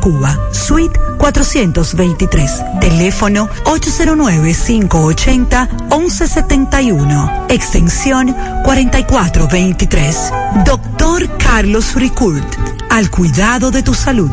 Cuba, suite 423. Teléfono 809-580-1171. Extensión 4423. Doctor Carlos Ricourt. Al cuidado de tu salud.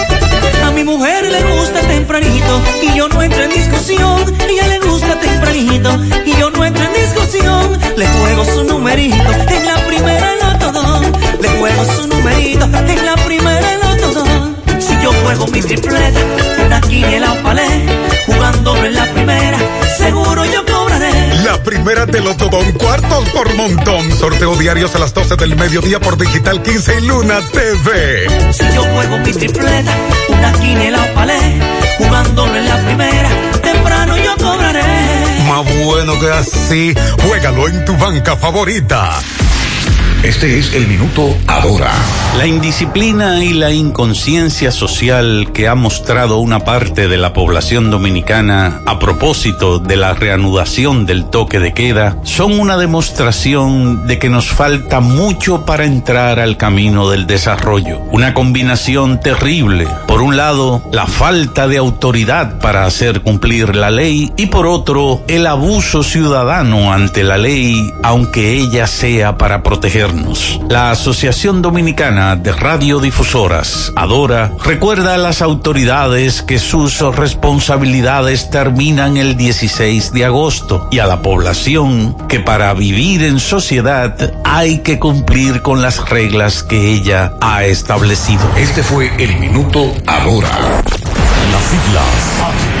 Mi mujer le gusta tempranito y yo no entro en discusión. Ella le gusta tempranito y yo no entro en discusión. Le juego su numerito en la primera todo. Le juego su numerito en la primera todo. Si yo juego mi tripleta, una quiniela o palé, jugándolo en la primera, seguro yo. La primera de los Don cuartos por montón. Sorteo diarios a las 12 del mediodía por Digital 15 y Luna TV. Si yo juego mi tripleta, una quiniela o palé, jugándolo en la primera, temprano yo cobraré. Más bueno que así, juégalo en tu banca favorita. Este es el minuto ahora. La indisciplina y la inconsciencia social que ha mostrado una parte de la población dominicana a propósito de la reanudación del toque de queda son una demostración de que nos falta mucho para entrar al camino del desarrollo. Una combinación terrible. Por un lado, la falta de autoridad para hacer cumplir la ley y por otro, el abuso ciudadano ante la ley, aunque ella sea para proteger la Asociación Dominicana de Radiodifusoras, Adora, recuerda a las autoridades que sus responsabilidades terminan el 16 de agosto y a la población que para vivir en sociedad hay que cumplir con las reglas que ella ha establecido. Este fue el minuto Adora. Las siglas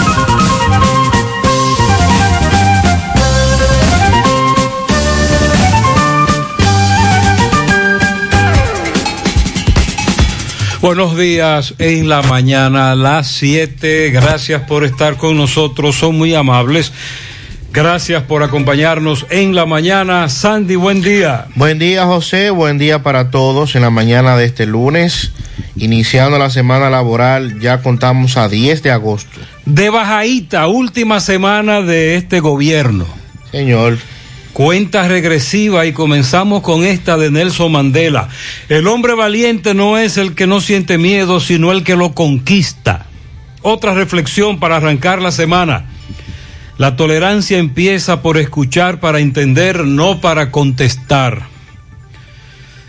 Buenos días en la mañana a las 7. Gracias por estar con nosotros, son muy amables. Gracias por acompañarnos en la mañana. Sandy, buen día. Buen día, José. Buen día para todos en la mañana de este lunes. Iniciando la semana laboral, ya contamos a 10 de agosto. De bajadita, última semana de este gobierno. Señor. Cuenta regresiva y comenzamos con esta de Nelson Mandela. El hombre valiente no es el que no siente miedo, sino el que lo conquista. Otra reflexión para arrancar la semana. La tolerancia empieza por escuchar para entender, no para contestar.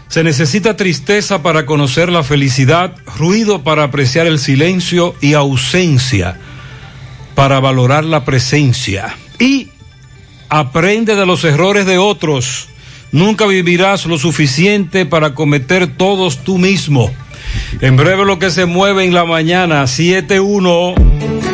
Se necesita tristeza para conocer la felicidad, ruido para apreciar el silencio y ausencia para valorar la presencia. Y Aprende de los errores de otros. Nunca vivirás lo suficiente para cometer todos tú mismo. En breve lo que se mueve en la mañana, 7-1.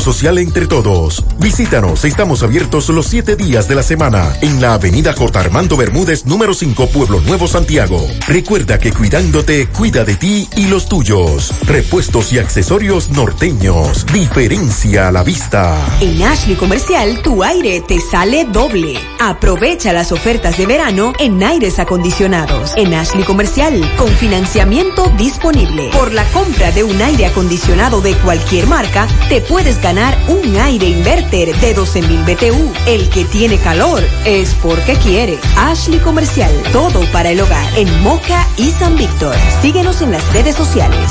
social entre todos. Visítanos, estamos abiertos los siete días de la semana en la avenida J. Armando Bermúdez, número 5, Pueblo Nuevo, Santiago. Recuerda que cuidándote, cuida de ti y los tuyos. Repuestos y accesorios norteños. Diferencia a la vista. En Ashley Comercial, tu aire te sale doble. Aprovecha las ofertas de verano en aires acondicionados. En Ashley Comercial, con financiamiento disponible. Por la compra de un aire acondicionado de cualquier marca, te puedes ganar un aire inverter de 12.000 BTU. El que tiene calor es porque quiere. Ashley Comercial, todo para el hogar en Moca y San Víctor. Síguenos en las redes sociales.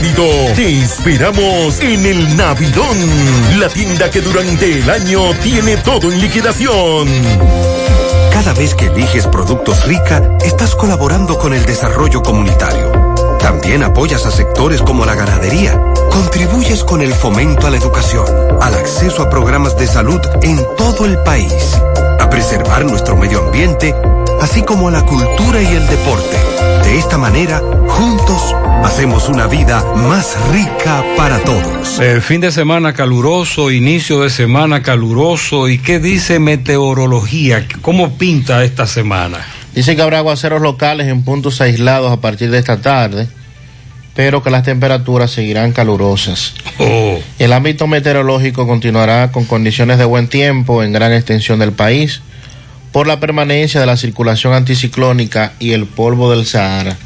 Te esperamos en el Navidón, la tienda que durante el año tiene todo en liquidación. Cada vez que eliges productos rica, estás colaborando con el desarrollo comunitario. También apoyas a sectores como la ganadería. Contribuyes con el fomento a la educación, al acceso a programas de salud en todo el país, a preservar nuestro medio ambiente, así como a la cultura y el deporte. De esta manera, juntos, hacemos una vida más rica para todos. Eh, fin de semana caluroso, inicio de semana caluroso. ¿Y qué dice meteorología? ¿Cómo pinta esta semana? Dice que habrá aguaceros locales en puntos aislados a partir de esta tarde, pero que las temperaturas seguirán calurosas. Oh. El ámbito meteorológico continuará con condiciones de buen tiempo en gran extensión del país por la permanencia de la circulación anticiclónica y el polvo del Sahara.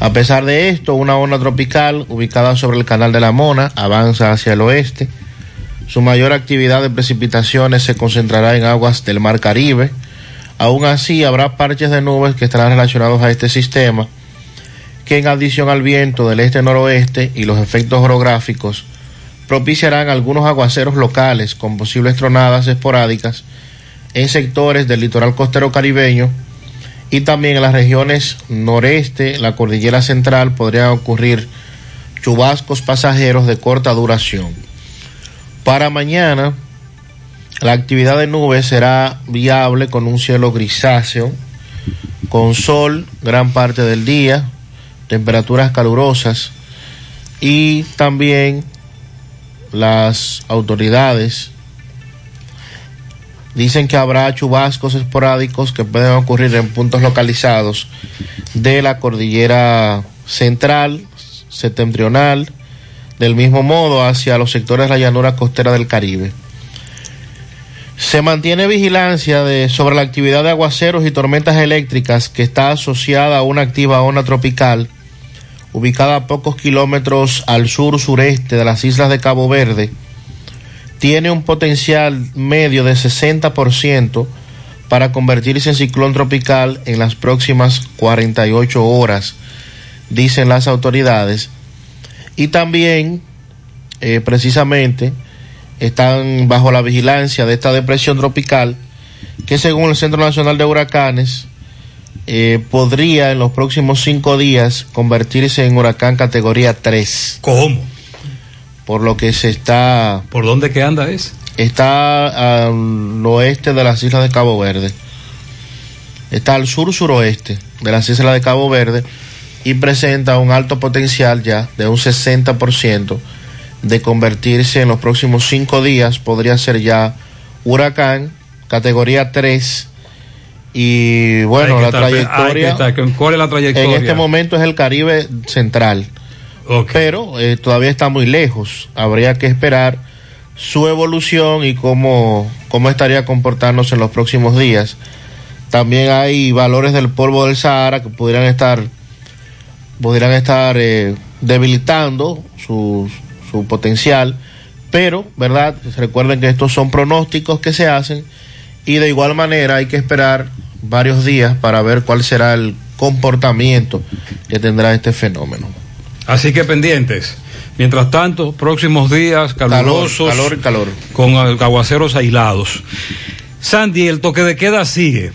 A pesar de esto, una onda tropical ubicada sobre el canal de la Mona avanza hacia el oeste. Su mayor actividad de precipitaciones se concentrará en aguas del Mar Caribe. Aún así, habrá parches de nubes que estarán relacionados a este sistema, que en adición al viento del este-noroeste y los efectos orográficos, propiciarán algunos aguaceros locales con posibles tronadas esporádicas en sectores del litoral costero caribeño y también en las regiones noreste, la cordillera central, podrían ocurrir chubascos pasajeros de corta duración. Para mañana, la actividad de nubes será viable con un cielo grisáceo, con sol gran parte del día, temperaturas calurosas y también las autoridades Dicen que habrá chubascos esporádicos que pueden ocurrir en puntos localizados de la cordillera central, septentrional, del mismo modo hacia los sectores de la llanura costera del Caribe. Se mantiene vigilancia de, sobre la actividad de aguaceros y tormentas eléctricas que está asociada a una activa onda tropical ubicada a pocos kilómetros al sur-sureste de las islas de Cabo Verde tiene un potencial medio de 60% para convertirse en ciclón tropical en las próximas 48 horas, dicen las autoridades. Y también, eh, precisamente, están bajo la vigilancia de esta depresión tropical que según el Centro Nacional de Huracanes eh, podría en los próximos cinco días convertirse en huracán categoría 3. ¿Cómo? Por lo que se está... ¿Por dónde que anda es? Está al oeste de las islas de Cabo Verde. Está al sur-suroeste de las islas de Cabo Verde y presenta un alto potencial ya de un 60% de convertirse en los próximos cinco días. Podría ser ya huracán, categoría 3. Y bueno, la trayectoria... ¿Cuál es la trayectoria? En este momento es el Caribe Central pero eh, todavía está muy lejos. Habría que esperar su evolución y cómo, cómo estaría comportándose en los próximos días. También hay valores del polvo del Sahara que pudieran estar, pudieran estar eh, debilitando su, su potencial, pero, ¿verdad? Recuerden que estos son pronósticos que se hacen y de igual manera hay que esperar varios días para ver cuál será el comportamiento que tendrá este fenómeno. Así que pendientes. Mientras tanto, próximos días calurosos. Calor, calor, calor. Con aguaceros aislados. Sandy, el toque de queda sigue.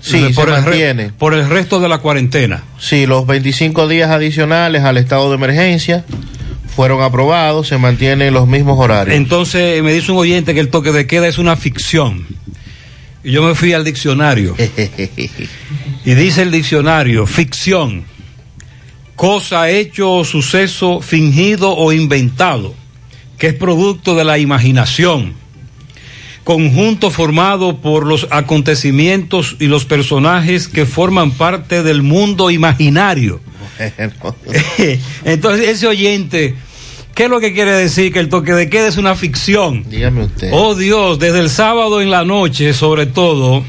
Sí, por, se el re- mantiene. por el resto de la cuarentena. Sí, los 25 días adicionales al estado de emergencia fueron aprobados, se mantienen los mismos horarios. Entonces me dice un oyente que el toque de queda es una ficción. Y yo me fui al diccionario. y dice el diccionario, ficción, cosa, hecho o suceso fingido o inventado, que es producto de la imaginación, conjunto formado por los acontecimientos y los personajes que forman parte del mundo imaginario. Entonces, ese oyente, ¿qué es lo que quiere decir? Que el toque de queda es una ficción. Dígame usted. Oh Dios, desde el sábado en la noche, sobre todo,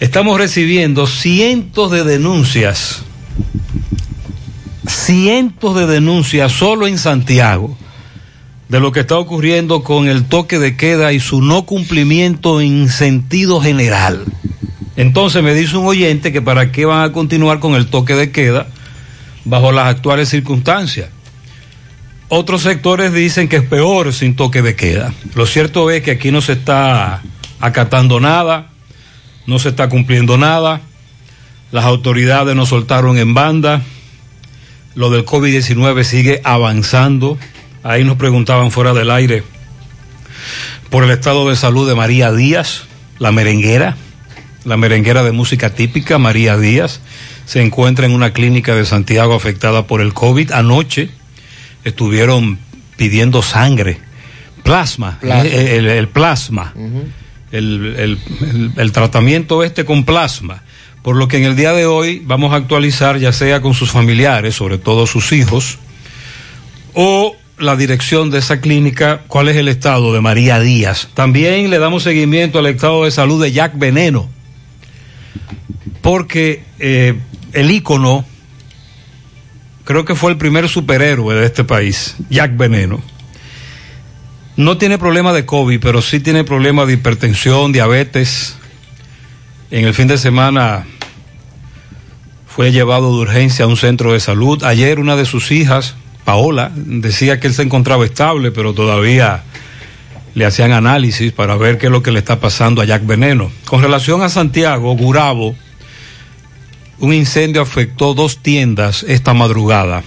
estamos recibiendo cientos de denuncias, cientos de denuncias solo en Santiago de lo que está ocurriendo con el toque de queda y su no cumplimiento en sentido general. Entonces me dice un oyente que para qué van a continuar con el toque de queda bajo las actuales circunstancias. Otros sectores dicen que es peor sin toque de queda. Lo cierto es que aquí no se está acatando nada, no se está cumpliendo nada, las autoridades nos soltaron en banda, lo del COVID-19 sigue avanzando. Ahí nos preguntaban fuera del aire por el estado de salud de María Díaz, la merenguera, la merenguera de música típica, María Díaz, se encuentra en una clínica de Santiago afectada por el COVID. Anoche estuvieron pidiendo sangre, plasma, Plasma. El, el- el plasma, el- el tratamiento este con plasma. Por lo que en el día de hoy vamos a actualizar ya sea con sus familiares, sobre todo sus hijos, o la dirección de esa clínica, cuál es el estado de María Díaz. También le damos seguimiento al estado de salud de Jack Veneno, porque eh, el ícono, creo que fue el primer superhéroe de este país, Jack Veneno. No tiene problema de COVID, pero sí tiene problema de hipertensión, diabetes. En el fin de semana fue llevado de urgencia a un centro de salud. Ayer una de sus hijas, Paola, decía que él se encontraba estable, pero todavía le hacían análisis para ver qué es lo que le está pasando a Jack Veneno. Con relación a Santiago, Gurabo, un incendio afectó dos tiendas esta madrugada.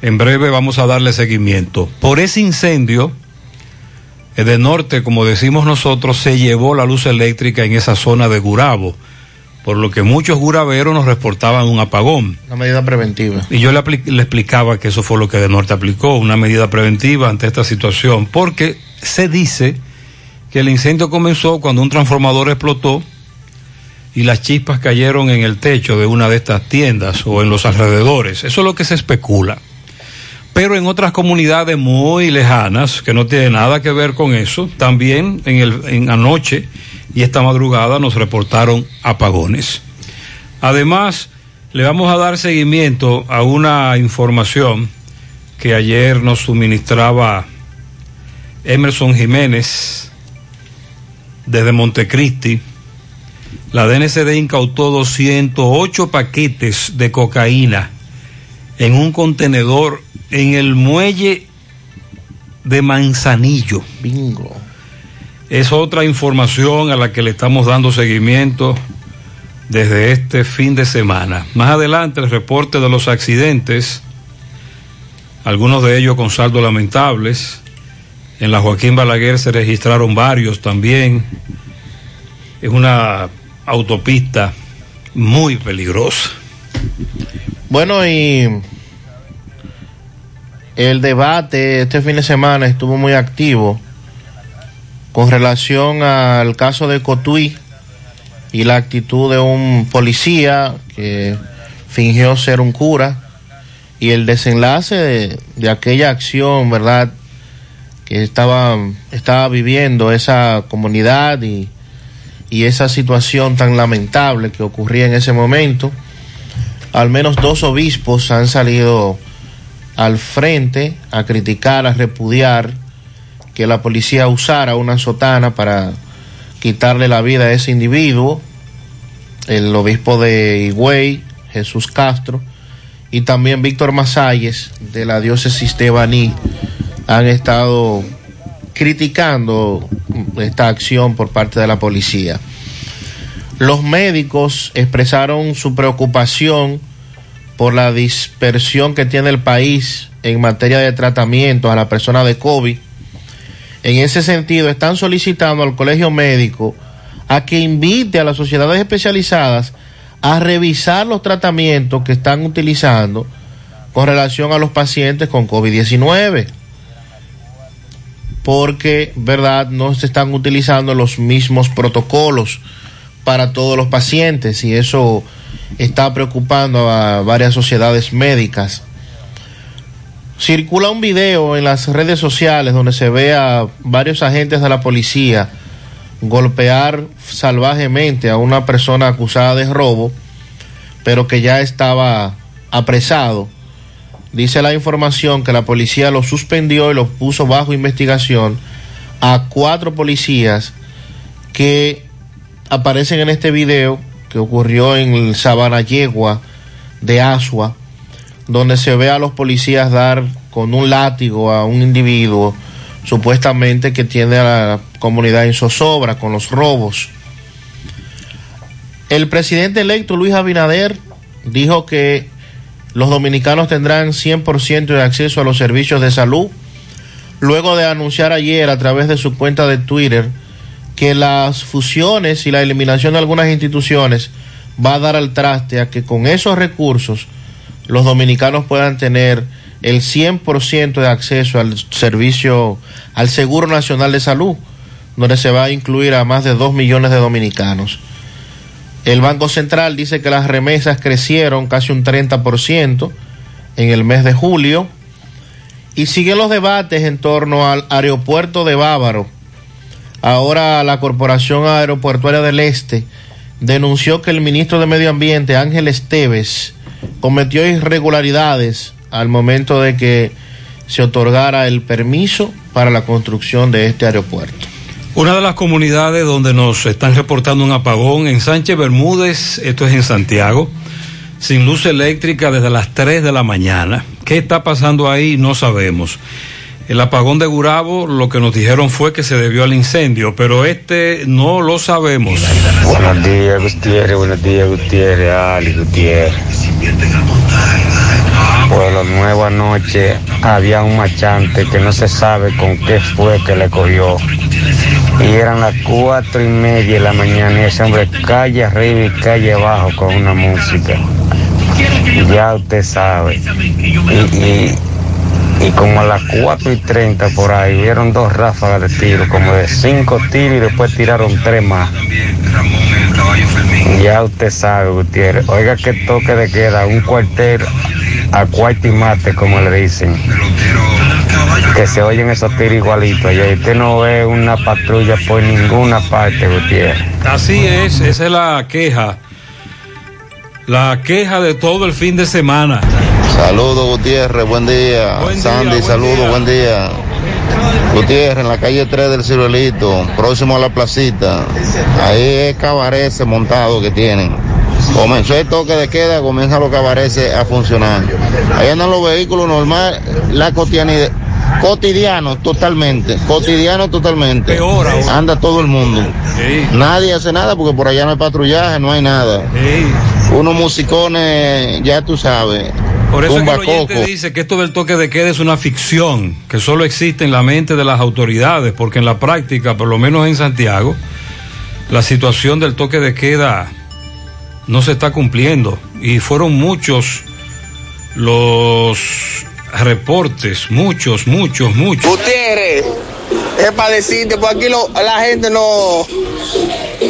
En breve vamos a darle seguimiento. Por ese incendio, eh, de norte, como decimos nosotros, se llevó la luz eléctrica en esa zona de Gurabo, por lo que muchos guraveros nos reportaban un apagón. Una medida preventiva. Y yo le, le explicaba que eso fue lo que de norte aplicó, una medida preventiva ante esta situación, porque se dice que el incendio comenzó cuando un transformador explotó y las chispas cayeron en el techo de una de estas tiendas o en los alrededores. Eso es lo que se especula. Pero en otras comunidades muy lejanas, que no tiene nada que ver con eso, también en, el, en anoche y esta madrugada nos reportaron apagones. Además, le vamos a dar seguimiento a una información que ayer nos suministraba Emerson Jiménez desde Montecristi. La DNCD incautó 208 paquetes de cocaína en un contenedor en el muelle de Manzanillo. Bingo. Es otra información a la que le estamos dando seguimiento desde este fin de semana. Más adelante el reporte de los accidentes, algunos de ellos con saldos lamentables. En la Joaquín Balaguer se registraron varios también. Es una autopista muy peligrosa. Bueno, y el debate este fin de semana estuvo muy activo con relación al caso de Cotuí y la actitud de un policía que fingió ser un cura y el desenlace de, aquella acción, ¿verdad? que estaba, estaba viviendo esa comunidad y, y esa situación tan lamentable que ocurría en ese momento. Al menos dos obispos han salido al frente a criticar, a repudiar que la policía usara una sotana para quitarle la vida a ese individuo, el obispo de Higüey, Jesús Castro, y también Víctor Masalles de la diócesis de Baní han estado criticando esta acción por parte de la policía. Los médicos expresaron su preocupación por la dispersión que tiene el país en materia de tratamiento a la persona de COVID. En ese sentido, están solicitando al Colegio Médico a que invite a las sociedades especializadas a revisar los tratamientos que están utilizando con relación a los pacientes con COVID-19. Porque, ¿verdad? No se están utilizando los mismos protocolos para todos los pacientes y eso está preocupando a varias sociedades médicas. Circula un video en las redes sociales donde se ve a varios agentes de la policía golpear salvajemente a una persona acusada de robo, pero que ya estaba apresado. Dice la información que la policía lo suspendió y lo puso bajo investigación a cuatro policías que aparecen en este video que ocurrió en el Sabana Yegua de Asua, donde se ve a los policías dar con un látigo a un individuo supuestamente que tiene a la comunidad en zozobra con los robos. El presidente electo Luis Abinader dijo que los dominicanos tendrán 100% de acceso a los servicios de salud, luego de anunciar ayer a través de su cuenta de Twitter que las fusiones y la eliminación de algunas instituciones va a dar al traste a que con esos recursos los dominicanos puedan tener el 100% de acceso al servicio, al Seguro Nacional de Salud, donde se va a incluir a más de 2 millones de dominicanos. El Banco Central dice que las remesas crecieron casi un 30% en el mes de julio y siguen los debates en torno al aeropuerto de Bávaro. Ahora la Corporación Aeroportuaria del Este denunció que el ministro de Medio Ambiente, Ángel Esteves, cometió irregularidades al momento de que se otorgara el permiso para la construcción de este aeropuerto. Una de las comunidades donde nos están reportando un apagón en Sánchez Bermúdez, esto es en Santiago, sin luz eléctrica desde las 3 de la mañana. ¿Qué está pasando ahí? No sabemos. El apagón de Gurabo, lo que nos dijeron fue que se debió al incendio, pero este no lo sabemos. Buenos días, Gutiérrez, buenos días, Gutiérrez, Ali Gutiérrez. Bueno, nueva noche había un machante que no se sabe con qué fue que le cogió. Y eran las cuatro y media de la mañana y ese hombre calle arriba y calle abajo con una música. Ya usted sabe. Y, y, y como a las 4 y 30 por ahí vieron dos ráfagas de tiro, como de cinco tiros y después tiraron tres más. Ya usted sabe, Gutiérrez. Oiga que toque de queda, un cuartel a cuarto y mate, como le dicen. Que se oyen esos tiros igualitos. Y usted no ve una patrulla por ninguna parte, Gutiérrez. Así es, esa es la queja. La queja de todo el fin de semana. Saludos Gutiérrez, buen día. Buen Sandy, saludos, buen día. Gutiérrez, en la calle 3 del Ciruelito, próximo a la placita. Ahí es cabarece montado que tienen. Comenzó el toque de queda, comienzan los cabareces a funcionar. Ahí andan los vehículos normales, la cotidianidad. Cotidiano totalmente, cotidiano totalmente. Peor ahora. Anda todo el mundo. Sí. Nadie hace nada porque por allá no hay patrullaje, no hay nada. Sí. Unos musicones, ya tú sabes. Por eso es que el oyente coco. dice que esto del toque de queda es una ficción, que solo existe en la mente de las autoridades, porque en la práctica, por lo menos en Santiago, la situación del toque de queda no se está cumpliendo. Y fueron muchos los reportes, muchos, muchos, muchos. Gutiérrez, es para decirte, por aquí lo- la gente no,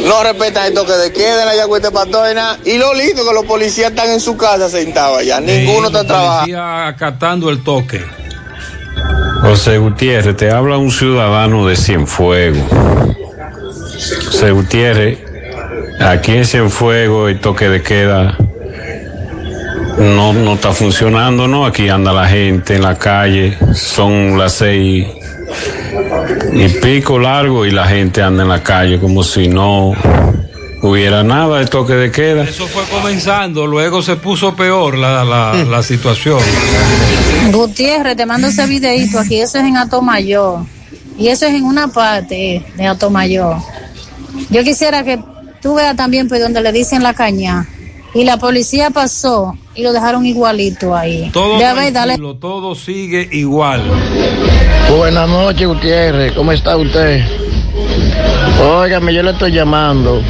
no respeta el toque de queda en la Yagüete Patógena. Y lo lindo que los policías están en su casa sentados allá, ninguno está trabajando. acatando el toque. José Gutiérrez, te habla un ciudadano de Cienfuegos. José Gutiérrez, aquí en Cienfuegos el toque de queda no, no está funcionando, ¿no? Aquí anda la gente en la calle, son las seis y pico largo y la gente anda en la calle como si no hubiera nada de toque de queda. Eso fue comenzando, luego se puso peor la, la, la situación. Gutiérrez, te mando ese videito aquí, eso es en Atomayor. Y eso es en una parte de Atomayor. Yo quisiera que tú veas también pues donde le dicen la caña. Y la policía pasó y lo dejaron igualito ahí. Todo, ver, dale. sigue igual. Buenas noches, Gutiérrez. ¿Cómo está usted? Óigame, yo le estoy llamando.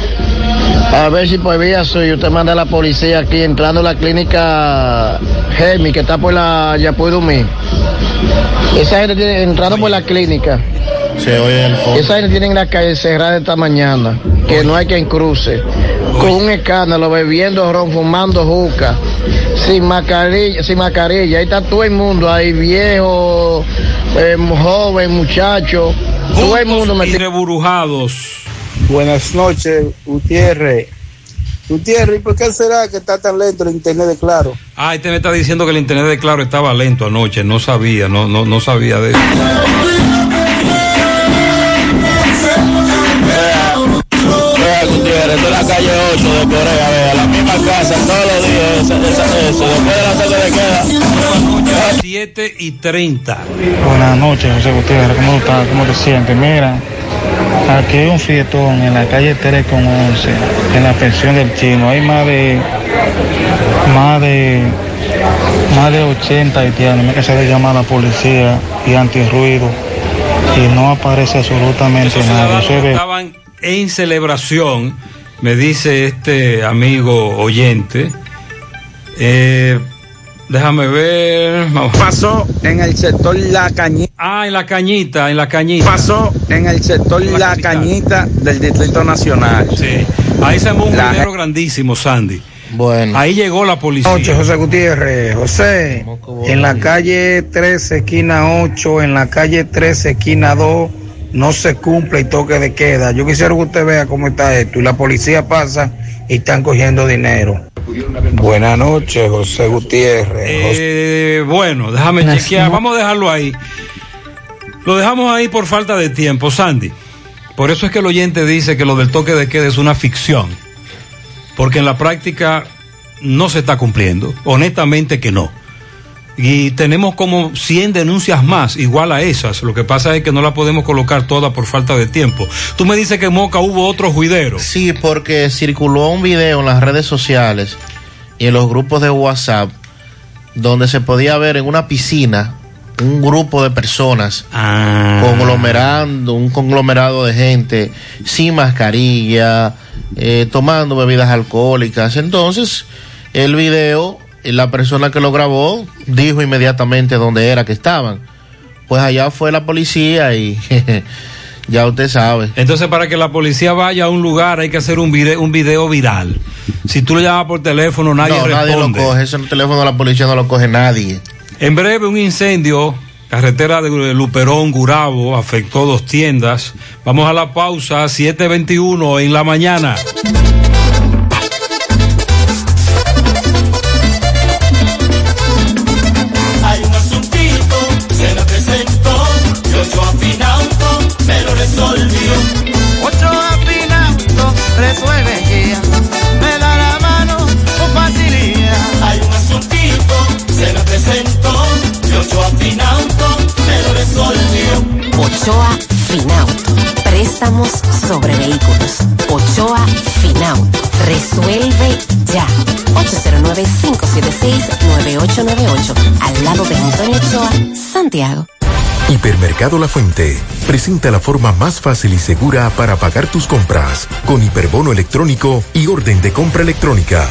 A ver si por vía suya usted manda a la policía aquí entrando a la clínica Gemi, que está por la Yapudumí. Esa gente tiene, entrando por la clínica. Se oye en el fondo. Esa gente tiene la calle cerrada esta mañana, que no hay quien cruce. Con un escándalo, bebiendo ron, fumando juca, sin mascarilla, sin mascarilla. Ahí está todo el mundo, ahí viejo, eh, joven, muchacho, todo el mundo metido. reburujados. Buenas noches, Gutiérrez. Gutiérrez, ¿y por qué será que está tan lento el internet de Claro? Ah, este me está diciendo que el internet de Claro estaba lento anoche, no sabía, no, no, no sabía de eso. Vea, Gutiérrez, de la calle 8 de Corea, vea, la misma casa todos los días, esa, esa, eso, después de la toque de queda. 7 y 30. Buenas noches, José Gutiérrez. ¿Cómo estás? ¿Cómo te sientes? Mira, aquí hay un fietón en la calle 3 con 11, en la pensión del chino. Hay más de, más de, más de 80 haitianos. Me que se le llama a la policía y antirruido y no aparece absolutamente nada. es de- estaban en celebración, me dice este amigo oyente. Eh, déjame ver. Pasó en el sector La Cañita. Ah, en la cañita, en la cañita. Pasó en el sector La Cañita del Distrito Nacional. Sí. Ahí se armó un La- dinero grandísimo, Sandy. Bueno. Ahí llegó la policía. Noche, José Gutiérrez. José, en la calle 13, esquina 8, en la calle 13, esquina 2, no se cumple el toque de queda. Yo quisiera que usted vea cómo está esto. Y la policía pasa y están cogiendo dinero. Buenas noches, José Gutiérrez. Eh, bueno, déjame chequear. Vamos a dejarlo ahí. Lo dejamos ahí por falta de tiempo, Sandy. Por eso es que el oyente dice que lo del toque de queda es una ficción. Porque en la práctica no se está cumpliendo. Honestamente que no. Y tenemos como 100 denuncias más, igual a esas. Lo que pasa es que no la podemos colocar toda por falta de tiempo. Tú me dices que en Moca hubo otro juidero. Sí, porque circuló un video en las redes sociales y en los grupos de WhatsApp donde se podía ver en una piscina un grupo de personas conglomerando, un conglomerado de gente sin mascarilla, eh, tomando bebidas alcohólicas. Entonces, el video, la persona que lo grabó dijo inmediatamente dónde era que estaban. Pues allá fue la policía y ya usted sabe. Entonces, para que la policía vaya a un lugar hay que hacer un video, un video viral. Si tú lo llamas por teléfono, nadie no, responde. nadie lo coge. Ese teléfono de la policía no lo coge nadie. En breve, un incendio, carretera de Luperón, Gurabo, afectó dos tiendas. Vamos a la pausa, 7.21 en la mañana. Ochoa Finauto. Préstamos sobre vehículos. Ochoa Finauto. Resuelve ya. 809-576-9898. Al lado de Antonio Ochoa, Santiago. Hipermercado La Fuente presenta la forma más fácil y segura para pagar tus compras con hiperbono electrónico y orden de compra electrónica.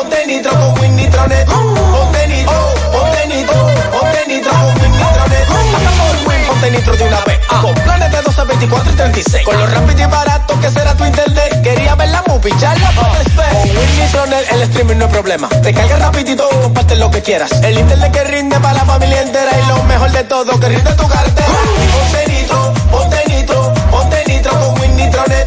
ponte nitro con Win Nitronet. Ponte nitro, ponte nitro, ponte nitro con Win Nitronet. Win, ponte nitro de una vez. Con planes de 12, 24 y 36. Con lo rápido y barato que será tu internet. Quería ver la movie, ya la ver. Con Win Nitronet el streaming no es problema. Te carga rapidito y comparte lo que quieras. El internet que rinde para la familia entera. Y lo mejor de todo, que rinde tu cartera. Ponte nitro, ponte nitro, ponte nitro con Win Nitronet.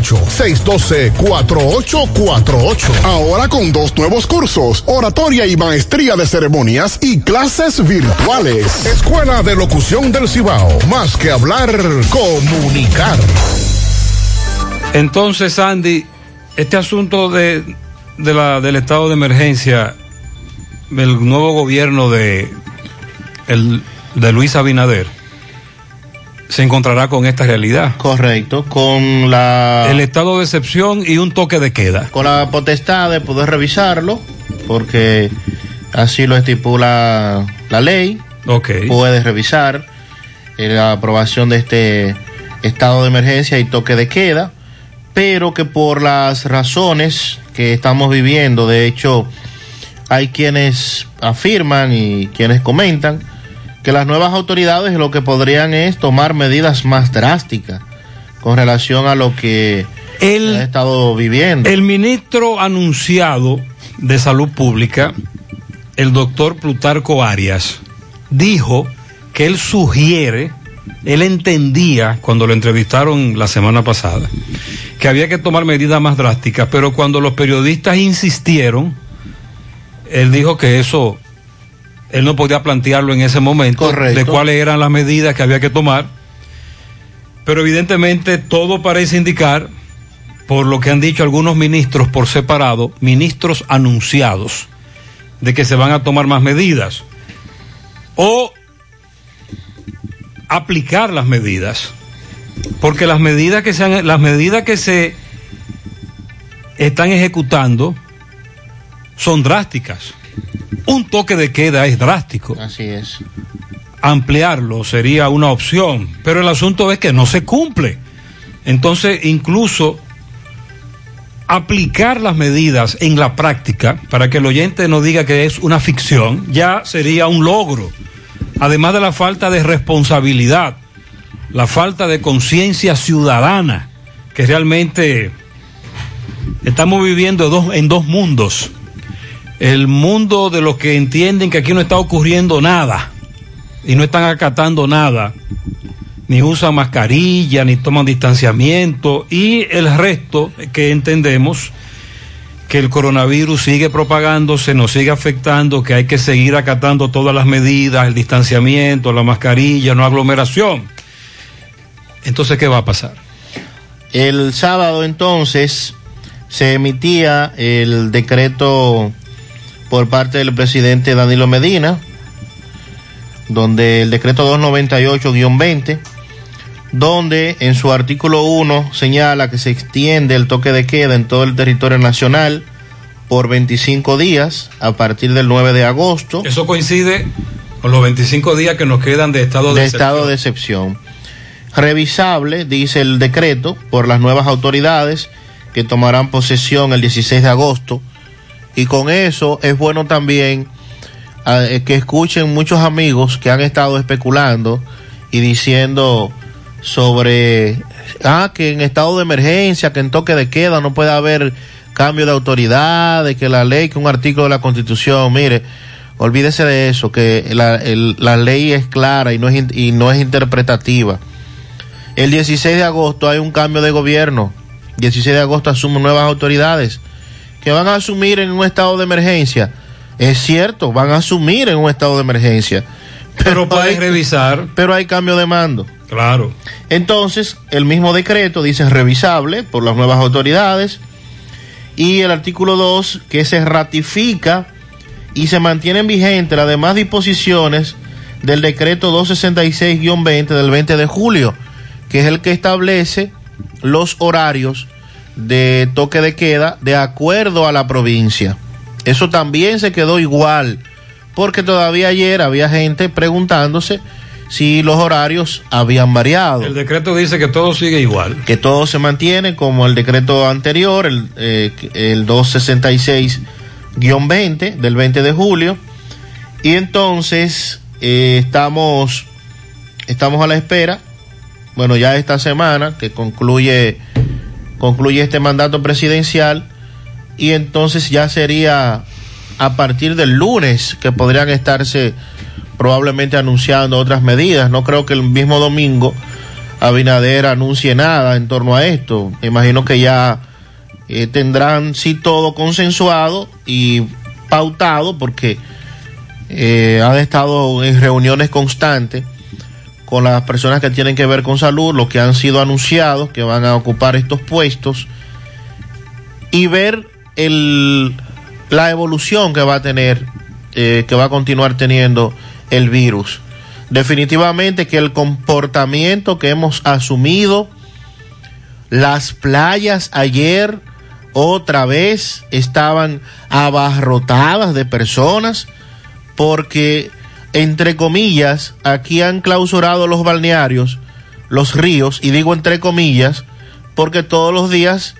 612-4848. Ahora con dos nuevos cursos, oratoria y maestría de ceremonias y clases virtuales. Escuela de Locución del Cibao. Más que hablar, comunicar. Entonces, Andy, este asunto de, de la, del estado de emergencia, del nuevo gobierno de, el, de Luis Abinader, se encontrará con esta realidad. Correcto, con la... El estado de excepción y un toque de queda. Con la potestad de poder revisarlo, porque así lo estipula la ley. Ok. Puede revisar la aprobación de este estado de emergencia y toque de queda, pero que por las razones que estamos viviendo, de hecho, hay quienes afirman y quienes comentan que las nuevas autoridades lo que podrían es tomar medidas más drásticas con relación a lo que el, ha estado viviendo. El ministro anunciado de Salud Pública, el doctor Plutarco Arias, dijo que él sugiere, él entendía cuando lo entrevistaron la semana pasada, que había que tomar medidas más drásticas, pero cuando los periodistas insistieron, él dijo que eso, él no podía plantearlo en ese momento, Correcto. de cuáles eran las medidas que había que tomar, pero evidentemente todo parece indicar, por lo que han dicho algunos ministros por separado, ministros anunciados, de que se van a tomar más medidas, o aplicar las medidas, porque las medidas que se han- las medidas que se están ejecutando son drásticas. Un toque de queda es drástico. Así es. Ampliarlo sería una opción, pero el asunto es que no se cumple. Entonces, incluso aplicar las medidas en la práctica, para que el oyente no diga que es una ficción, ya sería un logro. Además de la falta de responsabilidad, la falta de conciencia ciudadana, que realmente estamos viviendo dos- en dos mundos. El mundo de los que entienden que aquí no está ocurriendo nada y no están acatando nada, ni usan mascarilla, ni toman distanciamiento, y el resto que entendemos que el coronavirus sigue propagándose, nos sigue afectando, que hay que seguir acatando todas las medidas, el distanciamiento, la mascarilla, no aglomeración. Entonces, ¿qué va a pasar? El sábado entonces se emitía el decreto por parte del presidente Danilo Medina, donde el decreto 298-20, donde en su artículo 1 señala que se extiende el toque de queda en todo el territorio nacional por 25 días a partir del 9 de agosto. Eso coincide con los 25 días que nos quedan de estado de, de estado de excepción. Revisable, dice el decreto, por las nuevas autoridades que tomarán posesión el 16 de agosto. Y con eso es bueno también eh, que escuchen muchos amigos que han estado especulando y diciendo sobre, ah, que en estado de emergencia, que en toque de queda no puede haber cambio de autoridad, de que la ley, que un artículo de la Constitución, mire, olvídese de eso, que la, la ley es clara y no es, y no es interpretativa. El 16 de agosto hay un cambio de gobierno. 16 de agosto asumen nuevas autoridades que van a asumir en un estado de emergencia. Es cierto, van a asumir en un estado de emergencia. Pero pueden revisar. Pero hay cambio de mando. Claro. Entonces, el mismo decreto dice revisable por las nuevas autoridades y el artículo 2 que se ratifica y se mantienen vigentes las demás disposiciones del decreto 266-20 del 20 de julio, que es el que establece los horarios de toque de queda de acuerdo a la provincia. Eso también se quedó igual, porque todavía ayer había gente preguntándose si los horarios habían variado. El decreto dice que todo sigue igual. Que todo se mantiene como el decreto anterior, el, eh, el 266-20 del 20 de julio. Y entonces eh, estamos, estamos a la espera, bueno, ya esta semana que concluye, concluye este mandato presidencial y entonces ya sería a partir del lunes que podrían estarse probablemente anunciando otras medidas. No creo que el mismo domingo Abinader anuncie nada en torno a esto. Imagino que ya eh, tendrán sí todo consensuado y pautado porque eh, han estado en reuniones constantes con las personas que tienen que ver con salud, los que han sido anunciados que van a ocupar estos puestos y ver el, la evolución que va a tener, eh, que va a continuar teniendo el virus. Definitivamente que el comportamiento que hemos asumido, las playas ayer otra vez estaban abarrotadas de personas porque, entre comillas, aquí han clausurado los balnearios, los ríos, y digo entre comillas, porque todos los días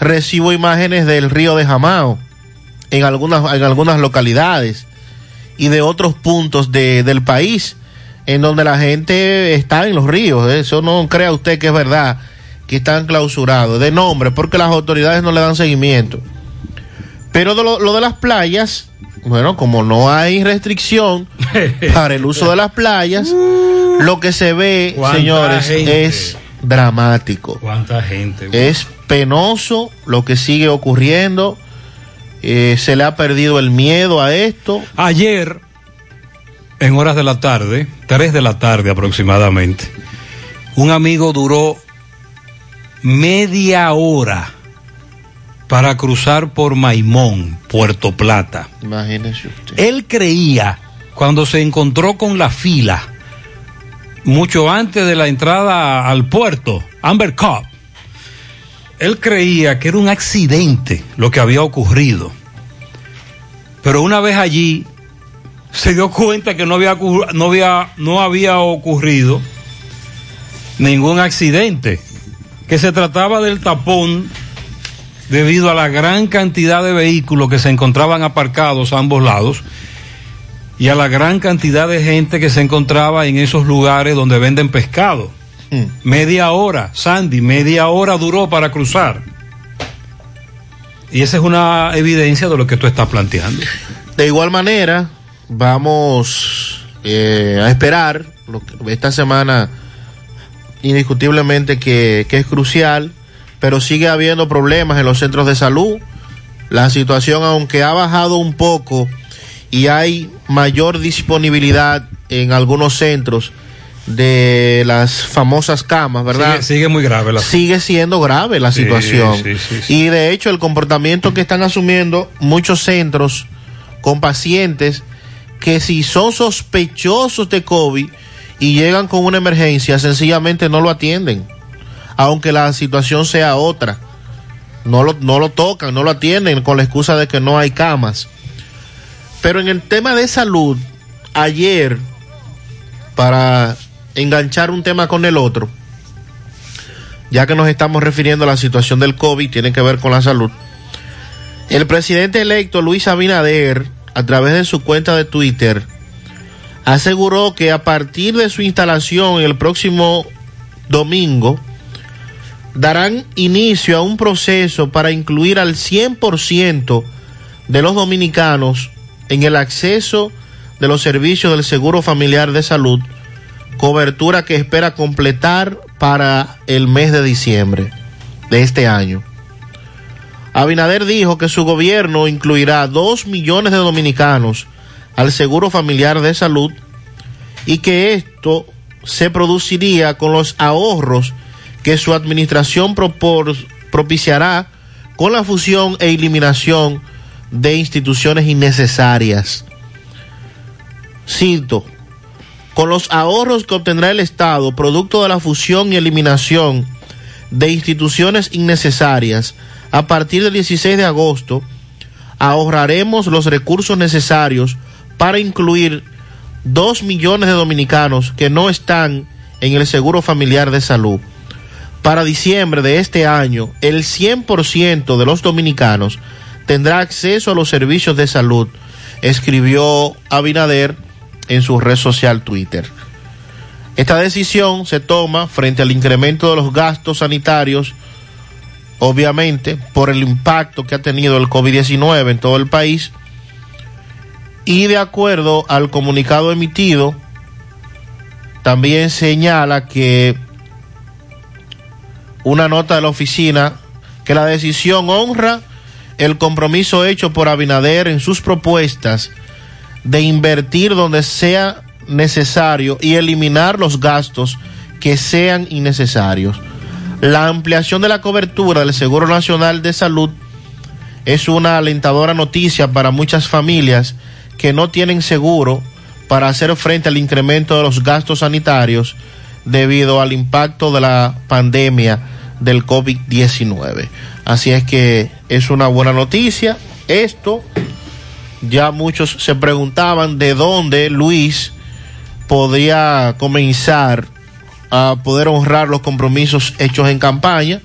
recibo imágenes del río de Jamao en algunas, en algunas localidades y de otros puntos de, del país en donde la gente está en los ríos. Eso no crea usted que es verdad, que están clausurados, de nombre, porque las autoridades no le dan seguimiento. Pero lo de las playas, Bueno, como no hay restricción para el uso de las playas, lo que se ve, ¿Cuánta señores, gente? es dramático. ¿Cuánta gente? Es penoso lo que sigue ocurriendo. Eh, se le ha perdido el miedo a esto. Ayer, en horas de la tarde, 3 de la tarde aproximadamente, un amigo duró media hora para cruzar por Maimón, Puerto Plata. Imagínese usted. Él creía, cuando se encontró con la fila, mucho antes de la entrada al puerto, Amber Cup, él creía que era un accidente lo que había ocurrido. Pero una vez allí, se dio cuenta que no había, no había, no había ocurrido ningún accidente, que se trataba del tapón debido a la gran cantidad de vehículos que se encontraban aparcados a ambos lados y a la gran cantidad de gente que se encontraba en esos lugares donde venden pescado. Media hora, Sandy, media hora duró para cruzar. Y esa es una evidencia de lo que tú estás planteando. De igual manera, vamos eh, a esperar lo que- esta semana indiscutiblemente que, que es crucial, pero sigue habiendo problemas en los centros de salud. La situación, aunque ha bajado un poco y hay mayor disponibilidad en algunos centros de las famosas camas, ¿verdad? Sigue, sigue muy grave la sigue siendo grave la Sí, situación. sí, sí, sí. Y de hecho el comportamiento que están asumiendo muchos centros con pacientes que si son sospechosos de COVID y llegan con una emergencia, sencillamente no lo atienden, aunque la situación sea otra. No lo, no lo tocan, no lo atienden con la excusa de que no hay camas. Pero en el tema de salud, ayer, para enganchar un tema con el otro, ya que nos estamos refiriendo a la situación del COVID, tiene que ver con la salud. El presidente electo Luis Abinader, a través de su cuenta de Twitter, aseguró que a partir de su instalación el próximo domingo, darán inicio a un proceso para incluir al 100% de los dominicanos en el acceso de los servicios del Seguro Familiar de Salud, cobertura que espera completar para el mes de diciembre de este año. Abinader dijo que su gobierno incluirá dos millones de dominicanos al Seguro Familiar de Salud y que esto se produciría con los ahorros que su administración propiciará con la fusión e eliminación de instituciones innecesarias. Cito, con los ahorros que obtendrá el Estado producto de la fusión y eliminación de instituciones innecesarias a partir del 16 de agosto, ahorraremos los recursos necesarios para incluir dos millones de dominicanos que no están en el Seguro Familiar de Salud. Para diciembre de este año, el 100% de los dominicanos tendrá acceso a los servicios de salud, escribió Abinader en su red social Twitter. Esta decisión se toma frente al incremento de los gastos sanitarios, obviamente por el impacto que ha tenido el COVID-19 en todo el país, y de acuerdo al comunicado emitido, también señala que una nota de la oficina que la decisión honra el compromiso hecho por Abinader en sus propuestas de invertir donde sea necesario y eliminar los gastos que sean innecesarios. La ampliación de la cobertura del Seguro Nacional de Salud es una alentadora noticia para muchas familias que no tienen seguro para hacer frente al incremento de los gastos sanitarios debido al impacto de la pandemia del COVID-19. Así es que es una buena noticia. Esto ya muchos se preguntaban de dónde Luis podría comenzar a poder honrar los compromisos hechos en campaña.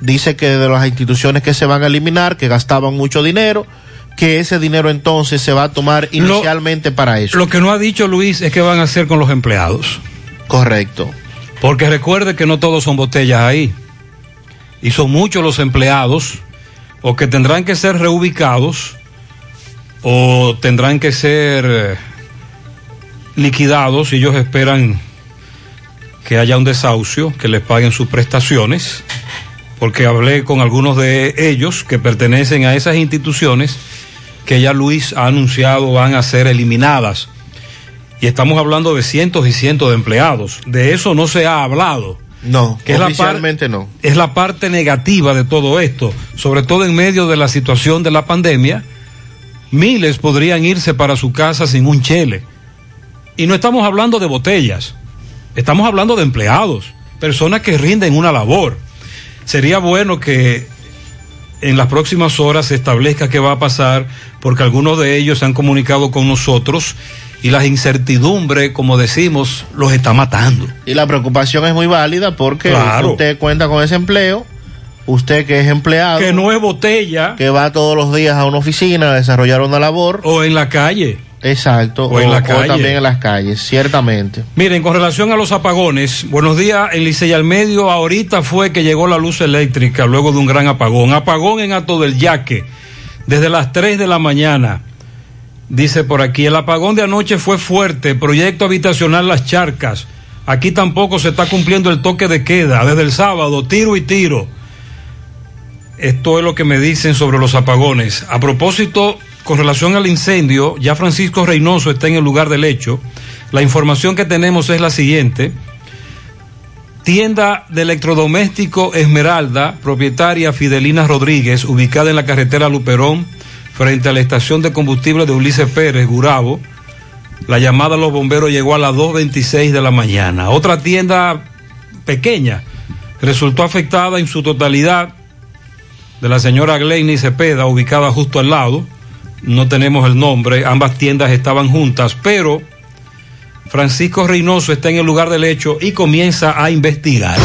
Dice que de las instituciones que se van a eliminar, que gastaban mucho dinero, que ese dinero entonces se va a tomar inicialmente para eso. Lo que no ha dicho Luis es que van a hacer con los empleados. Correcto. Porque recuerde que no todos son botellas ahí. Y son muchos los empleados o que tendrán que ser reubicados o tendrán que ser eh, liquidados y ellos esperan que haya un desahucio, que les paguen sus prestaciones, porque hablé con algunos de ellos que pertenecen a esas instituciones que ya Luis ha anunciado van a ser eliminadas. Y estamos hablando de cientos y cientos de empleados. De eso no se ha hablado. No, Que es la oficialmente no. Es la parte negativa de todo esto, sobre todo en medio de la situación de la pandemia. Miles podrían irse para su casa sin un chele. Y no estamos hablando de botellas, estamos hablando de empleados, personas que rinden una labor. Sería bueno que en las próximas horas se establezca qué va a pasar, porque algunos de ellos se han comunicado con nosotros y la incertidumbre, como decimos, los está matando. Y la preocupación es muy válida porque Claro. usted cuenta con ese empleo, usted que es empleado, Que no es botella. que va todos los días a una oficina a desarrollar una labor. O en la calle. Exacto, O en la calle. también en las calles, ciertamente. Miren, con relación a los apagones, buenos días, en Licey al medio, ahorita fue que llegó la luz eléctrica luego de un gran apagón. Apagón en Ato del Yaque, desde las 3 de la mañana. Dice por aquí, el apagón de anoche fue fuerte, proyecto habitacional Las Charcas. Aquí tampoco se está cumpliendo el toque de queda, desde el sábado, tiro y tiro. Esto es lo que me dicen sobre los apagones. A propósito, con relación al incendio, ya Francisco Reynoso está en el lugar del hecho. La información que tenemos es la siguiente. Tienda de electrodoméstico Esmeralda, propietaria Fidelina Rodríguez, ubicada en la carretera Luperón, frente a la estación de combustible de Ulises Pérez, Gurabo. La llamada a los bomberos llegó a las 2.26 de la mañana. Otra tienda pequeña resultó afectada en su totalidad de la señora Glenny Cepeda, ubicada justo al lado. No tenemos el nombre, ambas tiendas estaban juntas, pero Francisco Reynoso está en el lugar del hecho y comienza a investigar.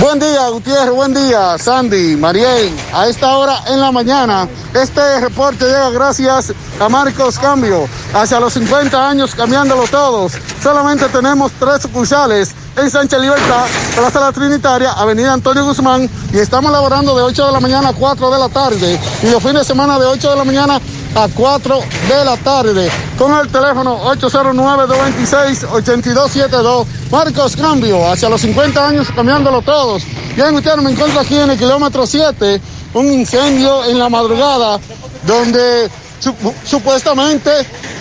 Buen día, Gutiérrez, buen día, Sandy, Mariel. A esta hora en la mañana, este reporte llega gracias a Marcos Cambio. Hacia los 50 años cambiándolo todos. Solamente tenemos tres sucursales en Sánchez Libertad, Plaza La Trinitaria, Avenida Antonio Guzmán, y estamos laborando de 8 de la mañana a 4 de la tarde, y los fines de semana de 8 de la mañana a 4 de la tarde, con el teléfono 809-226-8272. Marcos Cambio, hacia los 50 años cambiándolo todos. Bien, usted me encuentro aquí en el kilómetro 7, un incendio en la madrugada, donde sup- supuestamente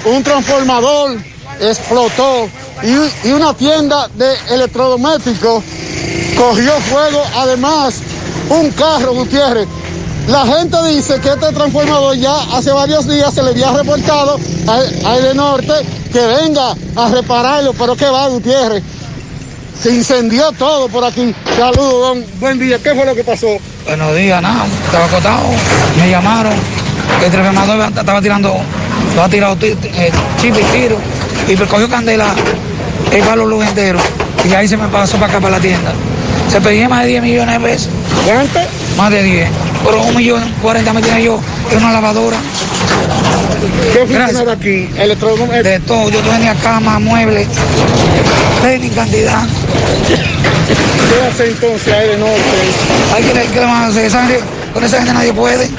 un transformador explotó y, y una tienda de electrodomésticos cogió fuego. Además, un carro, Gutiérrez. La gente dice que este transformador ya hace varios días se le había reportado a, a Edenorte que venga a repararlo, pero que va, Gutiérrez. Se incendió todo por aquí. Saludos, don. Buen día. ¿Qué fue lo que pasó? Buenos días, nada, estaba acostado, me llamaron, el transformador estaba tirando, estaba tirado ti- eh, chip y tiro, y me cogió candela el palo luz entero, y ahí se me pasó para acá, para la tienda. Se pedía más de 10 millones de pesos. ¿Cuánto? Más de 10. Pero un millón cuarenta me tiene yo en una lavadora. ¿Qué oficina aquí? Electrodoméstico. De todo, yo tenía cama, muebles, tenis, cantidad. ¿Qué hace entonces ahí de norte? Hay que, le van a hacer, con esa gente nadie puede.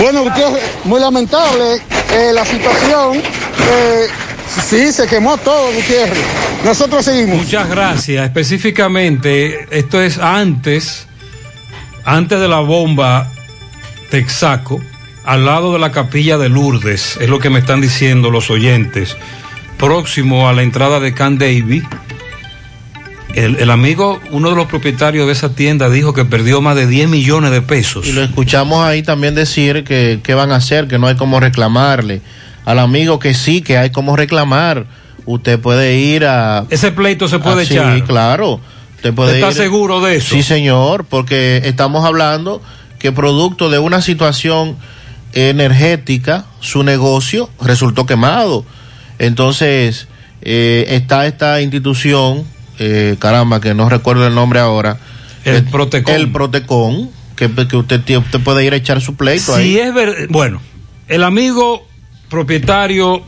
Bueno, Gutiérrez, muy lamentable eh, la situación. eh, sí, se quemó todo, Gutiérrez. Nosotros seguimos. Muchas gracias. Específicamente, esto es antes, antes de la bomba Texaco, al lado de la capilla de Lourdes, es lo que me están diciendo los oyentes, próximo a la entrada de Can Davy. El, el amigo, uno de los propietarios de esa tienda, dijo que perdió más de 10 millones de pesos. Y lo escuchamos ahí también decir que qué van a hacer, que no hay cómo reclamarle. Al amigo que sí, que hay cómo reclamar. Usted puede ir a... Ese pleito se puede Ah, echar. Sí, claro. Usted puede ¿Está ir- seguro de eso? Sí, señor, porque estamos hablando que producto de una situación energética, su negocio resultó quemado. Entonces, eh, está esta institución, eh, caramba, que no recuerdo el nombre ahora. El Protecon. El Protecon, que, que usted, usted puede ir a echar su pleito ahí. Si es ver, bueno, el amigo propietario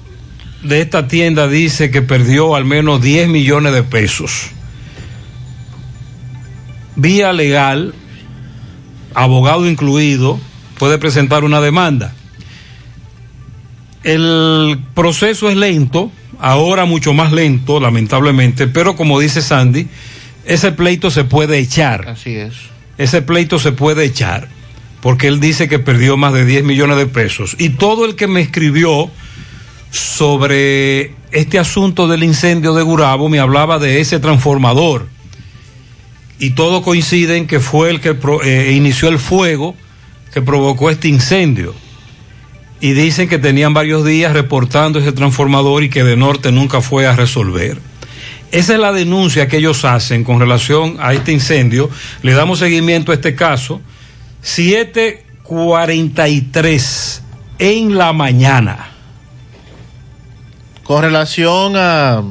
de esta tienda dice que perdió al menos 10 millones de pesos. Vía legal, abogado incluido, puede presentar una demanda. El proceso es lento, ahora mucho más lento, lamentablemente, pero como dice Sandy, ese pleito se puede echar. Así es. Ese pleito se puede echar, porque él dice que perdió más de 10 millones de pesos. Y todo el que me escribió sobre este asunto del incendio de Gurabo me hablaba de ese transformador. Y todo coincide en que fue el que eh, inició el fuego que provocó este incendio. Y dicen que tenían varios días reportando ese transformador y que de norte nunca fue a resolver. Esa es la denuncia que ellos hacen con relación a este incendio. Le damos seguimiento a este caso. 743 en la mañana. Con relación a,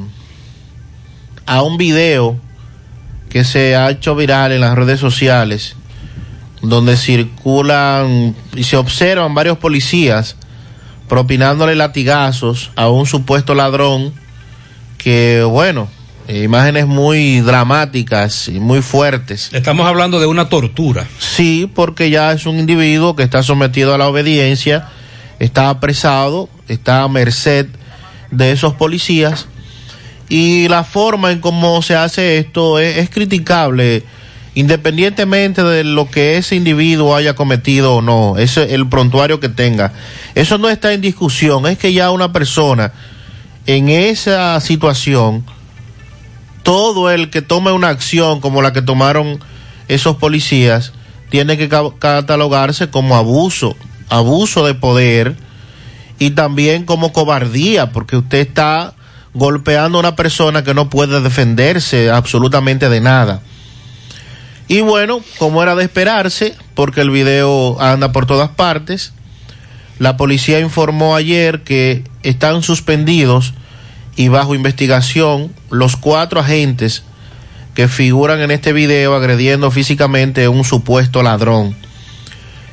a un video que se ha hecho viral en las redes sociales, donde circulan y se observan varios policías propinándole latigazos a un supuesto ladrón que, bueno, imágenes muy dramáticas y muy fuertes. Estamos hablando de una tortura. Sí, porque ya es un individuo que está sometido a la obediencia, está apresado, está a merced de esos policías y la forma en cómo se hace esto es, es criticable independientemente de lo que ese individuo haya cometido o no, ese el prontuario que tenga. Eso no está en discusión, es que ya una persona en esa situación todo el que tome una acción como la que tomaron esos policías tiene que ca- catalogarse como abuso, abuso de poder y también como cobardía, porque usted está golpeando a una persona que no puede defenderse absolutamente de nada. Y bueno, como era de esperarse, porque el video anda por todas partes, la policía informó ayer que están suspendidos y bajo investigación los cuatro agentes que figuran en este video agrediendo físicamente a un supuesto ladrón.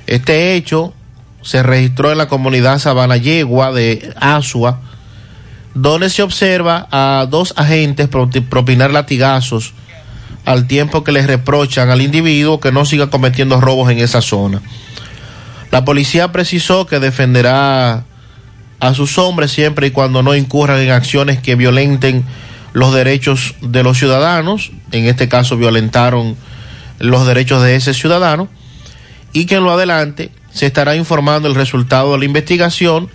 Este hecho se registró en la comunidad Sabana Yegua de Asua, donde se observa a dos agentes pro- propinar latigazos al tiempo que les reprochan al individuo que no siga cometiendo robos en esa zona. La policía precisó que defenderá a sus hombres siempre y cuando no incurran en acciones que violenten los derechos de los ciudadanos, en este caso violentaron los derechos de ese ciudadano, y que en lo adelante se estará informando el resultado de la investigación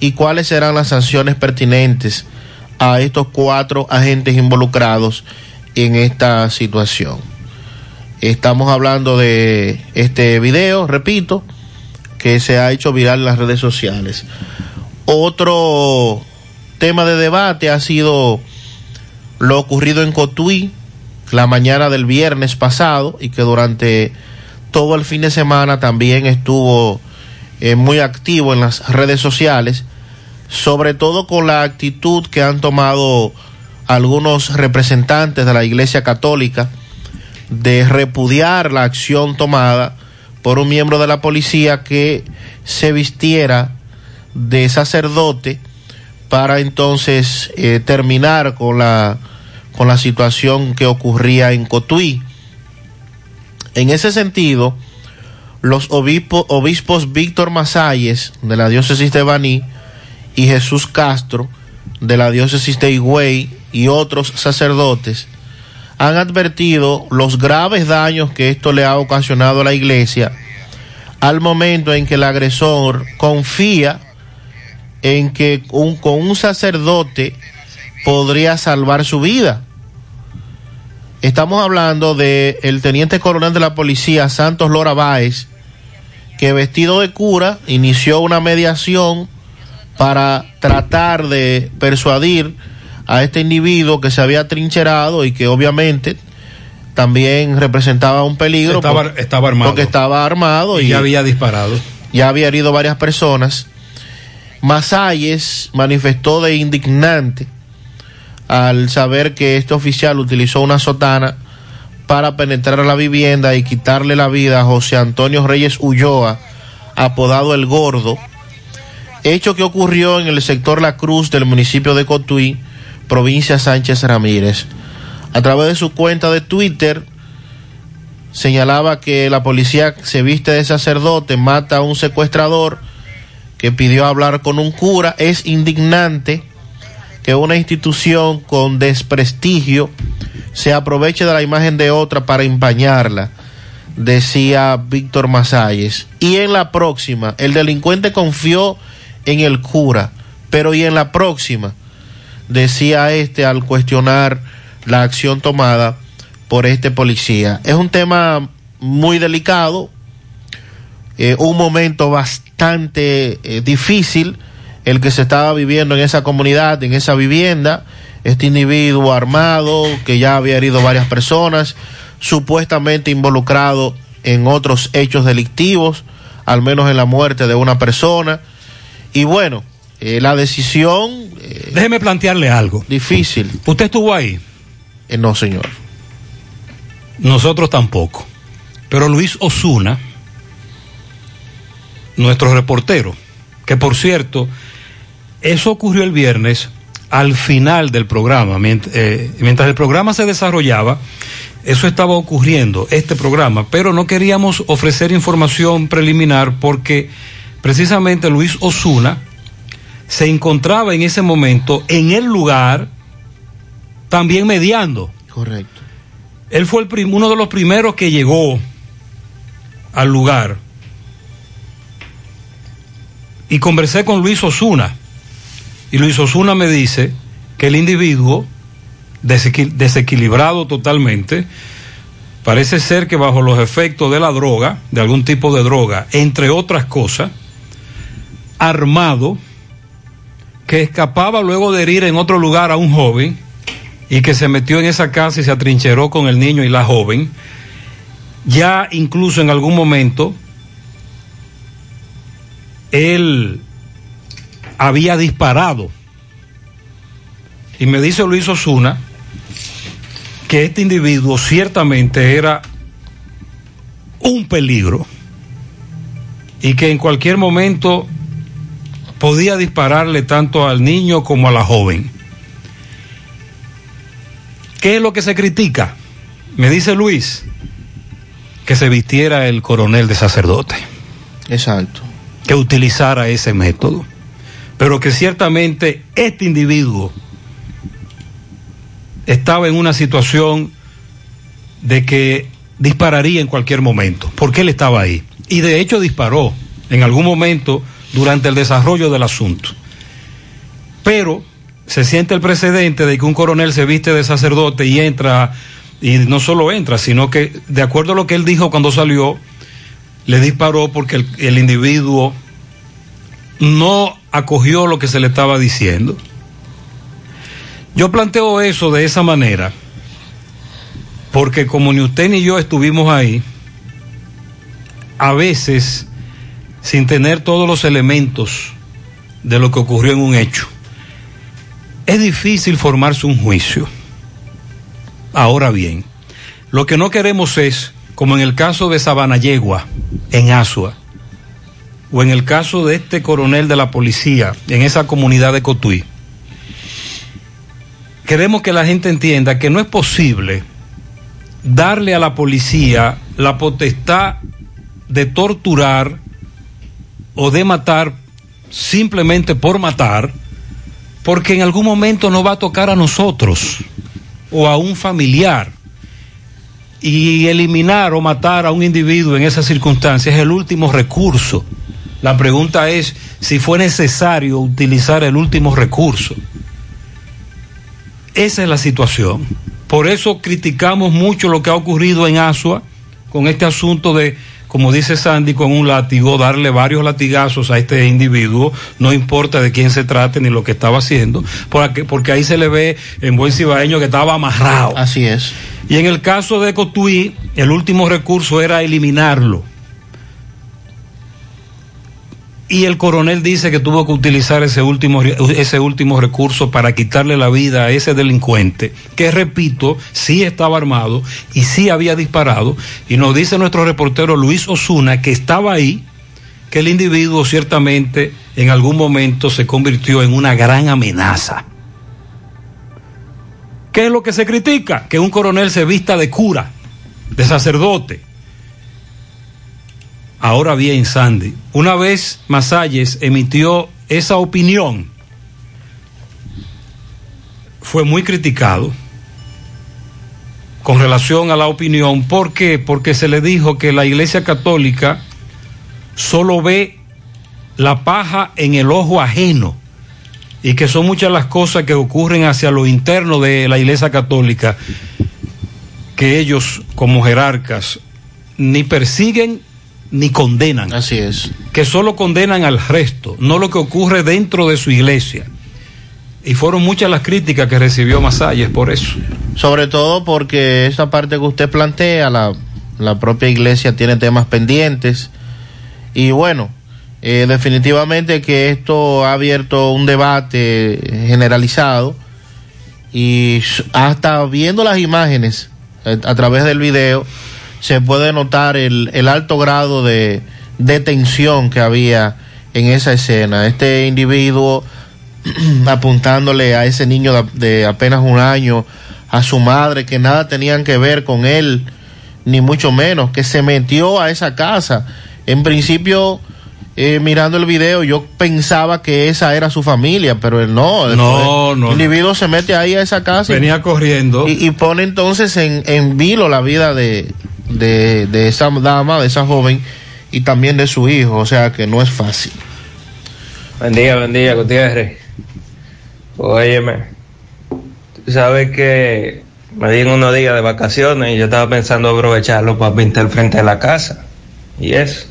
y cuáles serán las sanciones pertinentes a estos cuatro agentes involucrados en esta situación. Estamos hablando de este video, repito, que se ha hecho viral en las redes sociales. Otro tema de debate ha sido lo ocurrido en Cotuí la mañana del viernes pasado y que durante todo el fin de semana también estuvo eh, muy activo en las redes sociales, sobre todo con la actitud que han tomado algunos representantes de la Iglesia Católica de repudiar la acción tomada por un miembro de la policía que se vistiera de sacerdote para entonces eh, terminar con la con la situación que ocurría en Cotuí. En ese sentido, los obispo- obispos Víctor Masalles de la diócesis de Baní y Jesús Castro de la diócesis de Higüey y otros sacerdotes han advertido los graves daños que esto le ha ocasionado a la iglesia al momento en que el agresor confía en que con un sacerdote podría salvar su vida. Estamos hablando de el teniente coronel de la policía Santos Lora Báez, que vestido de cura inició una mediación para tratar de persuadir a este individuo que se había trincherado y que obviamente también representaba un peligro Estaba- por- estaba armado. porque estaba armado Y ya había disparado. ya había herido varias personas. Masalles manifestó de indignante al saber que este oficial utilizó una sotana para penetrar a la vivienda y quitarle la vida a José Antonio Reyes Ulloa, apodado El Gordo, hecho que ocurrió en el sector La Cruz del municipio de Cotuí, provincia Sánchez Ramírez. A través de su cuenta de Twitter, señalaba que la policía se viste de sacerdote, mata a un secuestrador que pidió hablar con un cura. Es indignante que una institución con desprestigio se aproveche de la imagen de otra para empañarla, decía Víctor Masalles. Y en la próxima, el delincuente confió en el cura, pero y en la próxima, decía este al cuestionar la acción tomada por este policía. Es un tema muy delicado, eh, un momento bastante eh, difícil el que se estaba viviendo en esa comunidad, en esa vivienda, este individuo armado que ya había herido varias personas, supuestamente involucrado en otros hechos delictivos, al menos en la muerte de una persona. Y bueno, eh, la decisión... eh, Déjeme plantearle algo. Difícil. ¿Usted estuvo ahí? Eh, no, señor. Nosotros tampoco. Pero Luis Osuna, nuestro reportero, que por cierto, eso ocurrió el viernes al final del programa, eh, mientras el programa se desarrollaba, eso estaba ocurriendo, este programa, pero no queríamos ofrecer información preliminar porque precisamente Luis Osuna se encontraba en ese momento en el lugar también mediando. Correcto. Él fue el uno de los primeros que llegó al lugar. Y conversé con Luis Osuna. Y Luis Osuna me dice que el individuo, desequil- desequilibrado totalmente, parece ser que bajo los efectos de la droga, de algún tipo de droga, entre otras cosas, armado, que escapaba luego de herir en otro lugar a un joven y que se metió en esa casa y se atrincheró con el niño y la joven, ya incluso en algún momento él había disparado. Y me dice Luis Osuna que este individuo ciertamente era un peligro y que en cualquier momento podía dispararle tanto al niño como a la joven. ¿Qué es lo que se critica? Me dice Luis que se vistiera el coronel de sacerdote. Exacto. Que utilizara ese método. Pero que ciertamente este individuo estaba en una situación de que dispararía en cualquier momento, porque él estaba ahí. Y de hecho disparó en algún momento durante el desarrollo del asunto. Pero se siente el precedente de que un coronel se viste de sacerdote y entra, y no solo entra, sino que de acuerdo a lo que él dijo cuando salió, le disparó porque el, el individuo no acogió lo que se le estaba diciendo. Yo planteo eso de esa manera, porque como ni usted ni yo estuvimos ahí, a veces, sin tener todos los elementos de lo que ocurrió en un hecho, es difícil formarse un juicio. Ahora bien, lo que no queremos es, como en el caso de Sabanayegua, en Asua, o en el caso de este coronel de la policía en esa comunidad de Cotuí, queremos que la gente entienda que no es posible darle a la policía la potestad de torturar o de matar simplemente por matar, porque en algún momento nos va a tocar a nosotros o a un familiar. Y eliminar o matar a un individuo en esas circunstancias es el último recurso. La pregunta es si fue necesario utilizar el último recurso. Esa es la situación. Por eso criticamos mucho lo que ha ocurrido en Asua con este asunto de, como dice Sandy, con un látigo, darle varios latigazos a este individuo, no importa de quién se trate ni lo que estaba haciendo, porque, ahí se le ve en buen cibaeño que estaba amarrado. Así es. Y en el caso de Cotuí, el último recurso era eliminarlo. Y el coronel dice que tuvo que utilizar ese último, ese último recurso para quitarle la vida a ese delincuente, que repito, sí estaba armado y sí había disparado. Y nos dice nuestro reportero Luis Osuna que estaba ahí, que el individuo ciertamente en algún momento se convirtió en una gran amenaza. ¿Qué es lo que se critica? Que un coronel se vista de cura, de sacerdote. Ahora bien, Sandy, una vez Masalles emitió esa opinión, fue muy criticado con relación a la opinión. ¿Por qué? Porque se le dijo que la Iglesia Católica solo ve la paja en el ojo ajeno y que son muchas las cosas que ocurren hacia lo interno de la Iglesia Católica que ellos como jerarcas ni persiguen ni condenan. Así es. Que solo condenan al resto, no lo que ocurre dentro de su iglesia. Y fueron muchas las críticas que recibió Masalles por eso. Sobre todo porque esa parte que usted plantea, la, la propia iglesia tiene temas pendientes. Y bueno, eh, definitivamente que esto ha abierto un debate generalizado. Y hasta viendo las imágenes eh, a través del video, se puede notar el, el alto grado de, de tensión que había en esa escena. Este individuo apuntándole a ese niño de, de, apenas un año, a su madre, que nada tenían que ver con él, ni mucho menos, que se metió a esa casa. En principio, eh, mirando el video, yo pensaba que esa era su familia, pero él no. No, no. El individuo se mete ahí a esa casa. Venía y, corriendo. Y, y, pone entonces en, en vilo la vida de, de, de esa dama, de esa joven, y también de su hijo, o sea que no es fácil. Buen día, buen día, Gutiérrez. Óyeme, tú sabes que me di unos días de vacaciones y yo estaba pensando aprovecharlo para pintar frente de la casa y eso.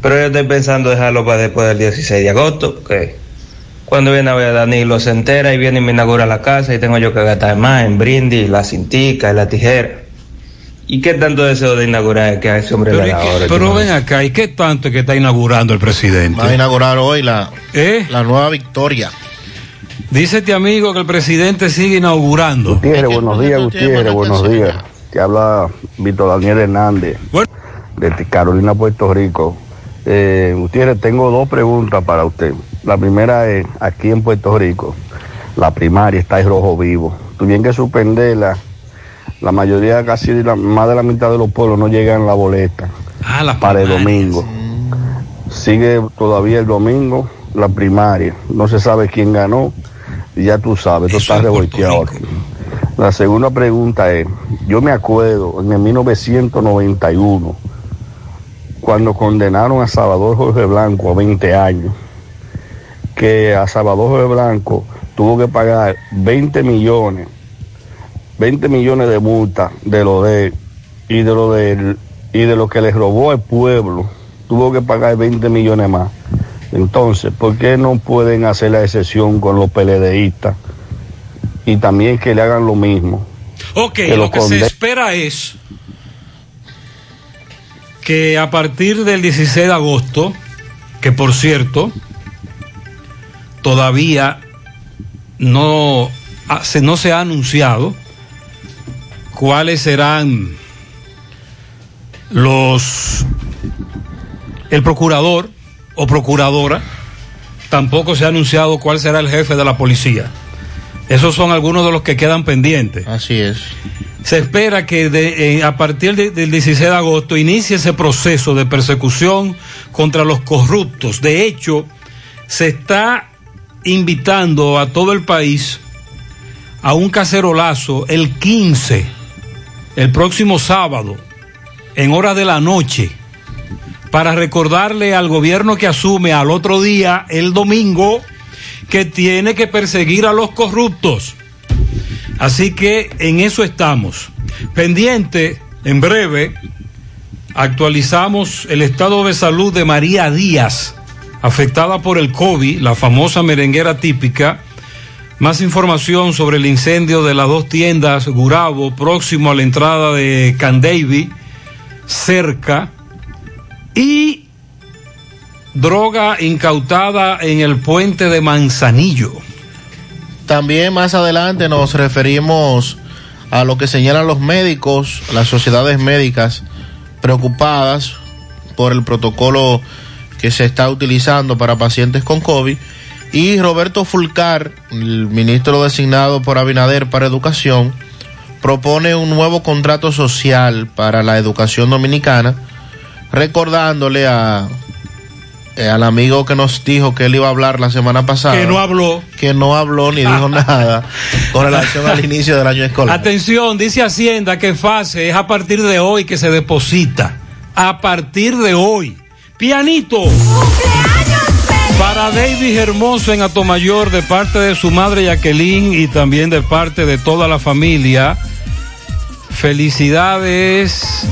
Pero yo estoy pensando dejarlo para después del 16 de agosto, porque cuando viene a ver Danilo se entera y viene y me inaugura la casa y tengo yo que gastar más en brindis, la cintica y la tijera. ¿Y qué tanto deseo de inaugurar que a ese hombre pero le da ahora? Pero ven acá, ¿y qué tanto es que está inaugurando el presidente? Va a inaugurar hoy la, ¿Eh? la nueva victoria. Dice este amigo que el presidente sigue inaugurando. Gutiérrez, buenos días, Gutiérrez, buenos días. Te habla Víctor Daniel Hernández, bueno. de Carolina, Puerto Rico. Eh, Gutiérrez, tengo dos preguntas para usted. La primera es, aquí en Puerto Rico, la primaria está en rojo vivo. Tuvieron que suspenderla. La mayoría, casi la, más de la mitad de los pueblos no llegan la boleta ah, para el domingo. Sigue todavía el domingo la primaria. No se sabe quién ganó. Y ya tú sabes, esto está revolteado. La segunda pregunta es, yo me acuerdo en el 1991, cuando condenaron a Salvador Jorge Blanco a 20 años, que a Salvador Jorge Blanco tuvo que pagar 20 millones, 20 millones de multa de lo de y de lo de y de lo que le robó al pueblo, tuvo que pagar 20 millones más. Entonces, ¿por qué no pueden hacer la excepción con los PLDistas? Y también que le hagan lo mismo. Ok, que lo que se espera es que a partir del 16 de agosto, que por cierto, todavía no, no se ha anunciado cuáles serán los el procurador o procuradora, tampoco se ha anunciado cuál será el jefe de la policía. Esos son algunos de los que quedan pendientes. Así es. Se espera que de, eh, a partir de, del 16 de agosto inicie ese proceso de persecución contra los corruptos. De hecho, se está invitando a todo el país a un cacerolazo el 15, el próximo sábado, en hora de la noche para recordarle al gobierno que asume al otro día, el domingo, que tiene que perseguir a los corruptos. Así que en eso estamos. Pendiente, en breve, actualizamos el estado de salud de María Díaz, afectada por el COVID, la famosa merenguera típica. Más información sobre el incendio de las dos tiendas Gurabo, próximo a la entrada de Candavi, cerca y droga incautada en el puente de Manzanillo. También más adelante nos referimos a lo que señalan los médicos, las sociedades médicas preocupadas por el protocolo que se está utilizando para pacientes con COVID. Y Roberto Fulcar, el ministro designado por Abinader para Educación, propone un nuevo contrato social para la educación dominicana recordándole a eh, al amigo que nos dijo que él iba a hablar la semana pasada. Que no habló. Que no habló ni dijo nada con relación al inicio del año escolar. Atención, dice Hacienda que fase es a partir de hoy que se deposita. A partir de hoy. Pianito. Para David Hermoso en Atomayor de parte de su madre Jacqueline y también de parte de toda la familia. Felicidades.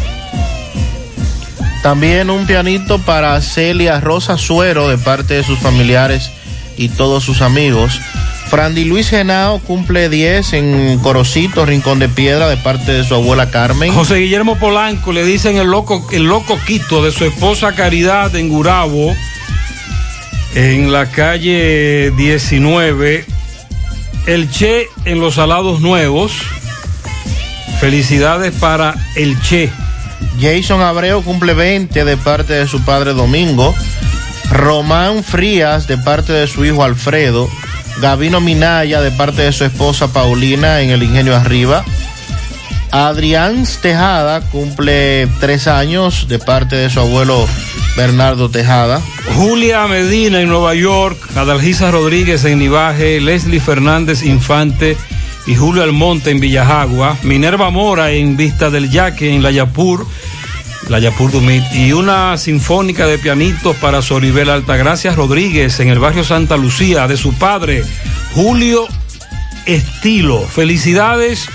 También un pianito para Celia Rosa Suero de parte de sus familiares y todos sus amigos. Frandy Luis Genao cumple 10 en Corocito, Rincón de Piedra, de parte de su abuela Carmen. José Guillermo Polanco le dicen el loco, el loco Quito de su esposa Caridad en Gurabo, en la calle 19. El Che en los Salados Nuevos. Felicidades para el Che. Jason Abreu cumple 20 de parte de su padre Domingo. Román Frías de parte de su hijo Alfredo. Gavino Minaya de parte de su esposa Paulina en el Ingenio Arriba. Adrián Tejada cumple tres años de parte de su abuelo Bernardo Tejada. Julia Medina en Nueva York, Adalgisa Rodríguez en Nivaje, Leslie Fernández Infante y Julio Almonte en Villajagua, Minerva Mora en Vista del Yaque en Layapur, Layapur Dumit, y una sinfónica de pianitos para Soribel Altagracia Rodríguez en el barrio Santa Lucía de su padre Julio Estilo. Felicidades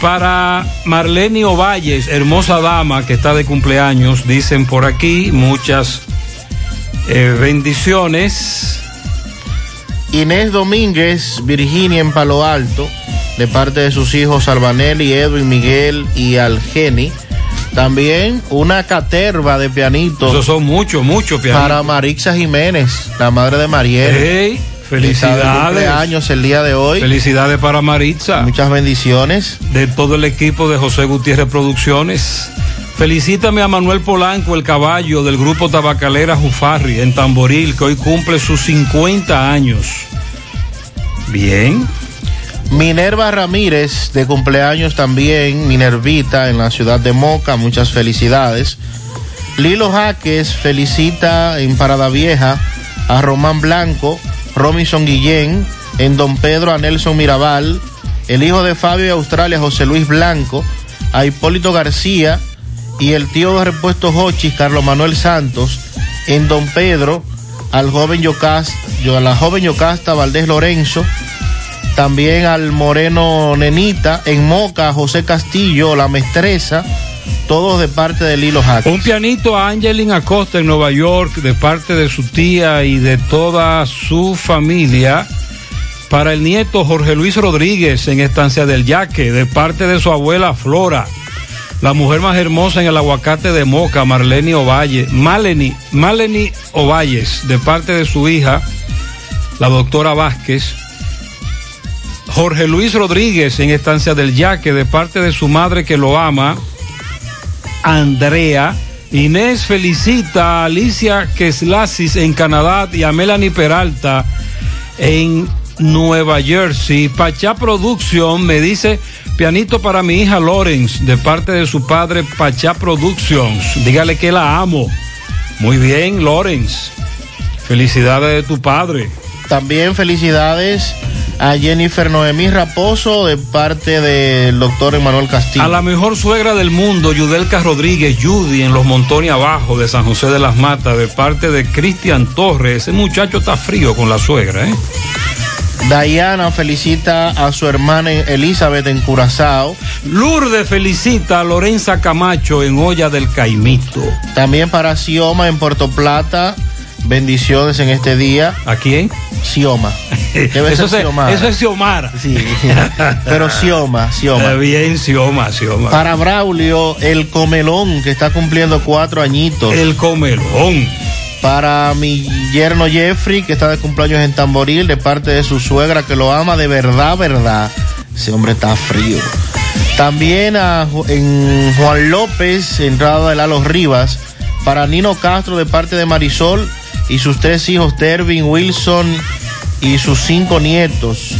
para Marlene Ovalles, hermosa dama que está de cumpleaños, dicen por aquí, muchas eh, bendiciones. Inés Domínguez, Virginia en Palo Alto, de parte de sus hijos Albanelli, Edwin, Miguel y Algeni. También una caterva de pianitos. Esos son muchos, muchos pianitos. Para Marixa Jiménez, la madre de Mariel. Hey, felicidades. años el día de hoy. Felicidades para Maritza. Muchas bendiciones. De todo el equipo de José Gutiérrez Producciones. Felicítame a Manuel Polanco, el caballo del grupo Tabacalera Jufarri en Tamboril, que hoy cumple sus 50 años. Bien. Minerva Ramírez, de cumpleaños también, Minervita en la ciudad de Moca, muchas felicidades. Lilo Jaques felicita en Parada Vieja a Román Blanco, Robinson Guillén, en Don Pedro a. Nelson Mirabal, el hijo de Fabio de Australia, José Luis Blanco, a Hipólito García y el tío de repuesto Hochis, Carlos Manuel Santos, en Don Pedro, al joven Yocasta, a la joven Yocasta Valdés Lorenzo, también al Moreno Nenita, en Moca, José Castillo, la Mestresa, todos de parte de Lilo Jaques. Un pianito a Angelin Acosta en Nueva York, de parte de su tía y de toda su familia. Para el nieto Jorge Luis Rodríguez en Estancia del Yaque, de parte de su abuela Flora. La mujer más hermosa en el aguacate de Moca, Marlene Ovalle. Maleni, Maleni Ovalles, de parte de su hija, la doctora Vázquez. Jorge Luis Rodríguez en Estancia del Yaque, de parte de su madre que lo ama, Andrea. Inés felicita a Alicia Keslasis en Canadá y a Melanie Peralta en Nueva Jersey. Pachá Production me dice pianito para mi hija Lawrence de parte de su padre Pachá Productions. Dígale que la amo. Muy bien, Lawrence. Felicidades de tu padre. También felicidades a Jennifer Noemí Raposo de parte del doctor Emanuel Castillo. A la mejor suegra del mundo, Yudelka Rodríguez, Judy, en los Montones Abajo de San José de las Matas, de parte de Cristian Torres. Ese muchacho está frío con la suegra, ¿eh? Diana felicita a su hermana Elizabeth en Curazao. Lourdes felicita a Lorenza Camacho en Olla del Caimito. También para Sioma en Puerto Plata. Bendiciones en este día. ¿A quién? Sioma. Eso, se- eso es Xiomara. Sí, pero Sioma, Sioma. Eh, bien, Xioma, Xioma. Para Braulio, el comelón que está cumpliendo cuatro añitos. El comelón. Para mi yerno Jeffrey, que está de cumpleaños en Tamboril, de parte de su suegra que lo ama de verdad, verdad. Ese hombre está frío. También a, en Juan López, entrada de Lalo Rivas. Para Nino Castro, de parte de Marisol y sus tres hijos, Tervin, Wilson y sus cinco nietos.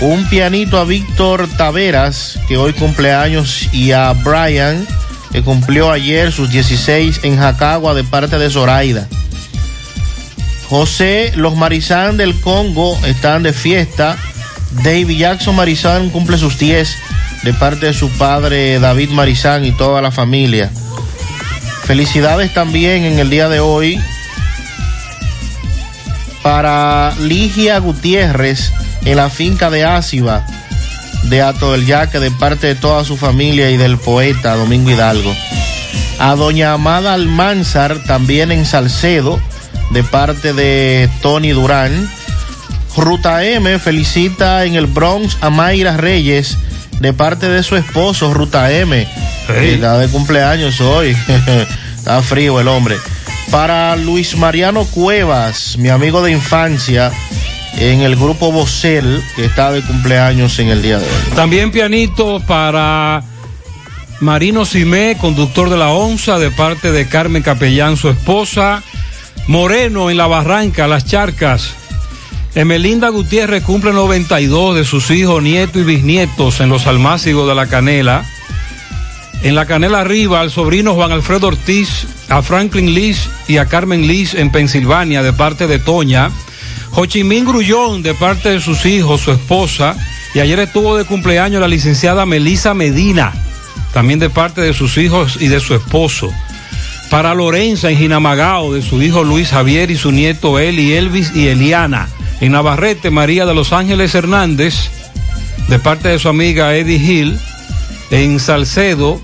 Un pianito a Víctor Taveras, que hoy cumpleaños, y a Brian, que cumplió ayer sus 16 en Jacagua de parte de Zoraida. José, los Marizán del Congo están de fiesta. David Jackson Marizán cumple sus 10 de parte de su padre David Marizán y toda la familia. Felicidades también en el día de hoy para Ligia Gutiérrez en la finca de Áciba de Ato del Yaque de parte de toda su familia y del poeta Domingo Hidalgo. A doña Amada Almanzar también en Salcedo de parte de Tony Durán. Ruta M felicita en el Bronx a Mayra Reyes de parte de su esposo Ruta M. Está de cumpleaños hoy. Está frío el hombre. Para Luis Mariano Cuevas, mi amigo de infancia, en el grupo Bocel, que está de cumpleaños en el día de hoy. También pianito para Marino Simé, conductor de la ONSA, de parte de Carmen Capellán, su esposa. Moreno en la Barranca, Las Charcas. Emelinda Gutiérrez cumple 92 de sus hijos, nietos y bisnietos en los almácigos de la Canela. En la Canela arriba, al sobrino Juan Alfredo Ortiz, a Franklin Liz y a Carmen Liz en Pensilvania, de parte de Toña. Jochimín Grullón, de parte de sus hijos, su esposa. Y ayer estuvo de cumpleaños la licenciada Melisa Medina, también de parte de sus hijos y de su esposo. Para Lorenza en Jinamagao, de su hijo Luis Javier y su nieto Eli, Elvis y Eliana. En Navarrete, María de los Ángeles Hernández, de parte de su amiga Eddie Hill. En Salcedo,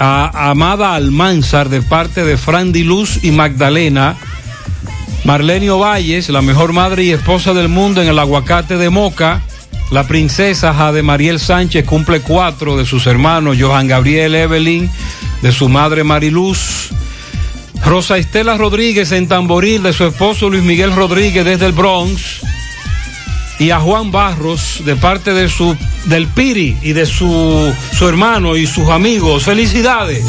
a Amada Almanzar, de parte de Frandy Luz y Magdalena. Marlenio Valles, la mejor madre y esposa del mundo en el aguacate de Moca. La princesa Jade Mariel Sánchez cumple cuatro de sus hermanos, Johan Gabriel Evelyn, de su madre Mariluz. Rosa Estela Rodríguez en Tamboril, de su esposo Luis Miguel Rodríguez desde el Bronx. Y a Juan Barros, de parte de su, del Piri y de su, su hermano y sus amigos. Felicidades.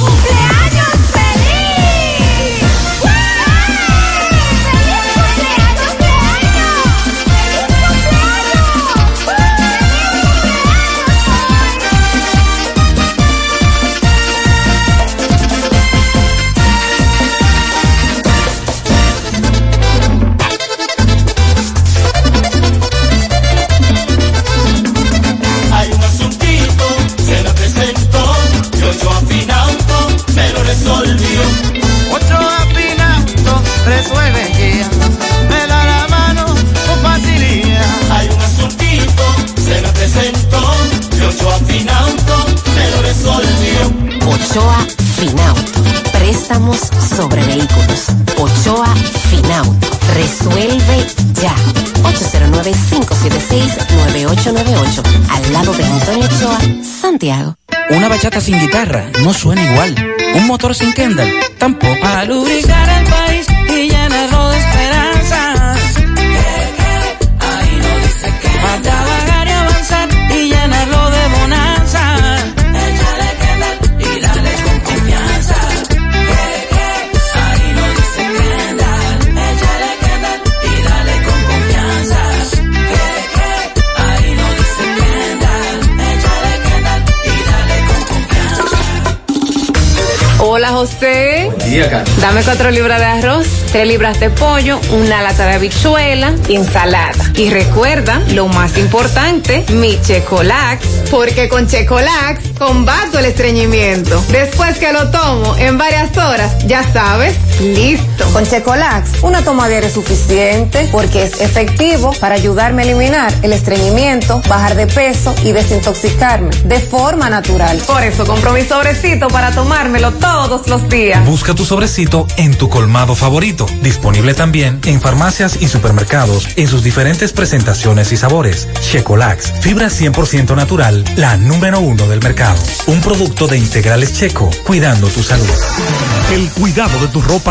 Préstamos sobre vehículos. Ochoa Finauto. Resuelve ya. 809-576-9898. Al lado de Antonio Ochoa, Santiago. Una bachata sin guitarra no suena igual. Un motor sin Kendall tampoco. Para lubricar el Dame cuatro libras de arroz, tres libras de pollo, una lata de habichuela y ensalada. Y recuerda, lo más importante, mi Checolax, porque con Checolax combato el estreñimiento. Después que lo tomo en varias horas, ya sabes, listo. Con Checolax, una toma diaria es suficiente porque es efectivo para ayudarme a eliminar el estreñimiento, bajar de peso y desintoxicarme de forma natural. Por eso compro mi sobrecito para tomármelo todos los días. Busca tu sobrecito en tu colmado favorito. Disponible también en farmacias y supermercados en sus diferentes presentaciones y sabores. Checolax, fibra 100% natural, la número uno del mercado. Un producto de integrales checo, cuidando tu salud. El cuidado de tu ropa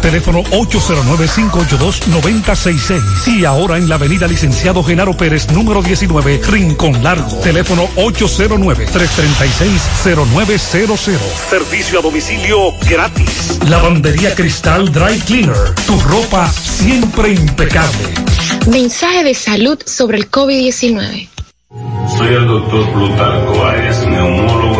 Teléfono 809-582-9066. Y ahora en la Avenida Licenciado Genaro Pérez, número 19, Rincón Largo. Teléfono 809-336-0900. Servicio a domicilio gratis. Lavandería Cristal Dry Cleaner. Tu ropa siempre impecable. Mensaje de salud sobre el COVID-19. Soy el doctor Plutarco Arias, neumólogo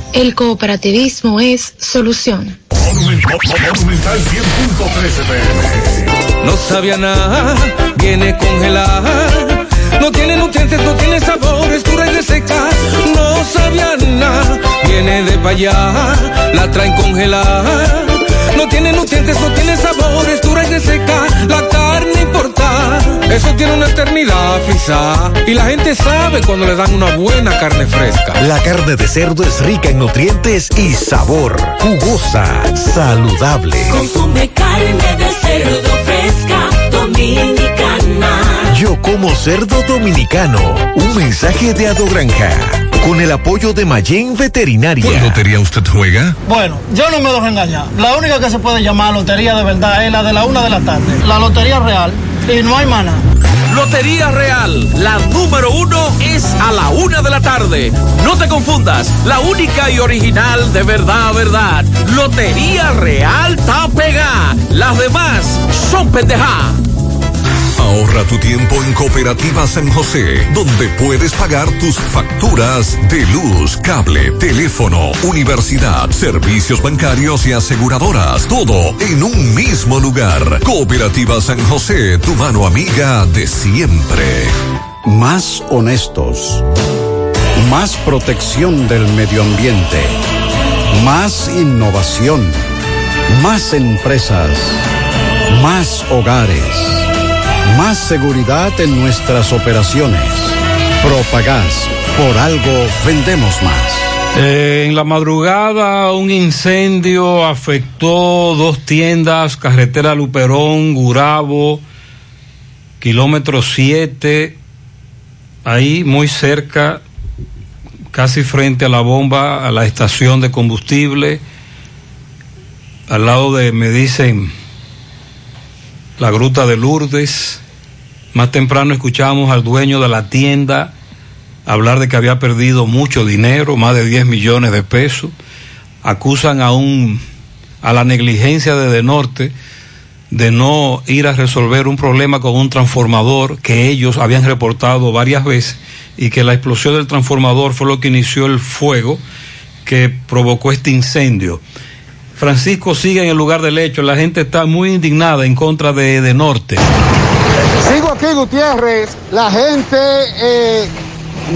El cooperativismo es solución. No sabía nada, viene congelada. No tiene nutrientes, no tiene sabor, es dura y reseca. No sabía nada, viene de pa' allá, la traen congelada. No tiene nutrientes, no tiene sabor, es dura y reseca. La carne importada, eso tiene una eternidad frisada. Y la gente sabe cuando le dan una buena carne fresca. La carne de cerdo es rica en nutrientes y sabor. Jugosa, saludable. Consume carne de cerdo. Yo como cerdo dominicano. Un mensaje de Ado Granja. Con el apoyo de Mayen Veterinaria. ¿Cuál lotería usted juega? Bueno, yo no me dejo engañar. La única que se puede llamar lotería de verdad es la de la una de la tarde. La lotería real. Y no hay mana. Lotería Real, la número uno es a la una de la tarde. No te confundas, la única y original de verdad, verdad. Lotería Real está pegada. Las demás son pendejadas. Ahorra tu tiempo en Cooperativa San José, donde puedes pagar tus facturas de luz, cable, teléfono, universidad, servicios bancarios y aseguradoras. Todo en un mismo lugar. Cooperativa San José, tu mano amiga de siempre. Más honestos. Más protección del medio ambiente. Más innovación. Más empresas. Más hogares. Más seguridad en nuestras operaciones. Propagás. Por algo vendemos más. Eh, en la madrugada un incendio afectó dos tiendas, carretera Luperón, Gurabo, kilómetro 7, ahí muy cerca, casi frente a la bomba, a la estación de combustible, al lado de, me dicen, la gruta de Lourdes. Más temprano escuchamos al dueño de la tienda hablar de que había perdido mucho dinero, más de 10 millones de pesos. Acusan a un a la negligencia de De Norte de no ir a resolver un problema con un transformador que ellos habían reportado varias veces y que la explosión del transformador fue lo que inició el fuego que provocó este incendio. Francisco sigue en el lugar del hecho, la gente está muy indignada en contra de, de Norte. Sigo aquí, Gutiérrez. La gente eh,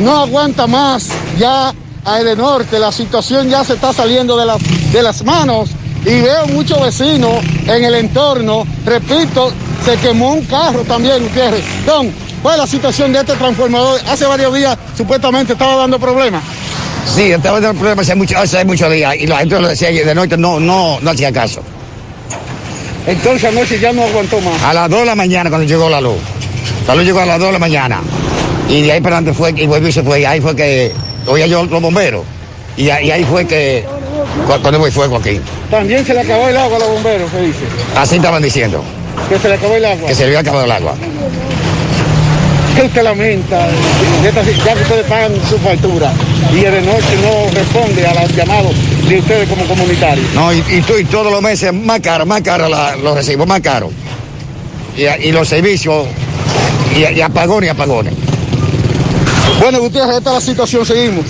no aguanta más ya a Edenorte. La situación ya se está saliendo de las, de las manos y veo muchos vecinos en el entorno. Repito, se quemó un carro también, Gutiérrez. Don, ¿cuál es la situación de este transformador? Hace varios días supuestamente estaba dando problemas. Sí, estaba dando problemas hace muchos hace mucho días y la gente lo decía de noche, no, no, no hacía caso. Entonces anoche ya no aguantó más. A las 2 de la mañana cuando llegó la luz. La luz llegó a las 2 de la mañana. Y de ahí para adelante fue, y volvió y se fue. Y ahí fue que oía yo los bomberos. Y, ahí- y ahí fue que cu- cuando hubo fuego aquí. También se le acabó el agua a los bomberos, ¿qué dice? Así estaban diciendo. Que se le acabó el agua. que se le había acabado el agua. ¿Qué usted lamenta? esta- Ya que ustedes pagan su factura y de noche no responde a los llamados de ustedes como comunitarios. No, y, y, to- y todos los meses más caro, más caro la- los recibos, más caro. Y, y los servicios, y, y apagones y apagones. Bueno, Gutiérrez, esta es la situación, seguimos.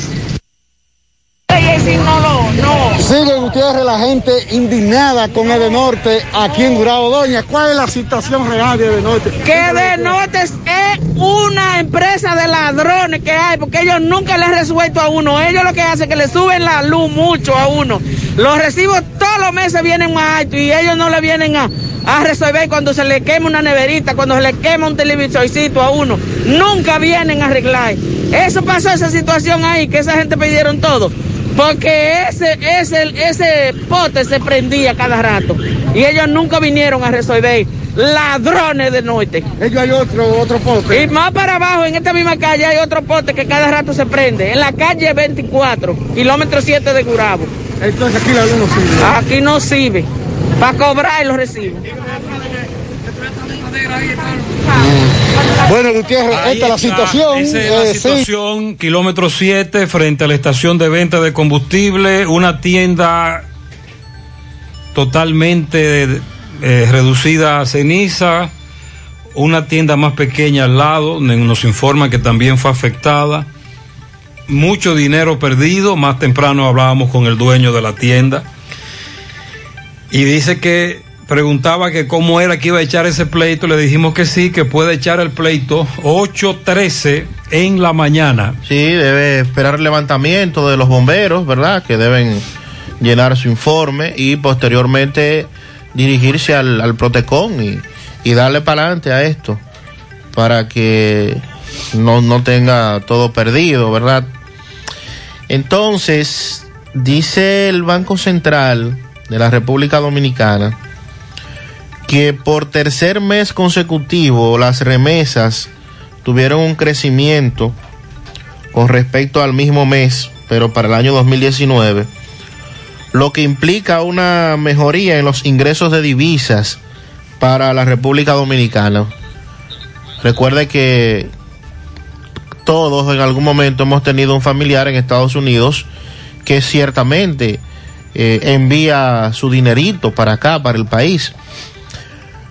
Sigue Gutiérrez, la gente indignada con Edenorte aquí en Gurabo Doña. ¿Cuál es la situación real de Edenorte? Que de Notes es una empresa de ladrones que hay, porque ellos nunca le han resuelto a uno. Ellos lo que hacen es que le suben la luz mucho a uno. Los recibos todos los meses vienen más altos y ellos no le vienen a, a resolver cuando se le quema una neverita, cuando se le quema un televisorcito a uno. Nunca vienen a arreglar. Eso pasó, esa situación ahí, que esa gente pidieron todo. Porque ese, ese, ese pote se prendía cada rato. Y ellos nunca vinieron a resolver. Ladrones de norte. Ellos hay otro, otro pote. Y más para abajo, en esta misma calle, hay otro pote que cada rato se prende. En la calle 24, kilómetro 7 de Gurabo. Entonces aquí la luz no sirve. Aquí no sirve. Para cobrar los recibos. Bueno, Gutiérrez, Ahí esta es la situación. Esa es la Eh, sí. situación, kilómetro 7, frente a la estación de venta de combustible, una tienda totalmente eh, reducida a ceniza, una tienda más pequeña al lado, nos informan que también fue afectada, mucho dinero perdido, más temprano hablábamos con el dueño de la tienda, y dice que preguntaba que cómo era que iba a echar ese pleito, le dijimos que sí, que puede echar el pleito 8.13 en la mañana. Sí, debe esperar el levantamiento de los bomberos, ¿verdad? Que deben llenar su informe y posteriormente dirigirse al, al Protecon y, y darle para adelante a esto para que no, no tenga todo perdido, ¿verdad? Entonces, dice el Banco Central de la República Dominicana que por tercer mes consecutivo las remesas tuvieron un crecimiento con respecto al mismo mes, pero para el año 2019, lo que implica una mejoría en los ingresos de divisas para la República Dominicana. Recuerde que todos en algún momento hemos tenido un familiar en Estados Unidos que ciertamente eh, envía su dinerito para acá, para el país.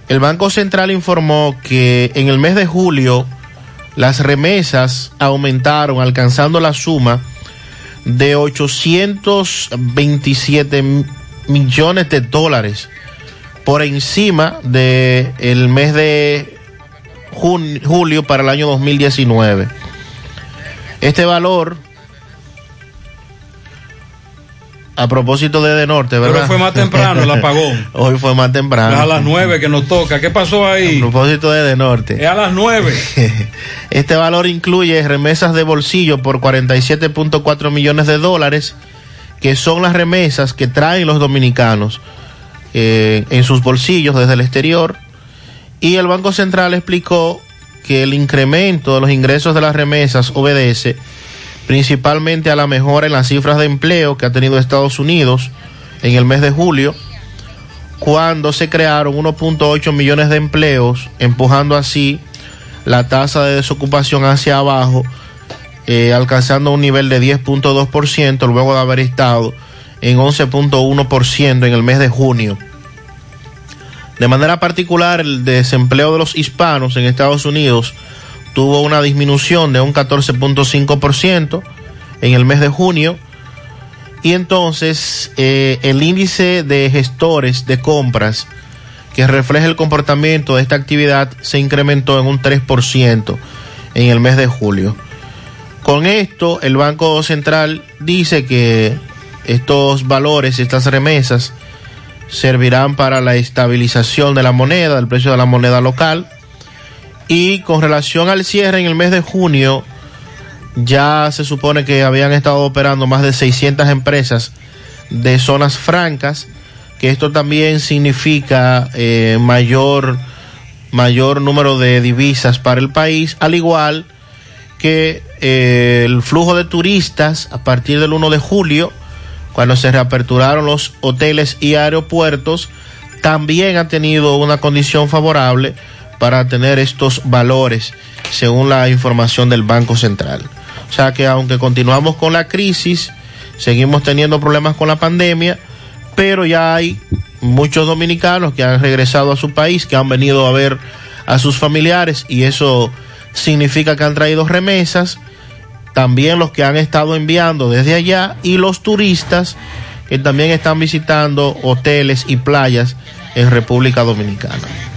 El Banco Central informó que en el mes de julio las remesas aumentaron alcanzando la suma de 827 millones de dólares por encima del el mes de julio para el año 2019. Este valor, a propósito de De Norte, ¿verdad? Pero fue más temprano el apagón. Hoy fue más temprano. Es a las 9 que nos toca. ¿Qué pasó ahí? A propósito de De Norte. Es a las 9. Este valor incluye remesas de bolsillo por 47.4 millones de dólares, que son las remesas que traen los dominicanos eh, en sus bolsillos desde el exterior. Y el Banco Central explicó que el incremento de los ingresos de las remesas obedece principalmente a la mejora en las cifras de empleo que ha tenido Estados Unidos en el mes de julio, cuando se crearon 1.8 millones de empleos, empujando así la tasa de desocupación hacia abajo, eh, alcanzando un nivel de 10.2% luego de haber estado en 11.1% en el mes de junio. De manera particular, el desempleo de los hispanos en Estados Unidos tuvo una disminución de un 14.5% en el mes de junio. Y entonces eh, el índice de gestores de compras que refleja el comportamiento de esta actividad se incrementó en un 3% en el mes de julio. Con esto, el Banco Central dice que estos valores, estas remesas, servirán para la estabilización de la moneda, del precio de la moneda local. Y con relación al cierre en el mes de junio, ya se supone que habían estado operando más de 600 empresas de zonas francas, que esto también significa eh, mayor, mayor número de divisas para el país, al igual que eh, el flujo de turistas a partir del 1 de julio, cuando se reaperturaron los hoteles y aeropuertos, también ha tenido una condición favorable para tener estos valores, según la información del Banco Central. O sea que aunque continuamos con la crisis, seguimos teniendo problemas con la pandemia, pero ya hay muchos dominicanos que han regresado a su país, que han venido a ver a sus familiares y eso significa que han traído remesas, también los que han estado enviando desde allá y los turistas que también están visitando hoteles y playas en República Dominicana.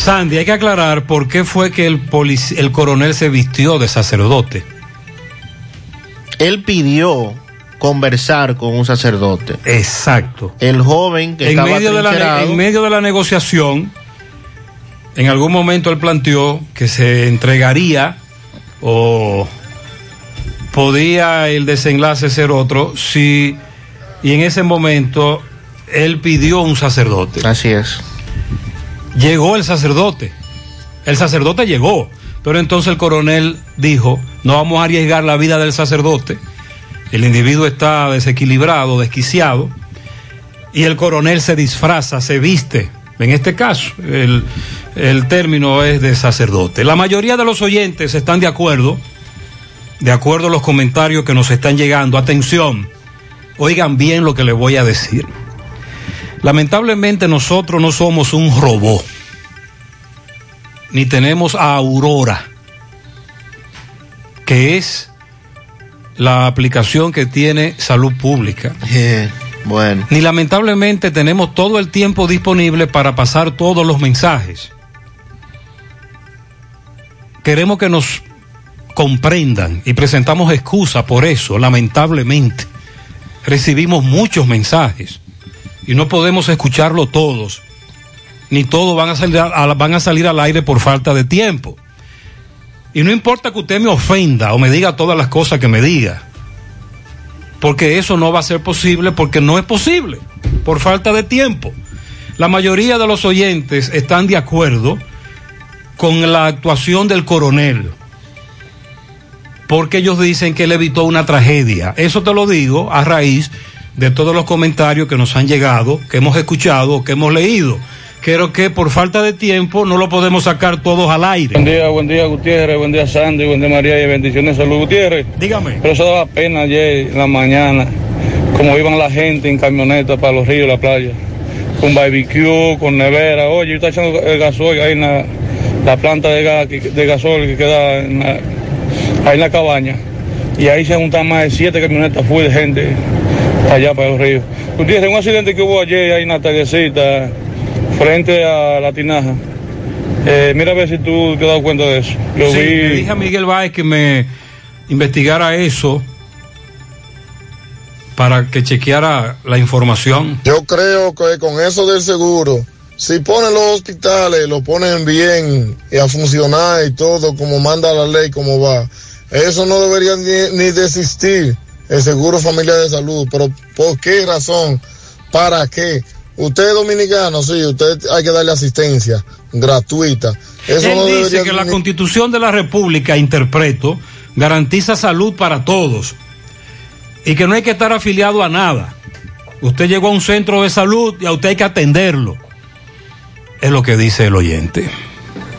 Sandy, hay que aclarar por qué fue que el, el coronel se vistió de sacerdote. Él pidió conversar con un sacerdote. Exacto. El joven que En estaba medio, de la, en medio de la negociación, en algún momento él planteó que se entregaría o podía el desenlace ser otro si y en ese momento él pidió un sacerdote. Así es. Llegó el sacerdote. El sacerdote llegó, pero entonces el coronel dijo, no vamos a arriesgar la vida del sacerdote. El individuo está desequilibrado, desquiciado, y el coronel se disfraza, se viste. En este caso, el, término es de sacerdote. La mayoría de los oyentes están de acuerdo, de acuerdo a los comentarios que nos están llegando. Atención, oigan bien lo que les voy a decir. Lamentablemente nosotros no somos un robot, ni tenemos a Aurora, que es la aplicación que tiene salud pública. bueno. Ni lamentablemente tenemos todo el tiempo disponible para pasar todos los mensajes. Queremos que nos comprendan y presentamos excusa por eso, lamentablemente. Recibimos muchos mensajes y no podemos escucharlo todos, ni todos van a salir, van a salir al aire por falta de tiempo. Y no importa que usted me ofenda o me diga todas las cosas que me diga, porque eso no va a ser posible porque no es posible, por falta de tiempo. La mayoría de los oyentes están de acuerdo con la actuación del coronel, porque ellos dicen que él evitó una tragedia. Eso te lo digo a raíz de todos los comentarios que nos han llegado, que hemos escuchado, que hemos leído. Creo que por falta de tiempo no lo podemos sacar todos al aire. Buen día, buen día Gutiérrez, buen día Sandy, buen día María y bendiciones salud Gutiérrez. Dígame. Pero eso daba pena ayer en la mañana, como iban la gente en camioneta para los ríos, la playa, con barbecue, con nevera. Oye, yo estaba echando el gasoil ahí en la, la planta de, gas, de gasol que queda en la- ahí en la cabaña. Y ahí se juntan más de siete camionetas full de gente allá, para los ríos. Gutiérrez, un accidente que hubo ayer ahí en la tardecita, frente a la tinaja. Eh, mira a ver si tú te has dado cuenta de eso. Yo Sí, vi. le dije a Miguel Báez que me investigara eso para que chequeara la información. Yo creo que con eso del seguro, si ponen los hospitales, lo ponen bien y a funcionar y todo como manda la ley, como va, eso no debería ni, ni desistir el seguro familiar de salud. Pero ¿por qué razón? ¿Para qué? Usted es dominicano, sí, usted hay que darle asistencia gratuita. Eso Él no dice que la constitución de la República, interpreto, garantiza salud para todos y que no hay que estar afiliado a nada. Usted llegó a un centro de salud y a usted hay que atenderlo. Es lo que dice el oyente.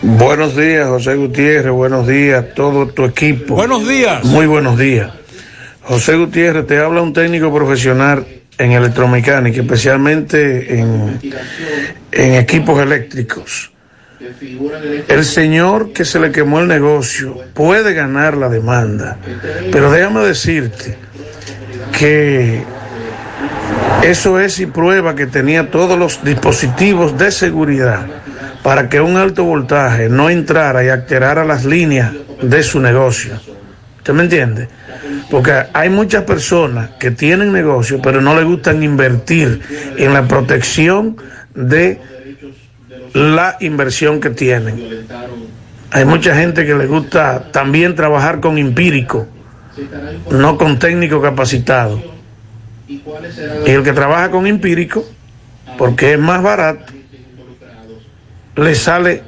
Buenos días, José Gutiérrez. Buenos días, todo tu equipo. Buenos días. Muy buenos días. José Gutiérrez, te habla un técnico profesional en electromecánica, especialmente en, en equipos eléctricos. El señor que se le quemó el negocio puede ganar la demanda, pero déjame decirte que eso es y prueba que tenía todos los dispositivos de seguridad para que un alto voltaje no entrara y alterara las líneas de su negocio. ¿Usted me entiende? Porque hay muchas personas que tienen negocio, pero no les gustan invertir en la protección de la inversión que tienen. Hay mucha gente que le gusta también trabajar con empírico, no con técnico capacitado. Y el que trabaja con empírico, porque es más barato, le sale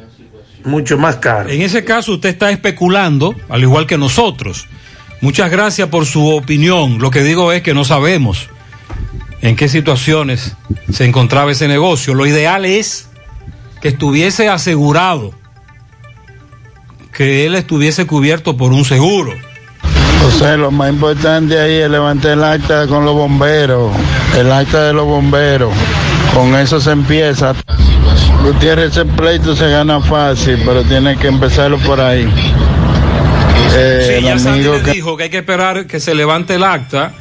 mucho más caro. En ese caso usted está especulando, al igual que nosotros. Muchas gracias por su opinión. Lo que digo es que no sabemos. en qué situaciones se encontraba ese negocio. Lo ideal es que estuviese asegurado, que él estuviese cubierto por un seguro. José, lo más importante ahí es levantar el acta con los bomberos, el acta de los bomberos. Con eso se empieza. Gutiérrez, ese pleito se gana fácil, pero tiene que empezarlo por ahí. Eh, Sí, el ya Sandy amigo le que- dijo que hay que esperar que se levante el acta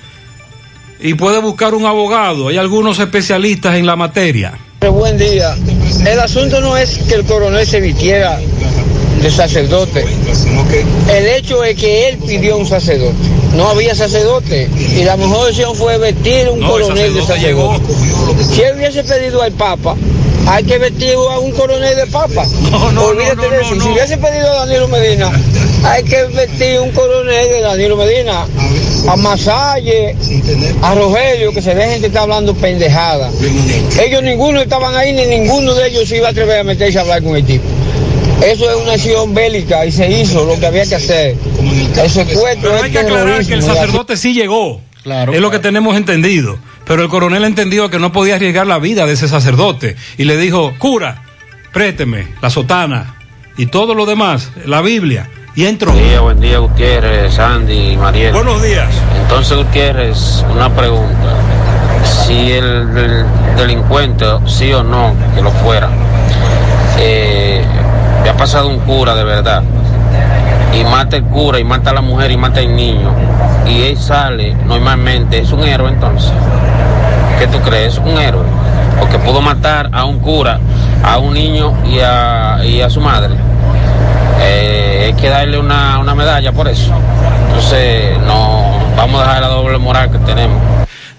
y puede buscar un abogado. Hay algunos especialistas en la materia. Buen día. El asunto no es que el coronel se vistiera de sacerdote. El hecho es que él pidió un sacerdote. No había sacerdote. Y la mejor opción fue vestir un No, el coronel de sacerdote sacerdote. Si él hubiese pedido al Papa, hay que vestir a un coronel de Papa. Olvídate de eso. Si hubiese pedido a Danilo Medina, hay que vestir un coronel de Danilo Medina. A Masalle, a Rogelio, que se dejen de estar hablando pendejada. Ellos ninguno estaban ahí, ni ninguno de ellos se iba a atrever a meterse a hablar con el tipo. Eso es una acción bélica y se hizo lo que había que hacer. El secuestro Pero hay que aclarar que el sacerdote sí llegó. es lo que tenemos entendido. Pero el coronel entendió que no podía arriesgar la vida de ese sacerdote. Y le dijo, cura, présteme la sotana y todo lo demás, la Biblia. Y entró. Buen día, buen día, Gutiérrez, Sandy Mariel. Buenos días. Entonces, Gutiérrez, una pregunta. Si el, el delincuente, sí o no, que lo fuera, eh, le ha pasado un cura de verdad, y mata el cura, y mata a la mujer, y mata al niño, y él sale, normalmente, es un héroe entonces. ¿Qué tú crees? Un héroe. Porque pudo matar a un cura, a un niño y a, y a su madre. Eh, hay que darle una, una medalla por eso. Entonces, no, vamos a dejar la doble moral que tenemos.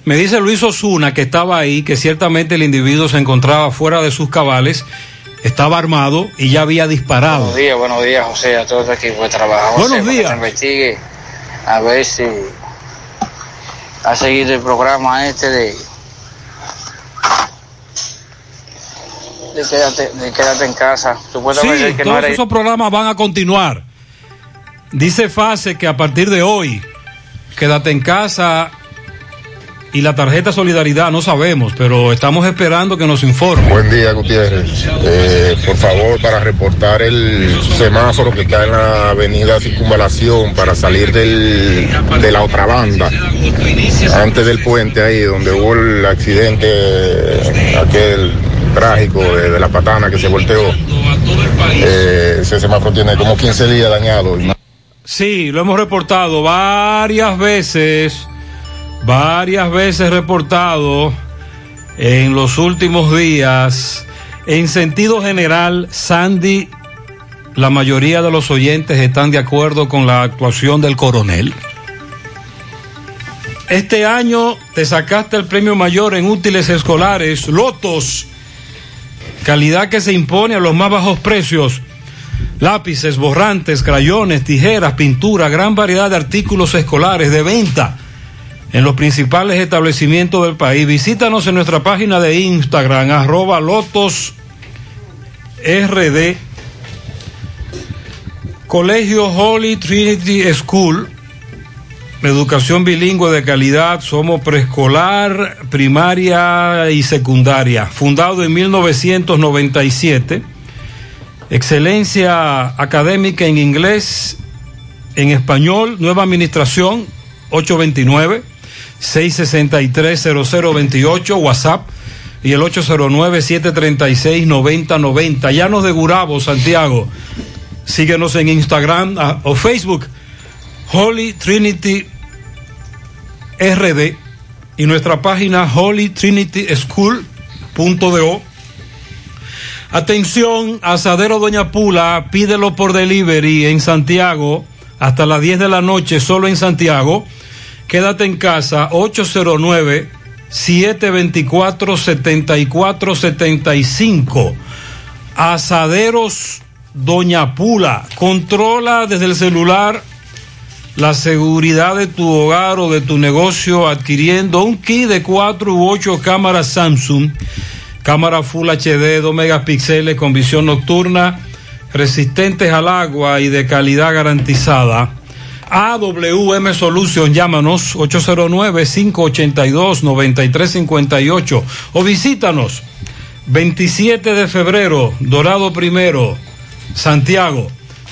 Me dice Luis Osuna que estaba ahí, que ciertamente el individuo se encontraba fuera de sus cabales, estaba armado y ya había disparado. Buenos días, buenos días, José, a todo el equipo de trabajo. Buenos José, días. que se investigue a ver si ha seguido el programa este de, de, quédate, de quédate en casa. Supuestamente que no todos era esos programas van a continuar. Dice Fase que a partir de hoy, quédate en casa y la tarjeta Solidaridad, no sabemos, pero estamos esperando que nos informe. Buen día, Gutiérrez. Eh, por favor, para reportar el semáforo que está en la avenida Circunvalación para salir del, de la otra banda, antes del puente ahí donde hubo el accidente, aquel trágico de, la patana que se volteó. Eh, ese semáforo tiene como 15 días dañado. Sí, lo hemos reportado varias veces, varias veces reportado en los últimos días. En sentido general, Sandy, la mayoría de los oyentes están de acuerdo con la actuación del coronel. Este año te sacaste el premio mayor en útiles escolares, Lotos, calidad que se impone a los más bajos precios. Lápices, borrantes, crayones, tijeras, pintura, gran variedad de artículos escolares de venta en los principales establecimientos del país. Visítanos en nuestra página de Instagram, arroba Lotos RD. Colegio Holy Trinity School, educación bilingüe de calidad, somos preescolar, primaria y secundaria. Fundado en 1997, excelencia académica en inglés, en español, nueva administración, 829-663-0028, WhatsApp y el 809-736-9090. Llanos de Gurabo, Santiago. Síguenos en Instagram o Facebook, Holy Trinity RD y nuestra página Holy Trinity School.do. Atención, Asadero Doña Pula, pídelo por delivery en Santiago hasta las 10 de la noche, solo en Santiago. Quédate en casa, 809 724 7475. Asaderos Doña Pula, controla desde el celular la seguridad de tu hogar o de tu negocio adquiriendo un kit de 4 u 8 cámaras Samsung, cámara Full HD, 2 megapíxeles con visión nocturna, resistentes al agua y de calidad garantizada. AWM Solution, llámanos 809-582-9358 o visítanos 27 de febrero, Dorado Primero, Santiago.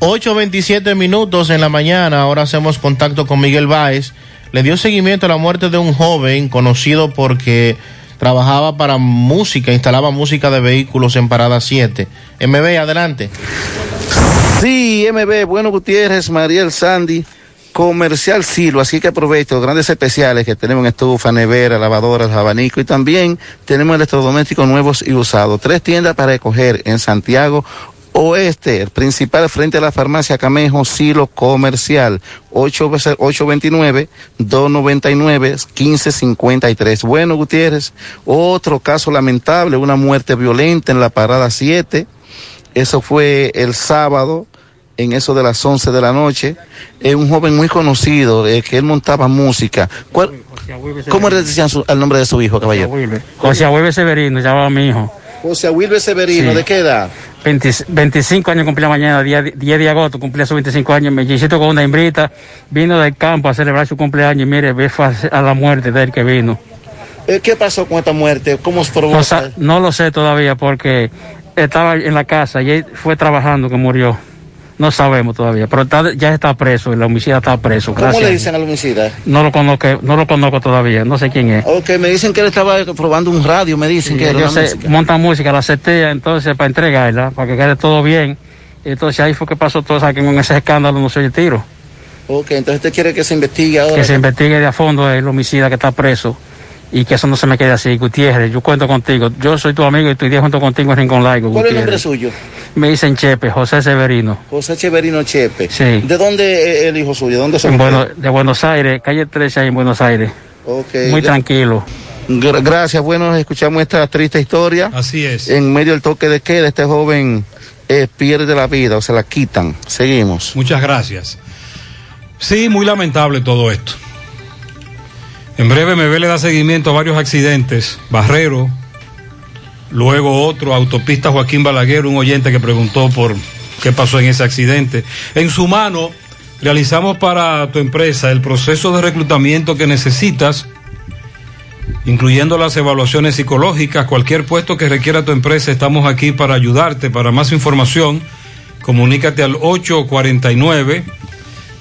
8.27 minutos en la mañana, ahora hacemos contacto con Miguel Báez. Le dio seguimiento a la muerte de un joven conocido porque trabajaba para música, instalaba música de vehículos en Parada 7. MB, adelante. Sí, MB, bueno Gutiérrez, Mariel Sandy, Comercial Silo, así que aprovecho los grandes especiales que tenemos en estufa, nevera, lavadoras, abanico y también tenemos electrodomésticos nuevos y usados. Tres tiendas para recoger en Santiago, Oeste, el principal frente a la farmacia Camejo, Silo Comercial, 829-299-1553. Bueno, Gutiérrez, otro caso lamentable, una muerte violenta en la parada 7. Eso fue el sábado, en eso de las 11 de la noche. Es un joven muy conocido, eh, que él montaba música. ¿Cuál- ¿Cómo le decían su- el nombre de su hijo, caballero? José Abuelo Severino, llamaba mi hijo. José Wilber Severino, Sí. ¿de qué edad? 20 25 años cumplía mañana, día 10 de agosto, cumplía sus 25 años. Me visito con una hembrita, vino del campo a celebrar su cumpleaños y mire, ve fue a la muerte de él que vino. Eh, ¿Qué pasó con esta muerte? ¿Cómo se No, provoca? sa- no lo sé todavía porque estaba en la casa y él fue trabajando que murió. No sabemos todavía, pero está- ya está preso, el homicida está preso. ¿Cómo Gracias. le dicen al homicida? No lo conozco, no lo conozco todavía, no sé quién es. Ok, me dicen que él estaba probando un radio, me dicen que una se música. montan música, la setea entonces para entregarla, para que quede todo bien. Entonces ahí fue que pasó todo, que con ese escándalo no se oye tiro. Ok, entonces usted quiere que se investigue ahora. Que se investigue de a fondo el homicida que está preso y que eso no se me quede así. Gutiérrez, yo cuento contigo. Yo soy tu amigo y estoy junto contigo en Rincón Laigo. ¿Cuál es el nombre suyo? Me dicen Chepe, José Severino. José Cheverino Chepe. Sí. ¿De dónde es el hijo suyo? ¿Dónde son? Bueno- de Buenos Aires, calle 13 ahí en Buenos Aires. Ok. Muy tranquilo. gra- gracias, bueno, escuchamos esta triste historia. Así es. En medio del toque de queda, este joven eh, pierde la vida o se la quitan. Seguimos. Muchas gracias. Sí, muy lamentable todo esto. En breve me le da seguimiento a varios accidentes. Barrero, luego otro, autopista Joaquín Balaguer, un oyente que preguntó por qué pasó en ese accidente. En su mano, realizamos para tu empresa el proceso de reclutamiento que necesitas, incluyendo las evaluaciones psicológicas, cualquier puesto que requiera tu empresa, estamos aquí para ayudarte. Para más información, comunícate al 849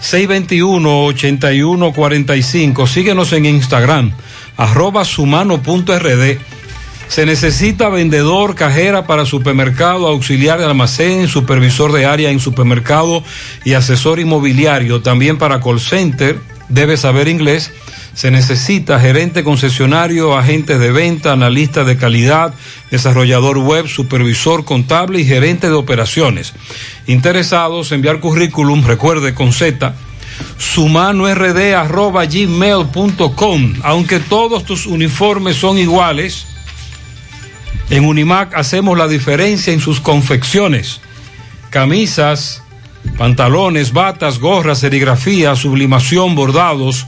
621-8145. Síguenos en Instagram, arroba sumano.rd. Se necesita vendedor, cajera para supermercado, auxiliar de almacén, supervisor de área en supermercado y asesor inmobiliario. También para call center, debe saber inglés. Se necesita gerente concesionario, agente de venta, analista de calidad, desarrollador web, supervisor contable y gerente de operaciones. Interesados, enviar currículum, recuerde con Z, sumanord.gmail.com. Aunque todos tus uniformes son iguales, en Unimac hacemos la diferencia en sus confecciones. Camisas, pantalones, batas, gorras, serigrafía, sublimación, bordados,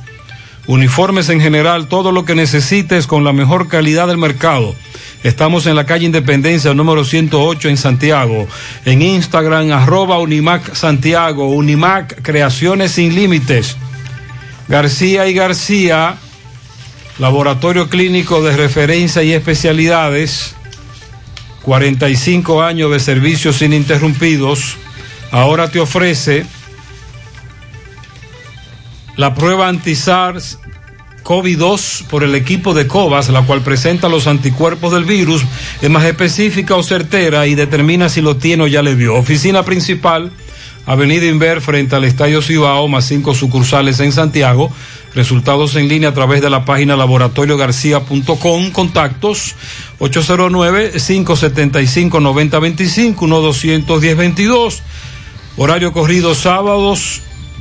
uniformes en general, todo lo que necesites con la mejor calidad del mercado. Estamos en la calle Independencia, número 108 en Santiago. En Instagram, arroba Unimac Santiago, Unimac Creaciones Sin Límites. García y García, Laboratorio Clínico de Referencia y Especialidades. 45 años de servicios ininterrumpidos. Ahora te ofrece la prueba anti-SARS COVID-2 por el equipo de COVAS, la cual presenta los anticuerpos del virus, es más específica o certera y determina si lo tiene o ya le dio. Oficina principal, Avenida Inver, frente al Estadio Cibao, más cinco sucursales en Santiago. Resultados en línea a través de la página laboratoriogarcía.com. Contactos 809-575-9025, 1-210-22. Horario corrido sábados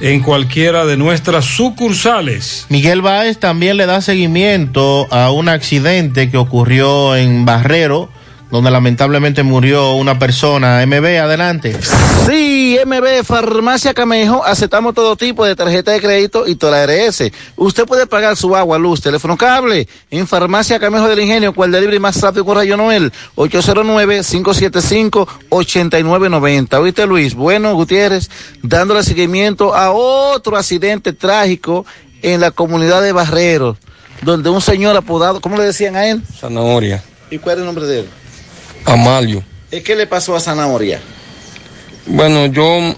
en cualquiera de nuestras sucursales. Miguel Báez también le da seguimiento a un accidente que ocurrió en Barrero, donde lamentablemente murió una persona. MB, adelante. Sí, MB, Farmacia Camejo, aceptamos todo tipo de tarjeta de crédito y toda la RS. Usted puede pagar su agua, luz, teléfono cable en Farmacia Camejo del Ingenio, cual delivery más rápido con Rayo Noel, 809-575-8990. ¿Oíste, Luis? Bueno, Gutiérrez, dándole seguimiento a otro accidente trágico en la comunidad de Barreros, donde un señor apodado, ¿cómo le decían a él? Zanahoria. ¿Y cuál es el nombre de él? Amalio. ¿Qué le pasó a Zanahoria? Bueno, yo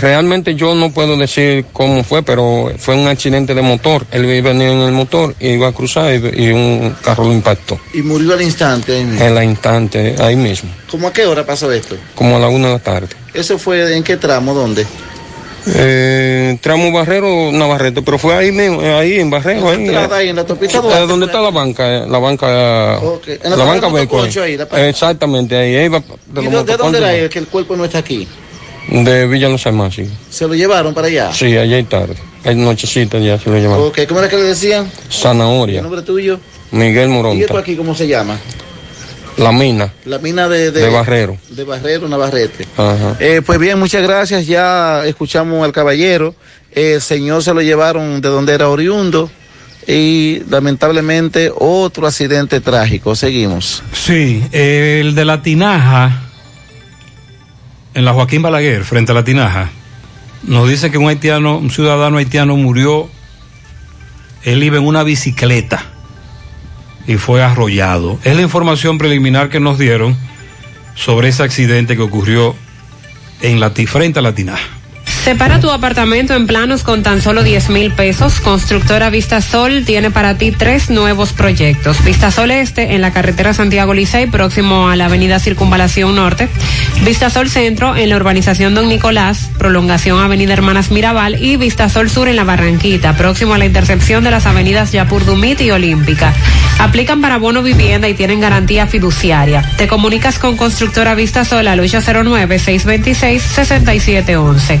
realmente yo no puedo decir cómo fue, pero fue un accidente de motor. Él venía en el motor, iba a cruzar y, y un carro lo impactó. Y murió al instante. Ahí mismo. En la instante, ahí mismo. ¿Cómo a qué hora pasó esto? Como a la una de la tarde. ¿Eso fue en qué tramo? ¿Dónde? Eh, tramo Barrero, Navarrete, pero fue ahí mismo, ahí en Barrero. Ahí, ahí en la topita eh, donde está la banca, la banca, okay. la, la banca Beco. Exactamente, ahí. ahí va, de, ¿Y de, de dónde era él, que el cuerpo no está aquí? De Villa Los Almácigos. ¿Se lo llevaron para allá? Sí, allá hay tarde. Hay nochecita ya se lo llevaron. Ok, ¿cómo era que le decían? Zanahoria. ¿El nombre tuyo? Miguel Moronta. ¿Y esto aquí cómo se llama? La mina. La mina de, de, de Barrero. De Barrero, Navarrete. Ajá. Eh, pues bien, muchas gracias. Ya escuchamos al caballero. El señor se lo llevaron de donde era oriundo. Y lamentablemente otro accidente trágico. Seguimos. Sí, el de la tinaja, en la Joaquín Balaguer, frente a la tinaja, nos dice que un haitiano, un ciudadano haitiano murió. Él iba en una bicicleta y fue arrollado. Es la información preliminar que nos dieron sobre ese accidente que ocurrió en la frente a la tinaja. Separa tu apartamento en planos con tan solo 10 mil pesos. Constructora Vista Sol tiene para ti tres nuevos proyectos. Vista Sol Este en la carretera Santiago Licey, próximo a la avenida Circunvalación Norte. Vista Sol Centro en la urbanización Don Nicolás, prolongación Avenida Hermanas Mirabal. Y Vista Sol Sur en la Barranquita, próximo a la intercepción de las avenidas Yapur Dumit y Olímpica. Aplican para bono vivienda y tienen garantía fiduciaria. Te comunicas con Constructora Vista Sol al 809-626-6711.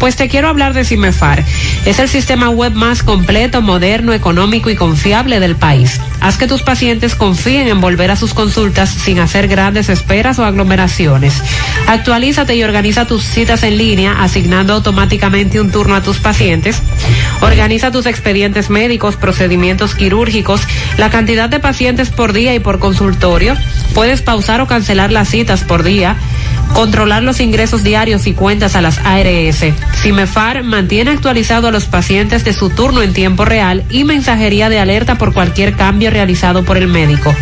Pues te quiero hablar de Cimefar. Es el sistema web más completo, moderno, económico y confiable del país. Haz que tus pacientes confíen en volver a sus consultas sin hacer grandes esperas o aglomeraciones. Actualízate y organiza tus citas en línea, asignando automáticamente un turno a tus pacientes. Organiza tus expedientes médicos, procedimientos quirúrgicos, la cantidad de pacientes por día y por consultorio. Puedes pausar o cancelar las citas por día controlar los ingresos diarios y cuentas a las ARS. Cimefar mantiene actualizado a los pacientes de su turno en tiempo real y mensajería de alerta por cualquier cambio realizado por el médico.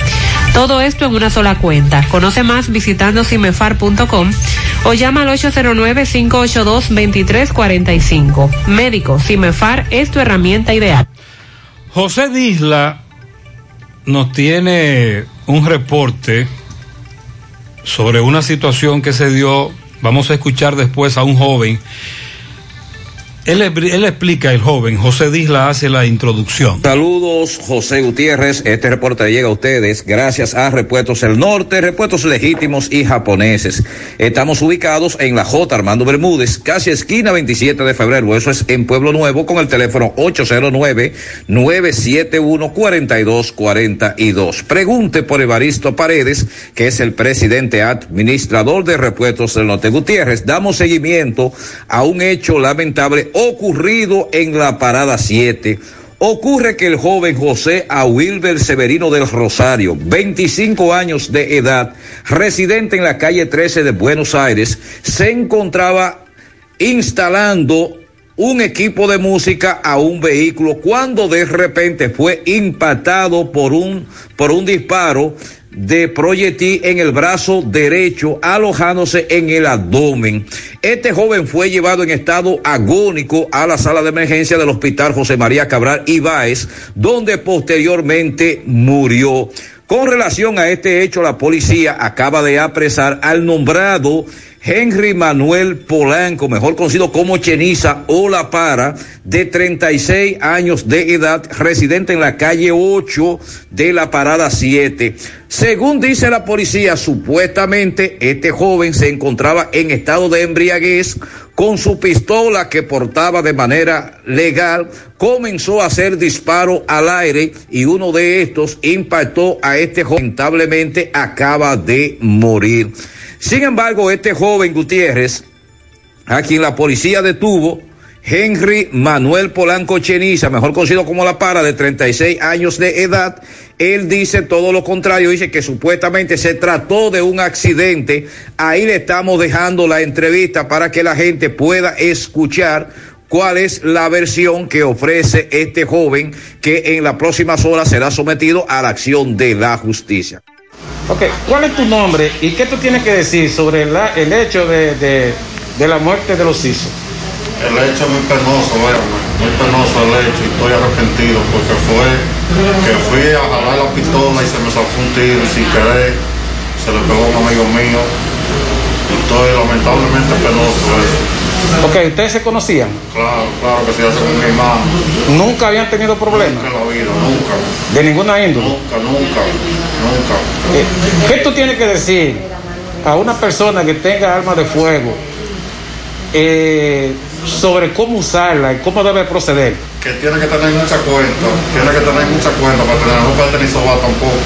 Todo esto en una sola cuenta. Conoce más visitando cimefar.com o llama al 809-582-2345. Médico, Cimefar es tu herramienta ideal. José Disla nos tiene un reporte sobre una situación que se dio, vamos a escuchar después a un joven. Él, explica, el joven, José Disla hace la introducción. Saludos, José Gutiérrez. Este reporte llega a ustedes gracias a Repuestos El Norte, repuestos legítimos y japoneses. Estamos ubicados en la J. Armando Bermúdez, casi esquina 27 de febrero. Eso es en Pueblo Nuevo con el teléfono 809-971-4242. Pregunte por Evaristo Paredes, que es el presidente administrador de Repuestos El Norte. Gutiérrez, damos seguimiento a un hecho lamentable ocurrido en la parada 7. Ocurre que el joven José Awilber Severino del Rosario, 25 años de edad, residente en la calle 13 de Buenos Aires, se encontraba instalando un equipo de música a un vehículo cuando de repente fue impactado por un, por un disparo de proyectil en el brazo derecho, alojándose en el abdomen. Este joven fue llevado en estado agónico a la sala de emergencia del Hospital José María Cabral Ibáez, donde posteriormente murió. Con relación a este hecho, la policía acaba de apresar al nombrado Henry Manuel Polanco, mejor conocido como Cheniza o La Para, de 36 años de edad, residente en la calle 8 de la parada 7. Según dice la policía, supuestamente este joven se encontraba en estado de embriaguez con su pistola que portaba de manera legal, comenzó a hacer disparo al aire y uno de estos impactó a este joven, lamentablemente acaba de morir. Sin embargo, este joven Gutiérrez, a quien la policía detuvo, Henry Manuel Polanco Cheniza, mejor conocido como La Para, de 36 años de edad, él dice todo lo contrario, dice que supuestamente se trató de un accidente. Ahí le estamos dejando la entrevista para que la gente pueda escuchar cuál es la versión que ofrece este joven que en las próximas horas será sometido a la acción de la justicia. Ok, ¿cuál es tu nombre y qué tú tienes que decir sobre la- el hecho de, de- de la muerte de los ISO? El hecho es muy penoso, verme, muy penoso el hecho y estoy arrepentido porque fue que fui a jalar la pistola y se me zafó un tiro y sin querer se le pegó a un amigo mío y estoy lamentablemente penoso eso. Ok, ¿ustedes se conocían? Claro, claro que se hace mi hermano. ¿Nunca habían tenido problemas? Nunca en la vida, nunca. ¿De ninguna índole? Nunca, nunca, nunca. Eh, ¿Qué tú tienes que decir a una persona que tenga arma de fuego eh, sobre cómo usarla y cómo debe proceder? Que tiene que tener mucha cuenta, tiene que tener mucha cuenta para tener, no puede tener soba tampoco.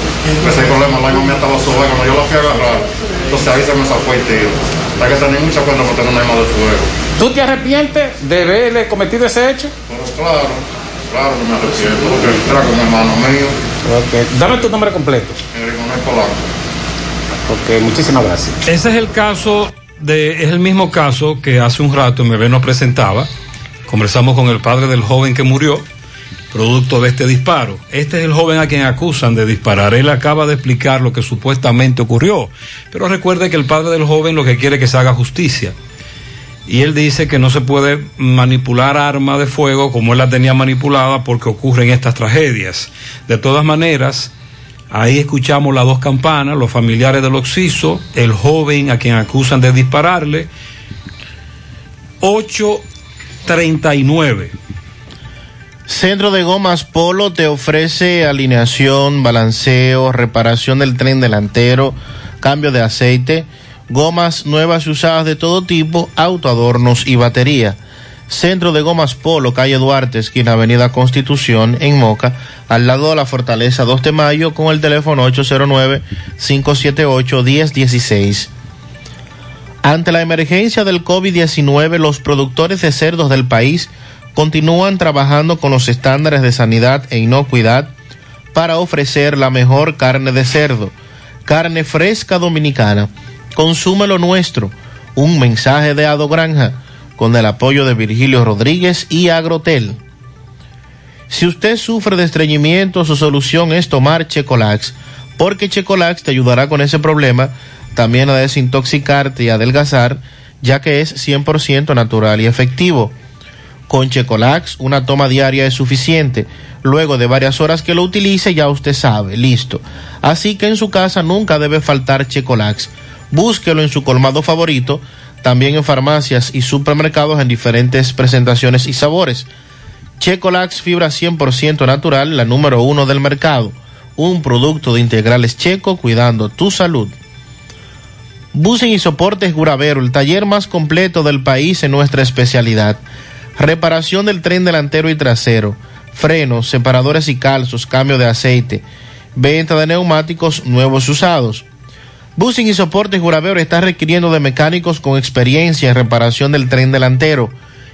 Ese problema, la mía estaba soba cuando yo la fui a agarrar, entonces ahí se me zafó el tiro. Hay que tener mucha cuenta para tener un arma de fuego. ¿Tú te arrepientes de haberle cometido ese hecho? Pero claro, claro que me arrepiento, porque era como hermano mío, dame tu nombre completo. Ok, muchísimas gracias. Ese es el caso de, es el mismo caso que hace un rato MB nos presentaba. Conversamos con el padre del joven que murió, producto de este disparo. Este es el joven a quien acusan de disparar. Él acaba de explicar lo que supuestamente ocurrió. Pero recuerde que el padre del joven lo que quiere es que se haga justicia. Y él dice que no se puede manipular arma de fuego como él la tenía manipulada porque ocurren estas tragedias. De todas maneras, ahí escuchamos las dos campanas, los familiares del occiso, el joven a quien acusan de dispararle. 839. Centro de Gomas Polo te ofrece alineación, balanceo, reparación del tren delantero, cambio de aceite, gomas nuevas y usadas de todo tipo, autoadornos y batería. Centro de Gomas Polo, calle Duarte, esquina Avenida Constitución, en Moca, al lado de la Fortaleza 2 de Mayo, con el teléfono 809-578-1016. Ante la emergencia del COVID-19, los productores de cerdos del país continúan trabajando con los estándares de sanidad e inocuidad para ofrecer la mejor carne de cerdo, carne fresca dominicana. Consume lo nuestro. Un mensaje de Ado Granja con el apoyo de Virgilio Rodríguez y Agrotel. Si usted sufre de estreñimiento, su solución es tomar Checolax, porque Checolax te ayudará con ese problema, también a desintoxicarte y adelgazar, ya que es 100% natural y efectivo. Con Checolax, una toma diaria es suficiente. Luego de varias horas que lo utilice, ya usted sabe, listo. Así que en su casa nunca debe faltar Checolax. Búsquelo en su colmado favorito, también en farmacias y supermercados en diferentes presentaciones y sabores. Checolax fibra 100% natural, la número uno del mercado. Un producto de integrales checo cuidando tu salud. Busen y Soportes Guravero, el taller más completo del país en nuestra especialidad. Reparación del tren delantero y trasero, frenos, separadores y calzos, cambio de aceite, venta de neumáticos nuevos usados. Busen y Soportes Guravero está requiriendo de mecánicos con experiencia en reparación del tren delantero.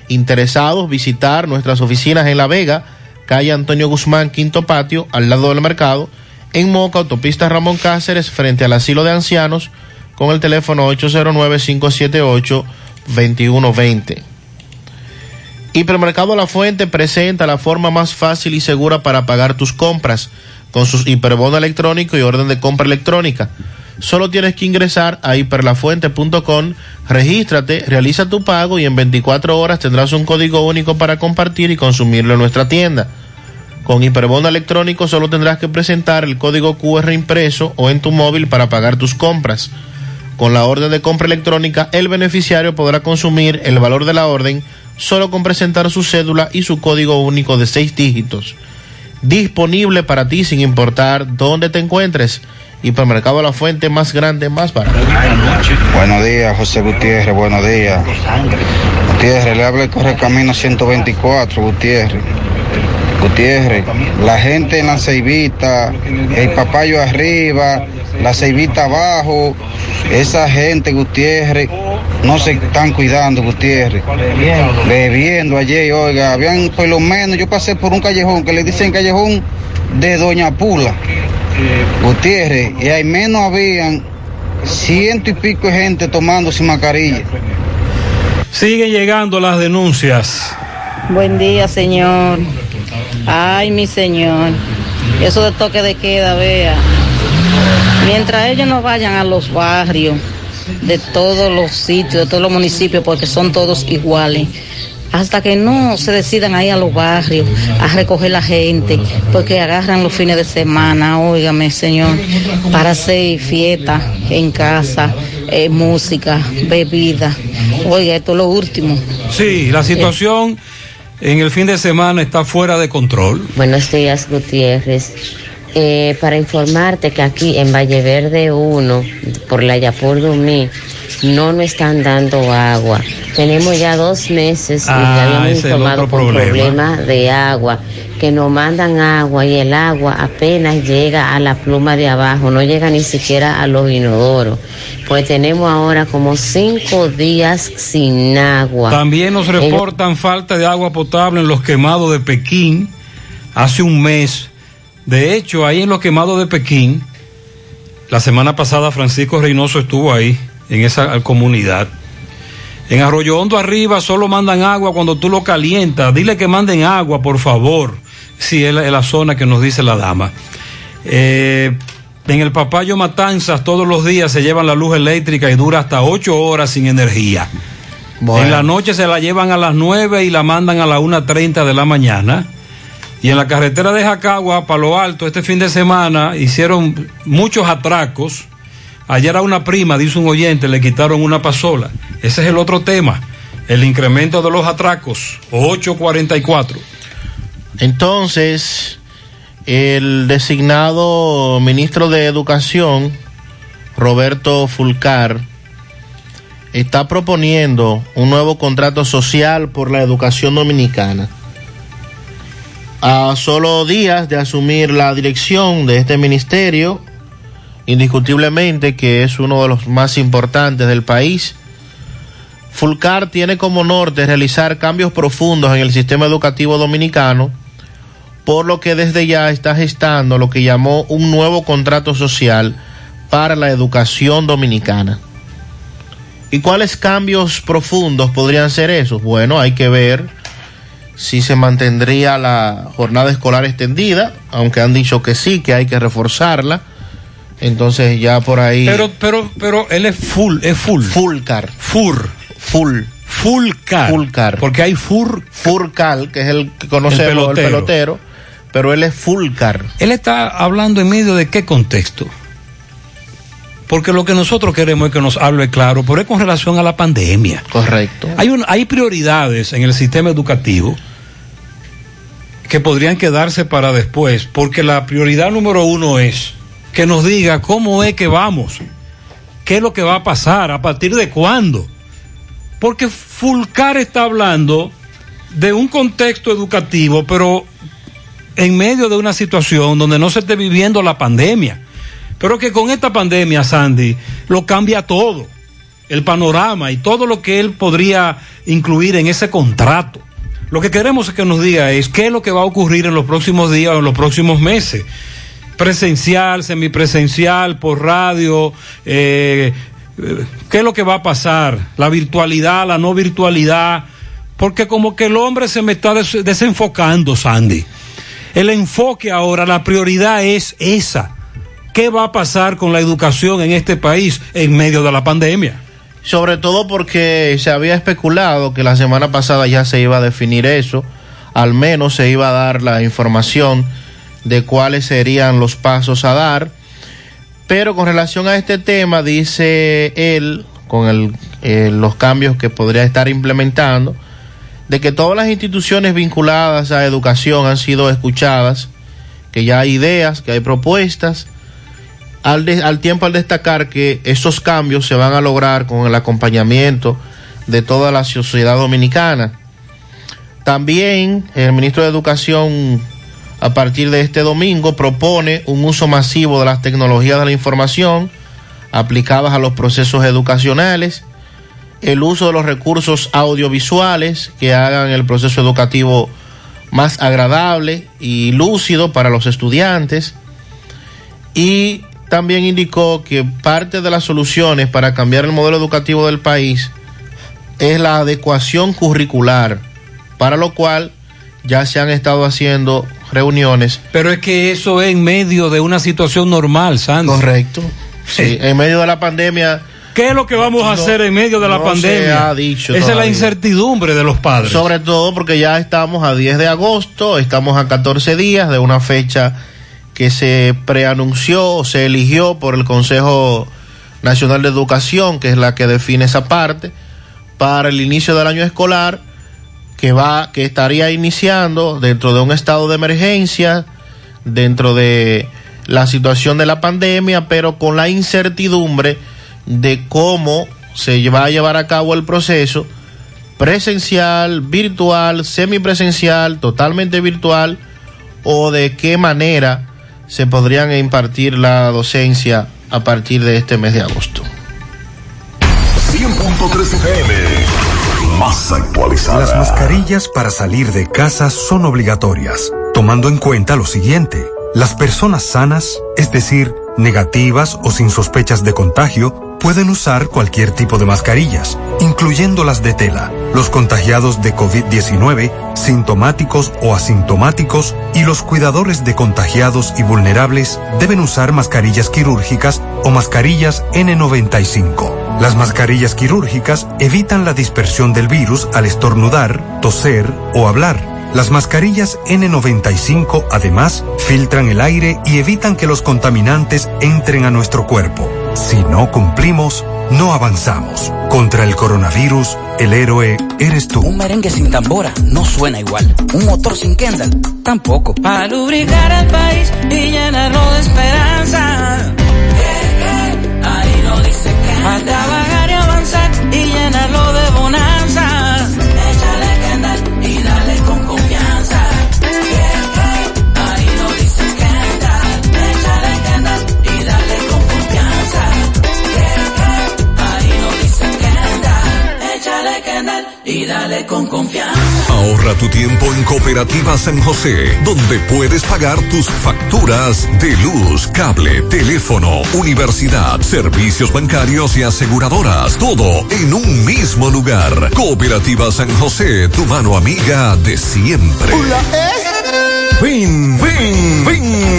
Interesados, visitar nuestras oficinas en La Vega, calle Antonio Guzmán, Quinto Patio, al lado del mercado, en Moca, autopista Ramón Cáceres, frente al asilo de ancianos, con el teléfono 809-578-2120. Hipermercado La Fuente presenta la forma más fácil y segura para pagar tus compras con sus hiperbono electrónico y orden de compra electrónica. Solo tienes que ingresar a hiperlafuente.com, regístrate, realiza tu pago y en 24 horas tendrás un código único para compartir y consumirlo en nuestra tienda. Con hiperbono electrónico solo tendrás que presentar el código QR impreso o en tu móvil para pagar tus compras. Con la orden de compra electrónica, el beneficiario podrá consumir el valor de la orden solo con presentar su cédula y su código único de seis dígitos. Disponible para ti sin importar dónde te encuentres. Hipermercado La Fuente más grande, más barato. Buenos días, José Gutiérrez, buenos días. Gutiérrez, le habla el Correcamino 124, Gutiérrez. Gutiérrez, la gente en la ceibita, el papayo arriba, la ceibita abajo, esa gente, Gutiérrez, no se están cuidando, Gutiérrez. Bebiendo ayer, oiga, habían por lo menos, yo pasé por un callejón que le dicen callejón de Doña Pula. Gutiérrez, y al menos habían ciento y pico de gente tomando sin mascarilla. Siguen llegando las denuncias. Buen día, señor. Ay, mi señor. Eso de toque de queda, vea. Mientras ellos no vayan a los barrios de todos los sitios, de todos los municipios, porque son todos iguales. Hasta que no se decidan ahí a los barrios a recoger la gente, porque agarran los fines de semana, óigame, señor, para hacer fiesta en casa, eh, música, bebida. Oiga, esto es lo último. Sí, la situación en el fin de semana está fuera de control. Buenos días, Gutiérrez. Eh, para informarte que aquí en Valle Verde 1, por la Yapur Dumí, no nos están dando agua. Tenemos ya dos meses y Ah, ya habíamos es el informado con problema. problemas de agua, que nos mandan agua y el agua apenas llega a la pluma de abajo, no llega ni siquiera a los inodoros. Pues tenemos ahora como cinco días sin agua. También nos reportan falta de agua potable en los quemados de Pekín hace un mes. De hecho, ahí en los quemados de Pekín, la semana pasada Francisco Reynoso estuvo ahí, en esa comunidad. En Arroyo Hondo arriba solo mandan agua cuando tú lo calientas. Dile que manden agua, por favor. Sí, es la, es la zona que nos dice la dama. Eh, en el Papayo Matanzas todos los días se llevan la luz eléctrica y dura hasta ocho horas sin energía. Bueno. En la noche se la llevan a las 9 y la mandan a las 1.30 de la mañana. Y en la carretera de Jacagua, Palo Alto, este fin de semana hicieron muchos atracos. Ayer a una prima, dice un oyente, le quitaron una pasola. Ese es el otro tema, el incremento de los atracos, 844. Entonces, el designado ministro de Educación, Roberto Fulcar, está proponiendo un nuevo contrato social por la educación dominicana. A solo días de asumir la dirección de este ministerio, indiscutiblemente que es uno de los más importantes del país, Fulcar tiene como norte realizar cambios profundos en el sistema educativo dominicano, por lo que desde ya está gestando lo que llamó un nuevo contrato social para la educación dominicana. ¿Y cuáles cambios profundos podrían ser esos? Bueno, hay que ver si se mantendría la jornada escolar extendida, aunque han dicho que sí, que hay que reforzarla. Entonces ya por ahí... Pero, pero, pero él es full, es full. Fulcar. Fur. Full. Fulcar. Fulcar. Porque hay Fur. Furcal, que es el que conocemos, el pelotero. pelotero, pero él es Fulcar. Él está hablando en medio de qué contexto. Porque lo que nosotros queremos es que nos hable claro, pero es con relación a la pandemia. Correcto. Hay, un, hay prioridades en el sistema educativo que podrían quedarse para después, porque la prioridad número uno es que nos diga cómo es que vamos, qué es lo que va a pasar, a partir de cuándo. Porque Fulcar está hablando de un contexto educativo, pero en medio de una situación donde no se esté viviendo la pandemia. Pero que con esta pandemia, Sandy, lo cambia todo. El panorama y todo lo que él podría incluir en ese contrato. Lo que queremos es que nos diga es qué es lo que va a ocurrir en los próximos días o en los próximos meses. Presencial, semipresencial, por radio, eh, qué es lo que va a pasar, la virtualidad, la no virtualidad, porque como que el hombre se me está des- desenfocando, Sandy. El enfoque ahora, la prioridad es esa. ¿Qué va a pasar con la educación en este país en medio de la pandemia? Sobre todo porque se había especulado que la semana pasada ya se iba a definir eso, al menos se iba a dar la información de cuáles serían los pasos a dar. Pero con relación a este tema, dice él, con eh, los cambios que podría estar implementando, de que todas las instituciones vinculadas a educación han sido escuchadas, que ya hay ideas, que hay propuestas, al tiempo al destacar que esos cambios se van a lograr con el acompañamiento de toda la sociedad dominicana. También el ministro de Educación, a partir de este domingo, propone un uso masivo de las tecnologías de la información aplicadas a los procesos educacionales, el uso de los recursos audiovisuales que hagan el proceso educativo más agradable y lúcido para los estudiantes. Y también indicó que parte de las soluciones para cambiar el modelo educativo del país es la adecuación curricular, para lo cual ya se han estado haciendo reuniones. Pero es que eso es en medio de una situación normal, Sandy. Correcto. Sí, en medio de la pandemia. ¿Qué es lo que vamos a No, hacer en medio de la no pandemia? se ha dicho Esa es la incertidumbre de los padres. Sobre todo porque ya estamos a 10 de agosto, estamos a 14 días de una fecha que se preanunció o se eligió por el Consejo Nacional de Educación, que es la que define esa parte, para el inicio del año escolar, que va, que estaría iniciando dentro de un estado de emergencia, dentro de la situación de la pandemia, pero con la incertidumbre de cómo se va a llevar a cabo el proceso presencial, virtual, semipresencial, totalmente virtual, o de qué manera se podrían impartir la docencia a partir de este mes de agosto. 100.3 FM. Las mascarillas para salir de casa son obligatorias, tomando en cuenta lo siguiente. Las personas sanas, es decir, negativas o sin sospechas de contagio, pueden usar cualquier tipo de mascarillas, incluyendo las de tela. Los contagiados de COVID-19, sintomáticos o asintomáticos y los cuidadores de contagiados y vulnerables deben usar mascarillas quirúrgicas o mascarillas N95. Las mascarillas quirúrgicas evitan la dispersión del virus al estornudar, toser o hablar. Las mascarillas N95 además filtran el aire y evitan que los contaminantes entren a nuestro cuerpo. Si no cumplimos, no avanzamos. Contra el coronavirus, el héroe eres tú. Un merengue sin tambora no suena igual. Un motor sin Kendall tampoco. Para lubricar el país y llenarlo de esperanza. Ahí lo dice A dale con confianza. Ahorra tu tiempo en Cooperativa San José, donde puedes pagar tus facturas de luz, cable, teléfono, universidad, servicios bancarios y aseguradoras. Todo en un mismo lugar. Cooperativa San José, tu mano amiga de siempre. Ven, ven, ven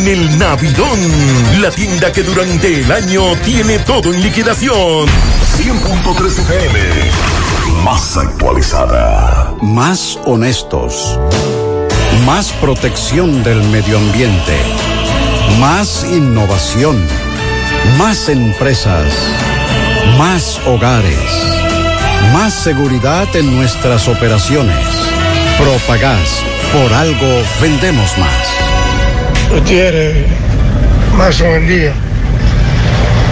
el Navidón, la tienda que durante el año tiene todo en liquidación. 100.3 FM. Más actualizada. Más honestos. Más protección del medio ambiente. Más innovación. Más empresas. Más hogares. Más seguridad en nuestras operaciones. Propagás. Por algo vendemos más. Gutiérrez, más buen día.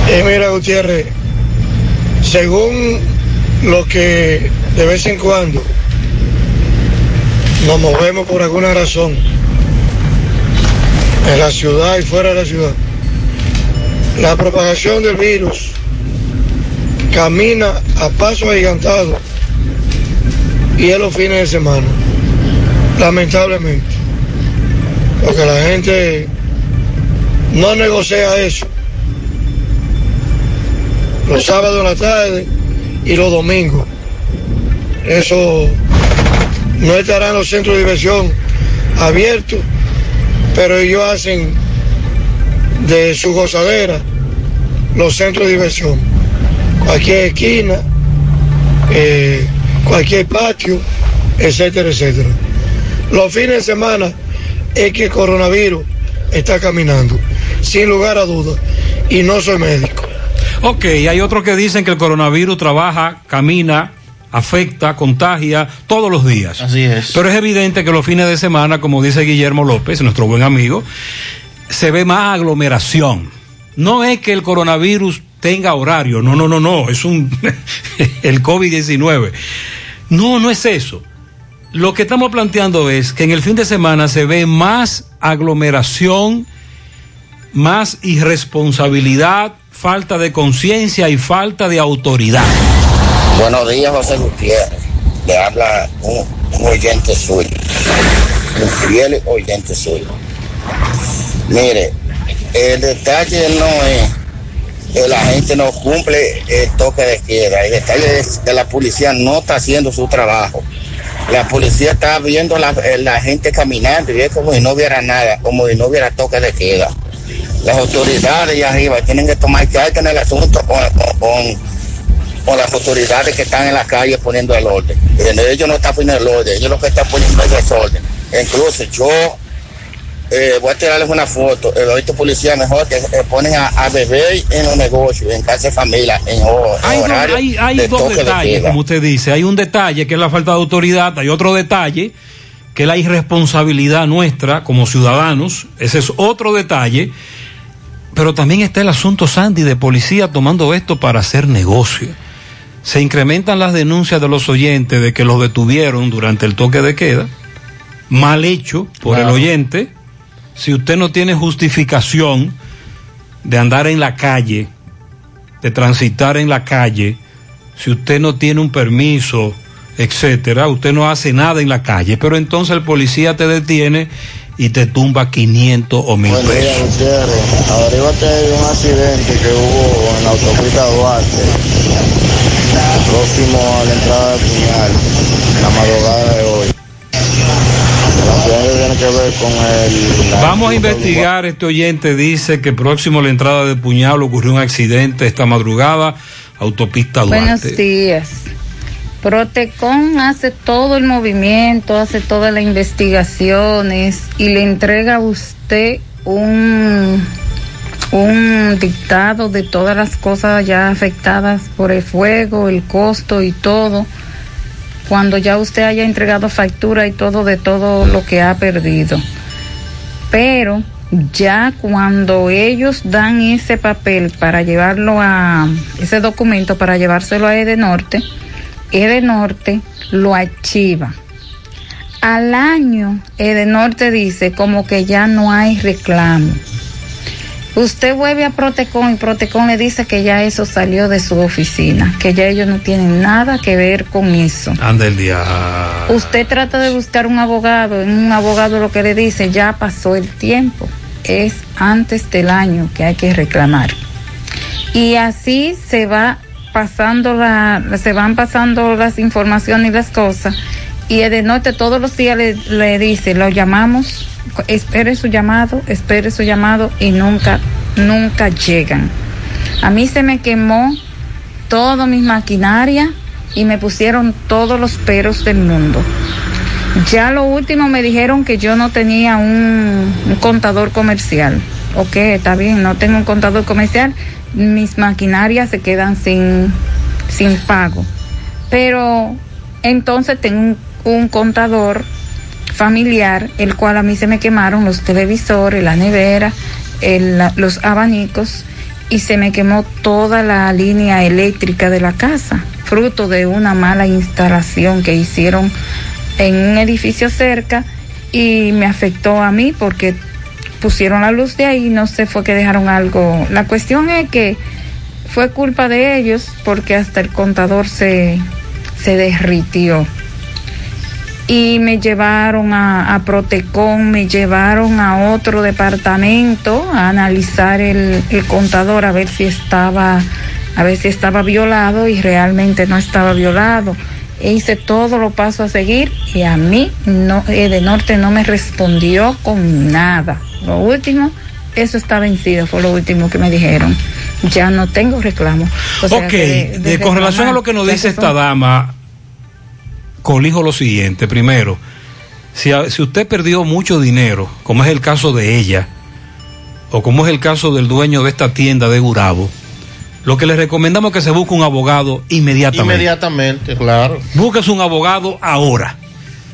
Y mira, Gutiérrez, según lo que de vez en cuando nos movemos por alguna razón en la ciudad y fuera de la ciudad, la propagación del virus camina a paso agigantado y es los fines de semana, lamentablemente, porque la gente no negocia eso. Los sábados en la tarde y los domingos. Eso no estará en los centros de diversión abiertos, pero ellos hacen de su gozadera los centros de diversión. Cualquier esquina, eh, cualquier patio, etcétera, etcétera. Los fines de semana es que el coronavirus está caminando, sin lugar a dudas, y no soy médico. Ok, hay otros que dicen que el coronavirus trabaja, camina, afecta, contagia todos los días. Así es. Pero es evidente que los fines de semana, como dice Guillermo López, nuestro buen amigo, se ve más aglomeración. No es que el coronavirus tenga horario, no, no, no, no, es un el COVID-19. No, no es eso. Lo que estamos planteando es que en el fin de semana se ve más aglomeración, más irresponsabilidad, falta de conciencia y falta de autoridad. Buenos días, José Gutiérrez. Le habla un, oyente suyo, un fiel oyente suyo. Mire, el detalle no es que la gente no cumple el toque de queda. El detalle es que la policía no está haciendo su trabajo. La policía está viendo la, la gente caminando y es como si no hubiera nada, como si no hubiera toque de queda. Las autoridades allá arriba tienen que tomar carta en el asunto con, con, con, las autoridades que están en la calle poniendo el orden. Ellos no están poniendo el orden, ellos lo que están poniendo es desorden. Incluso yo eh, voy a tirarles una foto. El ahorita policía mejor que eh, ponen a, a beber en los negocios, en casa de familia, en, en Hay, horario hay- hay de dos de detalles, como usted dice. Hay un detalle que es la falta de autoridad, hay otro detalle que es la irresponsabilidad nuestra como ciudadanos. Ese es otro detalle. Pero también está el asunto, Sandy, de policía tomando esto para hacer negocio. Se incrementan las denuncias de los oyentes de que los detuvieron durante el toque de queda. Mal hecho por Claro. el oyente. Si usted no tiene justificación de andar en la calle, de transitar en la calle, si usted no tiene un permiso, etcétera, usted no hace nada en la calle, pero entonces el policía te detiene y te tumba 500 o 1000 Buen día, pesos. Gutiérrez. Averígate de un accidente que hubo en la autopista Duarte, próximo a la entrada de Puñal, la madrugada de hoy. Vamos a investigar, este oyente dice que próximo a la entrada de Puñal ocurrió un accidente esta madrugada, autopista Buenos Duarte. días. Protecon hace todo el movimiento, hace todas las investigaciones y le entrega a usted un, un dictado de todas las cosas ya afectadas por el fuego, el costo y todo. Cuando ya usted haya entregado factura y todo de todo lo que ha perdido. Pero ya cuando ellos dan ese papel para llevarlo a ese documento para llevárselo a Edenorte, Edenorte lo archiva. Al año, Edenorte dice como que ya no hay reclamo. Usted vuelve a Protecon y Protecon le dice que ya eso salió de su oficina, que ya ellos no tienen nada que ver con eso. Anda el día. Usted trata de buscar un abogado, en un abogado lo que le dice, ya pasó el tiempo, es antes del año que hay que reclamar. Y así se va pasando la, se van pasando las informaciones y las cosas. Y Edenorte todos los días le, le dice, lo llamamos, espere su llamado, espere su llamado y nunca, nunca llegan. A mí se me quemó toda mi maquinaria y me pusieron todos los peros del mundo. Ya lo último me dijeron que yo no tenía un, contador comercial. Ok, está bien, no tengo un contador comercial. Mis maquinarias se quedan sin, sin pago. Pero entonces tengo un, un contador familiar, el cual a mí se me quemaron los televisores, la nevera, los abanicos y se me quemó toda la línea eléctrica de la casa, fruto de una mala instalación que hicieron en un edificio cerca y me afectó a mí porque pusieron la luz de ahí, no sé, fue que dejaron algo. La cuestión es que fue culpa de ellos porque hasta el contador se, se derritió. Y me llevaron a, a Protecon, me llevaron a otro departamento a analizar el, el contador a ver si estaba, a ver si estaba violado y realmente no estaba violado. E hice todo lo paso a seguir y a mí no, eh, de norte no me respondió con nada. Lo último, eso está vencido, fue lo último que me dijeron. Ya no tengo reclamo. O sea, ok, que de- de de- con relación a lo que nos dice esta dama, colijo lo siguiente. Primero, si, a- si usted perdió mucho dinero, como es el caso de ella, o como es el caso del dueño de esta tienda de Gurabo, lo que le recomendamos es que se busque un abogado inmediatamente. Inmediatamente, claro. Búsquese un abogado ahora.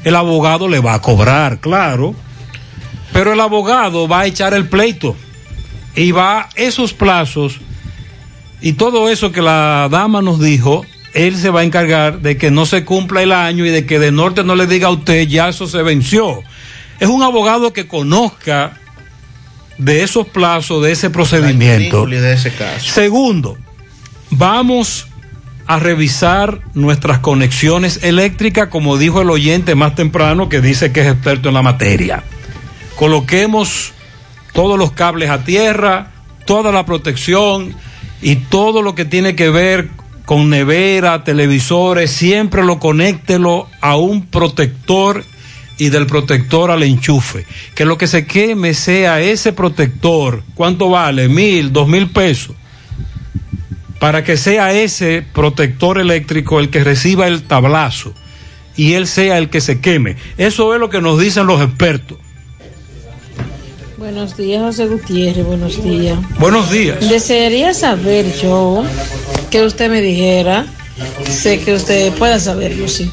El abogado le va a cobrar, claro. Pero el abogado va a echar el pleito. Y va esos plazos y todo eso que la dama nos dijo, él se va a encargar de que no se cumpla el año y de que de norte no le diga a usted ya eso se venció. Es un abogado que conozca de esos plazos, de ese procedimiento. Intríngulis de ese caso. Segundo, vamos a revisar nuestras conexiones eléctricas, como dijo el oyente más temprano que dice que es experto en la materia. Coloquemos todos los cables a tierra, toda la protección y todo lo que tiene que ver con nevera, televisores, siempre lo conéctelo a un protector y del protector al enchufe. Que lo que se queme sea ese protector. ¿Cuánto vale? Mil, dos mil pesos. Para que sea ese protector eléctrico el que reciba el tablazo y él sea el que se queme. Eso es lo que nos dicen los expertos. Buenos días, José Gutiérrez, buenos días. Buenos días. Desearía saber yo que usted me dijera, sé que usted pueda saberlo, sí.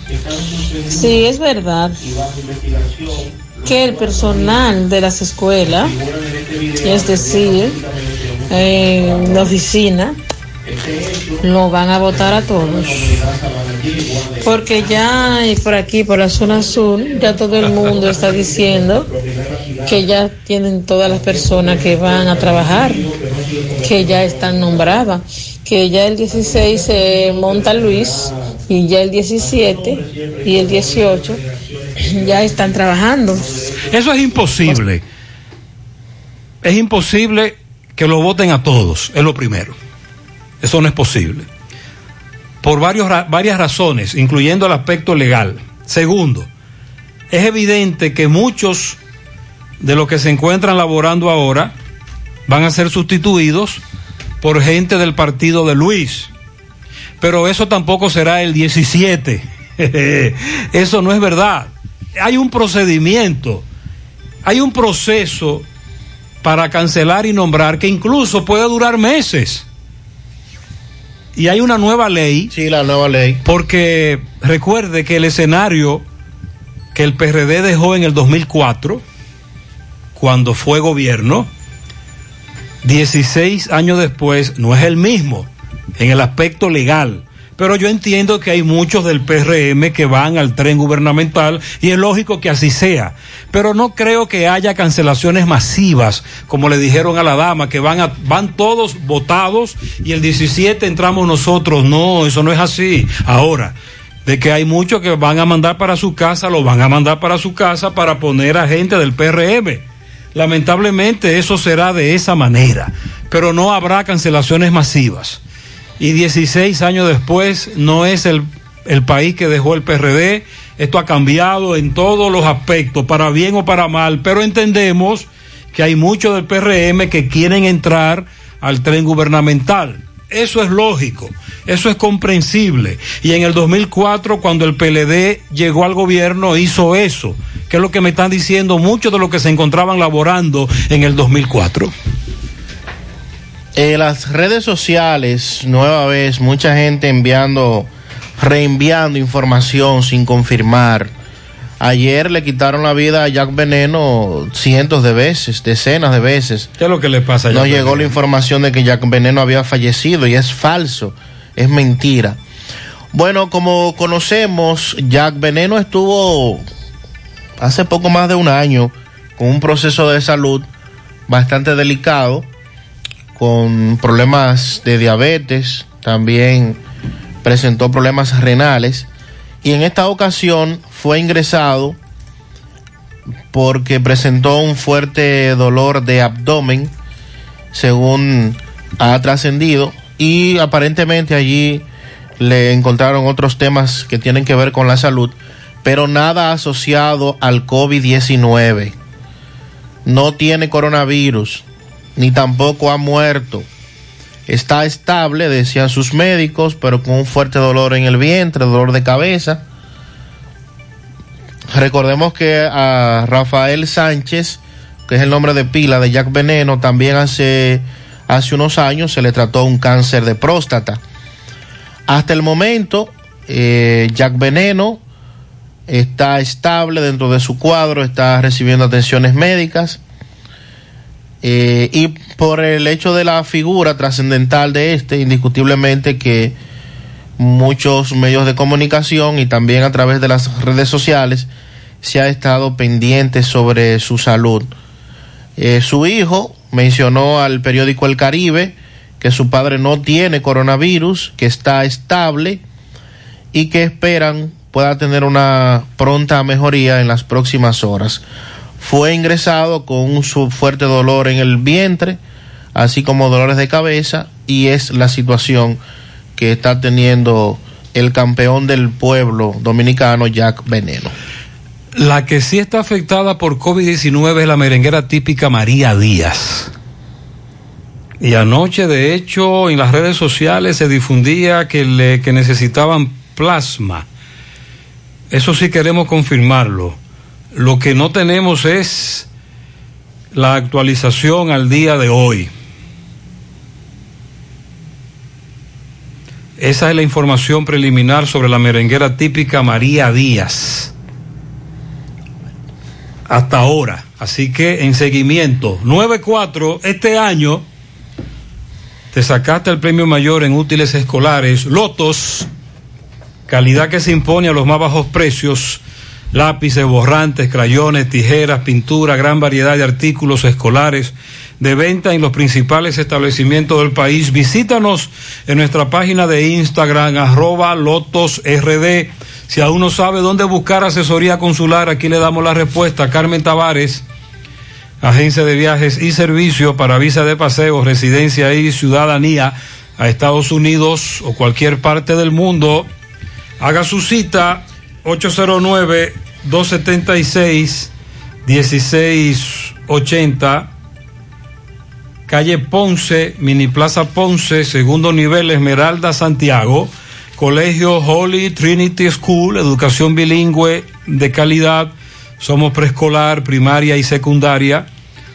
Si es verdad que el personal de las escuelas, es decir, en la oficina, lo van a votar a todos. Porque ya por aquí, por la zona sur, ya todo el mundo está diciendo que ya tienen todas las personas que van a trabajar, que ya están nombradas, que ya el 16 se monta Luis y ya el 17 y el 18 ya están trabajando. Eso es imposible. Es imposible que lo voten a todos, es lo primero. Eso no es posible. Por varios, varias razones, incluyendo el aspecto legal. Segundo, es evidente que muchos de los que se encuentran laborando ahora van a ser sustituidos por gente del partido de Luis. Pero eso tampoco será el 17. eso no es verdad. Hay un procedimiento, hay un proceso para cancelar y nombrar que incluso puede durar meses. Y hay una nueva ley. Sí, la nueva ley. Porque recuerde que el escenario que el PRD dejó en el 2004, cuando fue gobierno, 16 años después, no es el mismo en el aspecto legal. Pero yo entiendo que hay muchos del PRM que van al tren gubernamental y es lógico que así sea. Pero no creo que haya cancelaciones masivas, como le dijeron a la dama, que van, a, van todos votados y el 17 entramos nosotros. No, eso no es así. Ahora, de que hay muchos que van a mandar para su casa, lo van a mandar para su casa para poner a gente del PRM. Lamentablemente eso será de esa manera, pero no habrá cancelaciones masivas. Y 16 años después no es el, el país que dejó el PRD. Esto ha cambiado en todos los aspectos, para bien o para mal, pero entendemos que hay muchos del PRM que quieren entrar al tren gubernamental. Eso es lógico, eso es comprensible. Y en el 2004, cuando el PLD llegó al gobierno, hizo eso, que es lo que me están diciendo muchos de los que se encontraban laborando en el 2004. En las redes sociales, nueva vez, mucha gente enviando, reenviando información sin confirmar. Ayer le quitaron la vida a Jack Veneno cientos de veces, decenas de veces. ¿Qué es lo que le pasa a Jack llegó la información de que Jack Veneno había fallecido y es falso, es mentira. Bueno, como conocemos, Jack Veneno estuvo hace poco más de un año con un proceso de salud bastante delicado, con problemas de diabetes, también presentó problemas renales y en esta ocasión fue ingresado porque presentó un fuerte dolor de abdomen, según ha trascendido, y aparentemente allí le encontraron otros temas que tienen que ver con la salud, pero nada asociado al COVID-19. No tiene coronavirus, ni tampoco ha muerto. Está estable, decían sus médicos, pero con un fuerte dolor en el vientre, dolor de cabeza. Recordemos que a Rafael Sánchez, que es el nombre de pila de Jack Veneno, también hace, hace unos años se le trató un cáncer de próstata. Hasta el momento, eh, Jack Veneno está estable dentro de su cuadro, está recibiendo atenciones médicas. Eh, y por el hecho de la figura trascendental de este, indiscutiblemente que muchos medios de comunicación y también a través de las redes sociales se ha estado pendiente sobre su salud. Eh, su hijo mencionó al periódico El Caribe que su padre no tiene coronavirus, que está estable y que esperan pueda tener una pronta mejoría en las próximas horas. Fue ingresado con un fuerte dolor en el vientre, así como dolores de cabeza, y es la situación que está teniendo el campeón del pueblo dominicano, Jack Veneno. La que sí está afectada por COVID-19 es la merenguera típica María Díaz. Y anoche, de hecho, en las redes sociales se difundía que, le, que necesitaban plasma. Eso sí queremos confirmarlo. Lo que no tenemos es la actualización al día de hoy. Esa es la información preliminar sobre la merenguera típica María Díaz. Hasta ahora. Así que en seguimiento, 9-4, este año te sacaste el premio mayor en útiles escolares, Lotos, calidad que se impone a los más bajos precios, lápices, borrantes, crayones, tijeras, pintura, gran variedad de artículos escolares de venta en los principales establecimientos del país. Visítanos en nuestra página de Instagram, arroba lotosrd. Si aún no sabe dónde buscar asesoría consular, aquí le damos la respuesta. Carmen Tavares, agencia de viajes y servicios para visa de paseo, residencia y ciudadanía a Estados Unidos o cualquier parte del mundo. Haga su cita 809-276-1680, calle Ponce, Mini Plaza Ponce, segundo nivel Esmeralda, Santiago. Colegio Holy Trinity School, educación bilingüe de calidad. Somos preescolar, primaria y secundaria.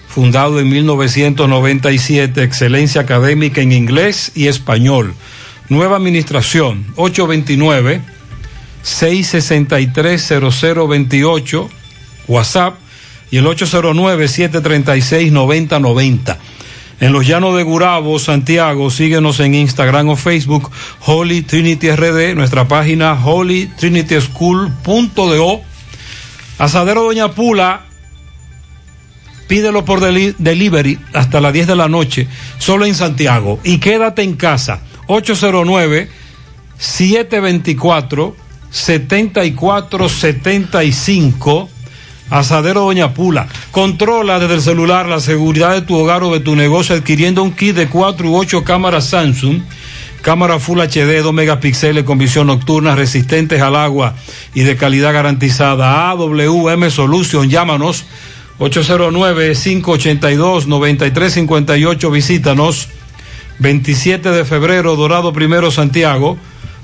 Fundado en 1997, excelencia académica en inglés y español. Nueva administración, 829 663-0028, WhatsApp y el 809-736-9090. En los llanos de Gurabo, Santiago, síguenos en Instagram o Facebook, Holy Trinity RD, nuestra página holytrinityschool.do. Asadero Doña Pula, pídelo por deli delivery hasta las 10 de la noche, solo en Santiago. Y quédate en casa, 809 724 7475 Asadero Doña Pula. Controla desde el celular la seguridad de tu hogar o de tu negocio adquiriendo un kit de 4 u 8 cámaras Samsung. Cámara Full HD 2 megapíxeles con visión nocturna, resistentes al agua y de calidad garantizada. AWM Solution, llámanos 809-582-9358. Visítanos 27 de febrero, Dorado Primero, Santiago.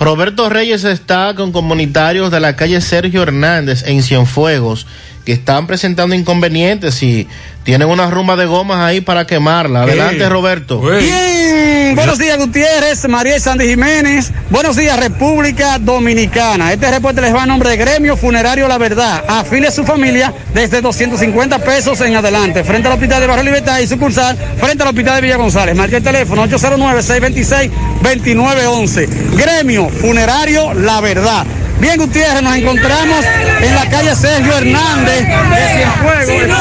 Roberto Reyes está con comunitarios de la calle Sergio Hernández en Cienfuegos que están presentando inconvenientes y tienen una rumba de gomas ahí para quemarla. Adelante, Roberto. Bien, buenos días Gutiérrez, María y Sandy Jiménez, buenos días República Dominicana. Este reporte les va a nombre de Gremio Funerario La Verdad. Afile su familia desde 250 pesos en adelante, frente al Hospital de Barrio Libertad y sucursal frente al Hospital de Villa González. Marque el teléfono 809-626-2911. Gremio Funerario La Verdad. Bien, Gutiérrez, nos encontramos en la calle Sergio Hernández de Cienfuegos. Si no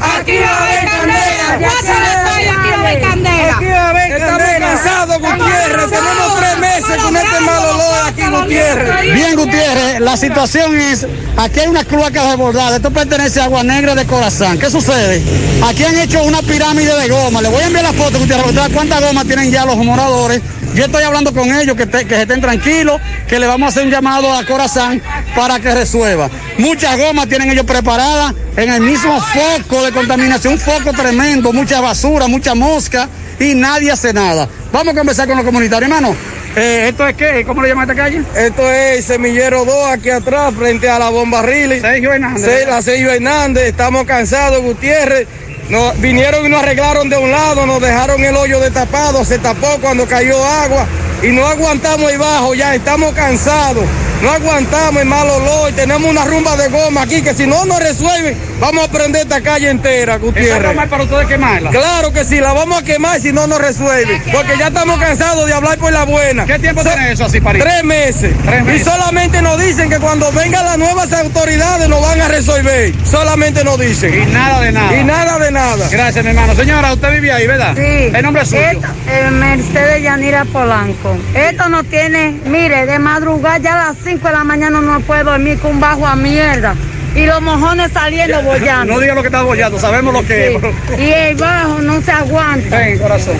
aquí va a haber candela. Ya se le estoy, aquí va a haber candela. Aquí va a haber Estamos candela. cansados, Gutiérrez. Tenemos tres meses con este mal olor aquí, Gutiérrez. Bien, Gutiérrez, la situación es, aquí hay unas cloacas desbordadas, esto pertenece a Agua Negra de Corazán. ¿Qué sucede? Aquí han hecho una pirámide de goma, le voy a enviar la foto, Gutiérrez, para cuántas gomas tienen ya los moradores. Yo estoy hablando con ellos, que, te- que estén tranquilos, que le vamos a hacer un llamado a Corazán para que resuelva. Muchas gomas tienen ellos preparadas en el mismo foco de contaminación, un foco tremendo, mucha basura, mucha mosca y nadie hace nada. Vamos a conversar con los comunitarios, hermano. Eh, ¿Esto es qué? ¿Cómo le llaman esta calle? Esto es Semillero 2 aquí atrás, frente a la bomba Riley. Sergio Hernández. Sí, la Sergio Hernández. Estamos cansados, Gutiérrez. Nos vinieron y nos arreglaron de un lado, nos dejaron el hoyo destapado, se tapó cuando cayó agua y no aguantamos ahí bajo, ya estamos cansados. No aguantamos el mal olor, tenemos una rumba de goma aquí que si no nos resuelven, vamos a prender esta calle entera, ¿Esa Gutiérrez. goma es para ustedes quemarla? Claro que sí, la vamos a quemar si no nos resuelve. Porque ya estamos cansados de hablar por la buena. ¿Qué tiempo So- tiene eso así, París? Tres meses. Tres meses. Y solamente nos dicen que cuando vengan las nuevas autoridades nos van a resolver. Solamente nos dicen. Y nada de nada. Y nada de nada. Gracias, mi hermano. Señora, usted vive ahí, ¿verdad? Sí. ¿El nombre es suyo? Esto, eh, Mercedes Yanira Polanco. Esto no tiene, mire, de madrugada ya a las 5 de la mañana no puede dormir con un bajo a mierda. Y los mojones saliendo bollando. No diga lo que está bollando, sabemos lo que es. Y el bajo no se aguanta. Ven, corazón.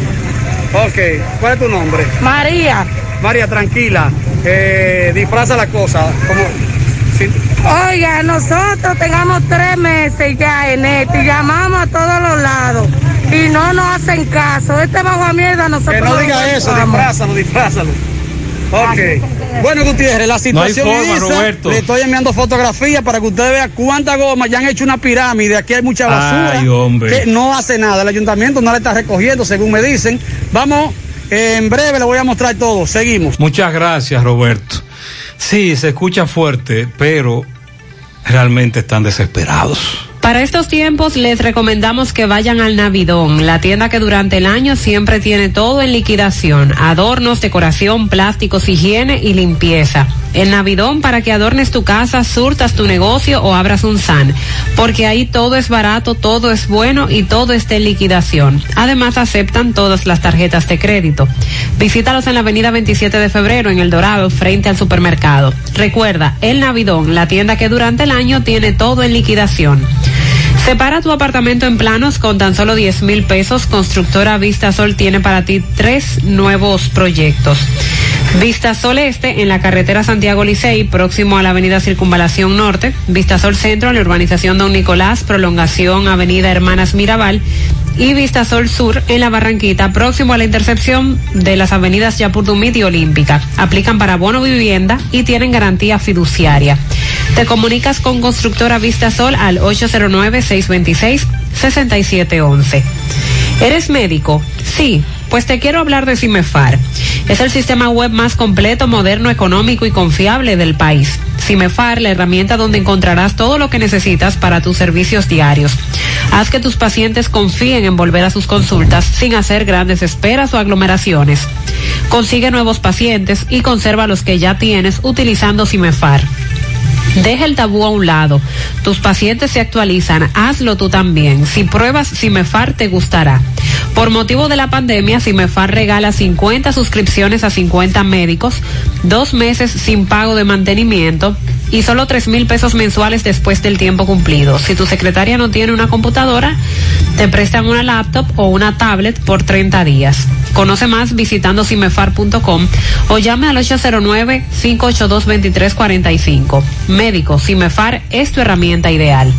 Ok, ¿cuál es tu nombre? María. María, tranquila. Eh, disfraza la cosa. Como, sí. Oiga, nosotros tengamos tres meses ya en esto y llamamos a todos los lados. Y no nos hacen caso. Este bajo a mierda nosotros Que no diga eso, aguantamos. disfrázalo, disfrázalo. Ok. Bueno, Gutiérrez, la situación No forma. Roberto. Le estoy enviando fotografías para que usted vea cuántas gomas ya han hecho una pirámide. Aquí hay mucha basura. Ay, hombre. Que no hace nada. El ayuntamiento no la está recogiendo, según me dicen. Vamos, eh, en breve le voy a mostrar todo. Seguimos. Muchas gracias, Roberto. Sí, se escucha fuerte, pero realmente están desesperados. Para estos tiempos les recomendamos que vayan al Navidón, la tienda que durante el año siempre tiene todo en liquidación, adornos, decoración, plásticos, higiene y limpieza. El Navidón para que adornes tu casa, surtas tu negocio o abras un SAN, porque ahí todo es barato, todo es bueno y todo está en liquidación. Además aceptan todas las tarjetas de crédito. Visítalos en la avenida 27 de febrero en El Dorado, frente al supermercado. Recuerda, El Navidón, la tienda que durante el año tiene todo en liquidación. Separa tu apartamento en planos con tan solo 10 mil pesos. Constructora Vista Sol tiene para ti tres nuevos proyectos. Vista Sol Este en la carretera Santiago Licey, próximo a la avenida Circunvalación Norte. Vista Sol Centro en la urbanización Don Nicolás, prolongación Avenida Hermanas Mirabal. Y Vista Sol Sur en la Barranquita, próximo a la intercepción de las avenidas Yapurdumit y Olímpica. Aplican para bono vivienda y tienen garantía fiduciaria. Te comunicas con Constructora Vista Sol al 809-626-6711. ¿Eres médico? Sí, pues te quiero hablar de CIMEFAR. Es el sistema web más completo, moderno, económico y confiable del país. CIMEFAR, la herramienta donde encontrarás todo lo que necesitas para tus servicios diarios. Haz que tus pacientes confíen en volver a sus consultas sin hacer grandes esperas o aglomeraciones. Consigue nuevos pacientes y conserva los que ya tienes utilizando CIMEFAR. Deja el tabú a un lado. Tus pacientes se actualizan. Hazlo tú también. Si pruebas Cimefar, te gustará. Por motivo de la pandemia, Cimefar regala 50 suscripciones a 50 médicos, dos meses sin pago de mantenimiento y solo 3 mil pesos mensuales después del tiempo cumplido. Si tu secretaria no tiene una computadora, te prestan una laptop o una tablet por 30 días. Conoce más visitando cimefar.com o llame al 809-582-2345. Médico, Cimefar es tu herramienta ideal.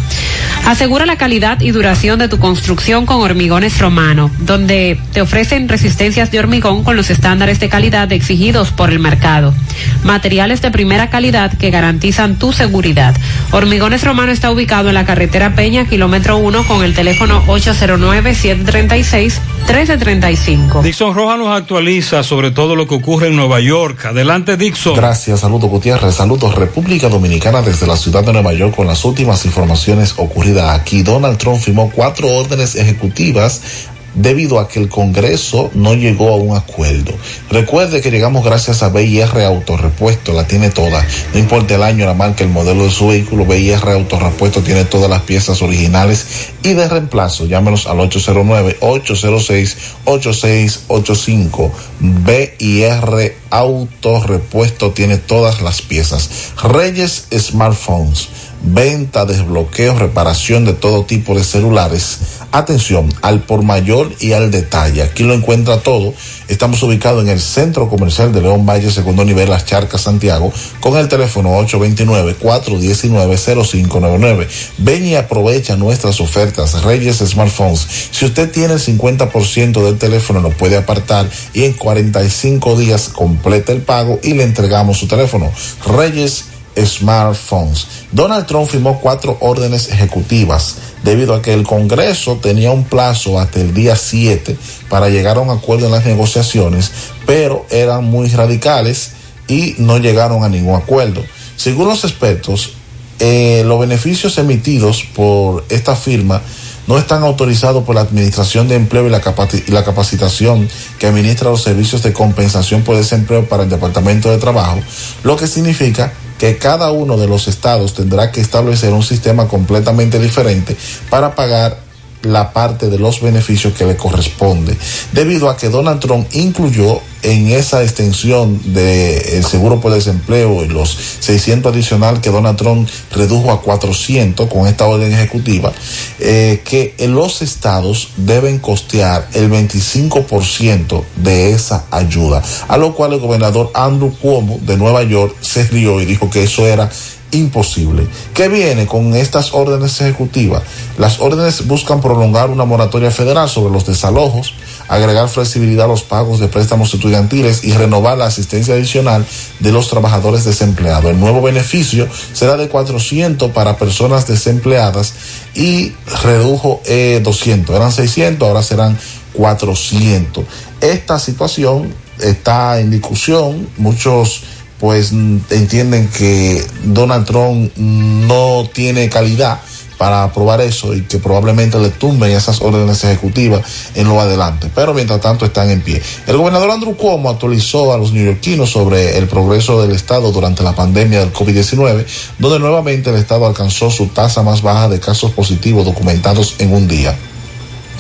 Asegura la calidad y duración de tu construcción con Hormigones Romano, donde te ofrecen resistencias de hormigón con los estándares de calidad exigidos por el mercado. Materiales de primera calidad que garantizan tu seguridad. Hormigones Romano está ubicado en la carretera Peña, kilómetro 1, con el teléfono 809-736-1335. Dixon Roja nos actualiza sobre todo lo que ocurre en Nueva York. Adelante, Dixon. Gracias, saludos Gutiérrez, saludos República Dominicana desde la ciudad de Nueva York con las últimas informaciones ocurridas aquí. Donald Trump firmó cuatro órdenes ejecutivas debido a que el Congreso no llegó a un acuerdo. Recuerde que llegamos gracias a BIR Autorepuesto, la tiene toda. No importa el año, la marca, el modelo de su vehículo, BIR Autorepuesto tiene todas las piezas originales y de reemplazo. Llámenos al 809-806-8685. BIR Autorepuesto tiene todas las piezas. Reyes Smartphones venta, desbloqueo, reparación de todo tipo de celulares. Atención al por mayor y al detalle. Aquí lo encuentra todo. Estamos ubicados en el centro comercial de León Valle, segundo nivel, Las Charcas, Santiago, con el teléfono 829-419-0599. Ven y aprovecha nuestras ofertas. Reyes Smartphones. Si usted tiene el 50% del teléfono, lo puede apartar y en 45 días completa el pago y le entregamos su teléfono. Reyes smartphones. Donald Trump firmó cuatro órdenes ejecutivas debido a que el Congreso tenía un plazo hasta el día 7 para llegar a un acuerdo en las negociaciones, pero eran muy radicales y no llegaron a ningún acuerdo. Según los expertos, eh, los beneficios emitidos por esta firma no están autorizados por la Administración de Empleo y la, y la capacitación que administra los servicios de compensación por desempleo para el Departamento de Trabajo, lo que significa que cada uno de los estados tendrá que establecer un sistema completamente diferente para pagar la parte de los beneficios que le corresponde, debido a que Donald Trump incluyó en esa extensión del seguro por desempleo y los 600 adicional que Donald Trump redujo a 400 con esta orden ejecutiva, eh, que los estados deben costear el 25% de esa ayuda, a lo cual el gobernador Andrew Cuomo de Nueva York se rió y dijo que eso era imposible. ¿Qué viene con estas órdenes ejecutivas? Las órdenes buscan prolongar una moratoria federal sobre los desalojos, agregar flexibilidad a los pagos de préstamos estudiantiles y renovar la asistencia adicional de los trabajadores desempleados. El nuevo beneficio será de 400 para personas desempleadas y redujo eh, 200. Eran 600, ahora serán 400. Esta situación está en discusión. Muchos pues entienden que Donald Trump no tiene calidad para aprobar eso y que probablemente le tumben esas órdenes ejecutivas en lo adelante. Pero mientras tanto están en pie. El gobernador Andrew Cuomo actualizó a los neoyorquinos sobre el progreso del Estado durante la pandemia del COVID-19, donde nuevamente el Estado alcanzó su tasa más baja de casos positivos documentados en un día.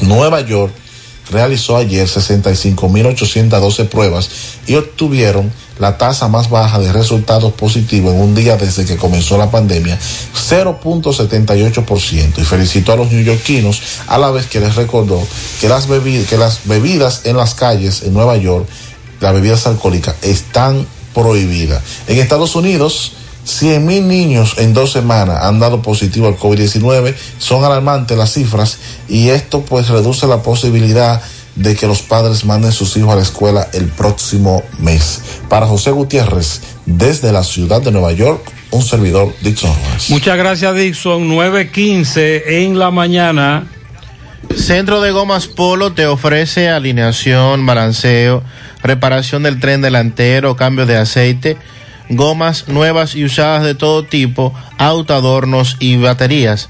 Nueva York realizó ayer 65.812 pruebas y obtuvieron la tasa más baja de resultados positivos en un día desde que comenzó la pandemia, 0.78%. Y felicitó a los neoyorquinos a la vez que les recordó que las, bebidas, que las bebidas en las calles en Nueva York, las bebidas alcohólicas, están prohibidas. En Estados Unidos, 100 mil niños en dos semanas han dado positivo al COVID-19. Son alarmantes las cifras y esto pues reduce la posibilidad de que los padres manden sus hijos a la escuela el próximo mes. Para José Gutiérrez, desde la ciudad de Nueva York, un servidor Dixon Rojas. Muchas gracias Dixon, 9.15 en la mañana. Centro de Gomas Polo te ofrece alineación, balanceo, reparación del tren delantero, cambio de aceite, gomas nuevas y usadas de todo tipo, auto, adornos y baterías.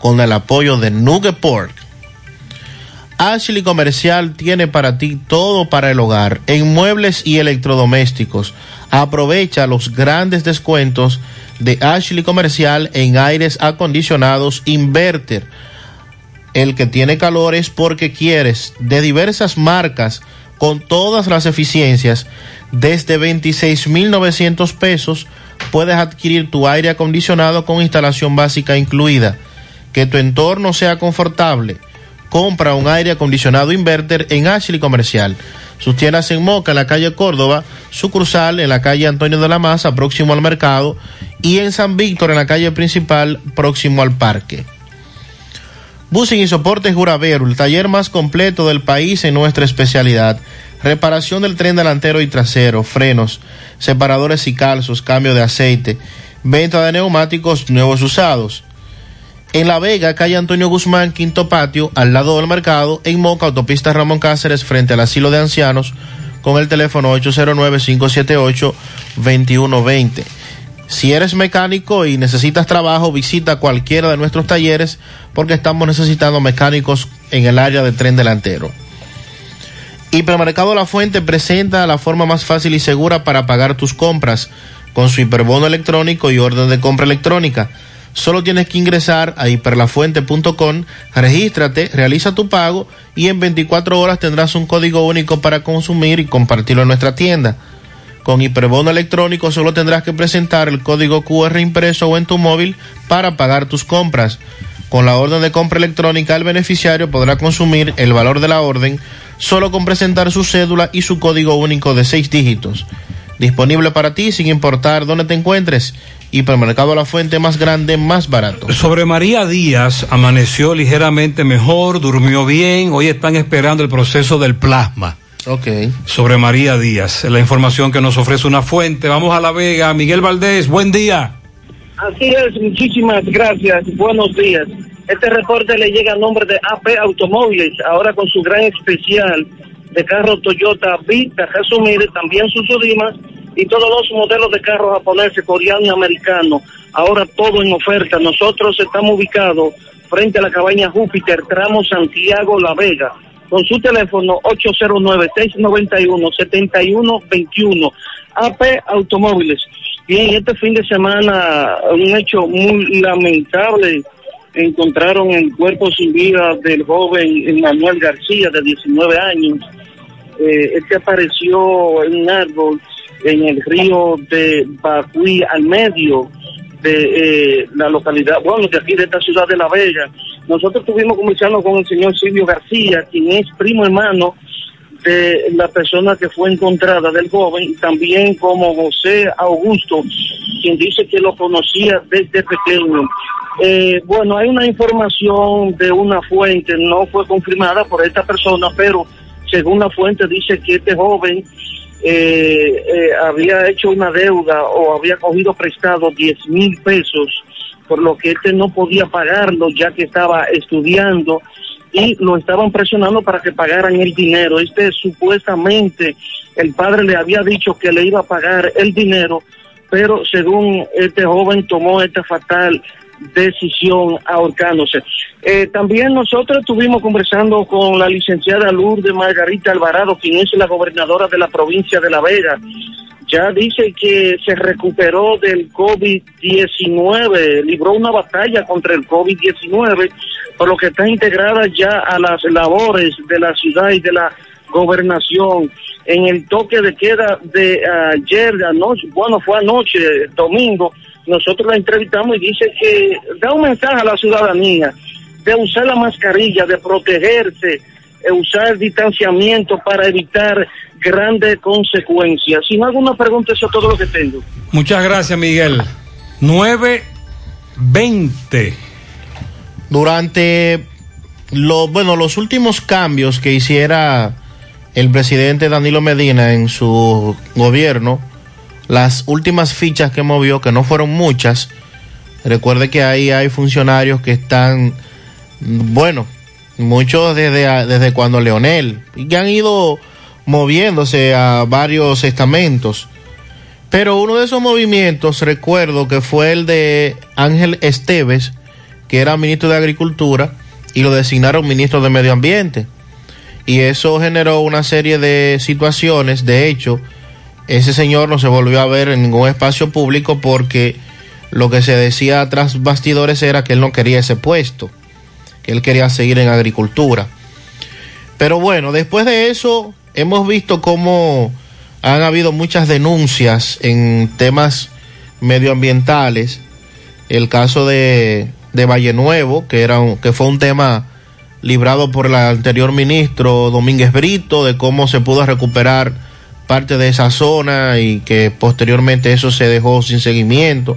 con el apoyo de Nugget Pork. Ashley Comercial tiene para ti todo para el hogar, en muebles y electrodomésticos. Aprovecha los grandes descuentos de Ashley Comercial en aires acondicionados inverter. El que tiene calor es porque quieres, de diversas marcas, con todas las eficiencias, desde 26,900 pesos puedes adquirir tu aire acondicionado con instalación básica incluida. Que tu entorno sea confortable. Compra un aire acondicionado inverter en Ashley Comercial. Sus tiendas en Moca, en la calle Córdoba, sucursal en la calle Antonio de la Maza, próximo al mercado, y en San Víctor, en la calle principal, próximo al parque. Busing y Soportes Juravero, el taller más completo del país en nuestra especialidad. Reparación del tren delantero y trasero, frenos, separadores y calzos, cambio de aceite, venta de neumáticos nuevos usados. En La Vega, calle Antonio Guzmán, quinto patio, al lado del mercado, en Moca, autopista Ramón Cáceres, frente al asilo de ancianos, con el teléfono 809-578-2120. Si eres mecánico y necesitas trabajo, visita cualquiera de nuestros talleres porque estamos necesitando mecánicos en el área de tren delantero. Hipermercado La Fuente presenta la forma más fácil y segura para pagar tus compras con su hiperbono electrónico y orden de compra electrónica. Solo tienes que ingresar a hiperlafuente.com, regístrate, realiza tu pago y en 24 horas tendrás un código único para consumir y compartirlo en nuestra tienda. Con hiperbono electrónico solo tendrás que presentar el código QR impreso o en tu móvil para pagar tus compras. Con la orden de compra electrónica el beneficiario podrá consumir el valor de la orden solo con presentar su cédula y su código único de seis dígitos. Disponible para ti sin importar dónde te encuentres. Hipermercado La Fuente más grande, más barato. Sobre María Díaz, amaneció ligeramente mejor, durmió bien, hoy están esperando el proceso del plasma. Ok. Sobre María Díaz, la información que nos ofrece una fuente. Vamos a La Vega. Miguel Valdés, buen día. Así es, muchísimas gracias. Buenos días. Este reporte le llega a nombre de AP Automóviles, ahora con su gran especial de carro Toyota Vita, Hasumire, también sus Sudimas y todos los modelos de carros japoneses, coreano y americano. Ahora todo en oferta. Nosotros estamos ubicados frente a la cabaña Júpiter, tramo Santiago La Vega, con su teléfono 809-691-7121. AP Automóviles. Bien, este fin de semana un hecho muy lamentable encontraron el cuerpo sin vida del joven Manuel García, de 19 años. Eh, este apareció en un árbol en el río de Bacuí, al medio de eh, la localidad, bueno, de aquí de esta ciudad de La Vega. Nosotros estuvimos conversando con el señor Silvio García, quien es primo hermano de la persona que fue encontrada del joven, también como José Augusto, quien dice que lo conocía desde pequeño. Eh, bueno, hay una información de una fuente, no fue confirmada por esta persona, pero según la fuente dice que este joven eh, eh, había hecho una deuda o había cogido prestado 10 mil pesos, por lo que este no podía pagarlo ya que estaba estudiando y lo estaban presionando para que pagaran el dinero. Este supuestamente el padre le había dicho que le iba a pagar el dinero, pero según este joven tomó esta fatal decisión ahorcándose. Eh, también nosotros estuvimos conversando con la licenciada Lourdes Margarita Alvarado, quien es la gobernadora de la provincia de La Vega. Ya dice que se recuperó del COVID-19, libró una batalla contra el COVID-19, por lo que está integrada ya a las labores de la ciudad y de la gobernación. En el toque de queda de ayer, de anoche, bueno, fue anoche, domingo, nosotros la entrevistamos y dice que da un mensaje a la ciudadanía de usar la mascarilla, de protegerse, de usar el distanciamiento para evitar grandes consecuencias. Si no alguna pregunta, eso es todo lo que tengo. Muchas gracias, Miguel. 920. Durante lo, bueno, los últimos cambios que hiciera el presidente Danilo Medina en su gobierno, las últimas fichas que movió, que no fueron muchas, recuerde que ahí hay funcionarios que están, bueno, muchos desde, desde cuando Leonel, que han ido moviéndose a varios estamentos. Pero uno de esos movimientos, recuerdo que fue el de Ángel Esteves, que era ministro de Agricultura, y lo designaron ministro de Medio Ambiente. y eso generó una serie de situaciones. De hecho, ese señor no se volvió a ver en ningún espacio público porque lo que se decía tras bastidores era que él no quería ese puesto, que él quería seguir en agricultura. Pero bueno, después de eso hemos visto cómo han habido muchas denuncias en temas medioambientales. El caso de, Valle Nuevo, que, era que fue un tema librado por el anterior ministro Domínguez Brito, de cómo se pudo recuperar parte de esa zona y que posteriormente eso se dejó sin seguimiento.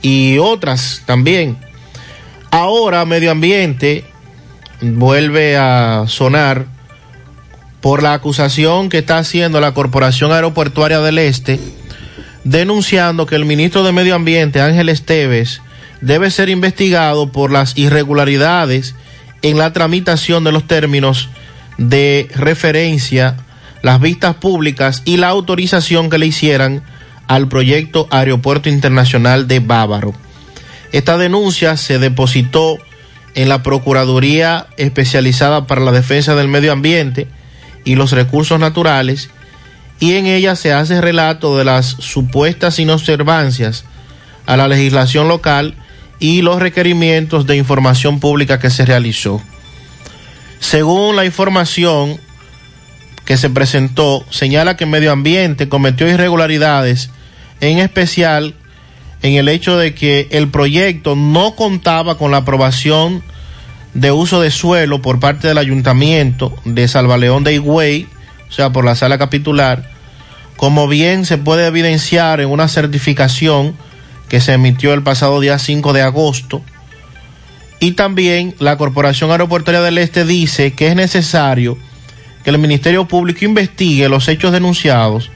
Y otras también. Ahora Medio Ambiente vuelve a sonar por la acusación que está haciendo la Corporación Aeroportuaria del Este, denunciando que el ministro de Medio Ambiente, Ángel Esteves, debe ser investigado por las irregularidades en la tramitación de los términos de referencia, las vistas públicas y la autorización que le hicieran al proyecto Aeropuerto Internacional de Bávaro. Esta denuncia se depositó en la Procuraduría Especializada para la Defensa del Medio Ambiente y los Recursos Naturales y en ella se hace relato de las supuestas inobservancias a la legislación local y los requerimientos de información pública que se realizó. Según la información que se presentó, señala que Medio Ambiente cometió irregularidades, en especial en el hecho de que el proyecto no contaba con la aprobación de uso de suelo por parte del ayuntamiento de Salvaleón de Higüey, o sea, por la sala capitular, como bien se puede evidenciar en una certificación que se emitió el pasado día 5 de agosto. Y también la Corporación Aeroportuaria del Este dice que es necesario que el Ministerio Público investigue los hechos denunciados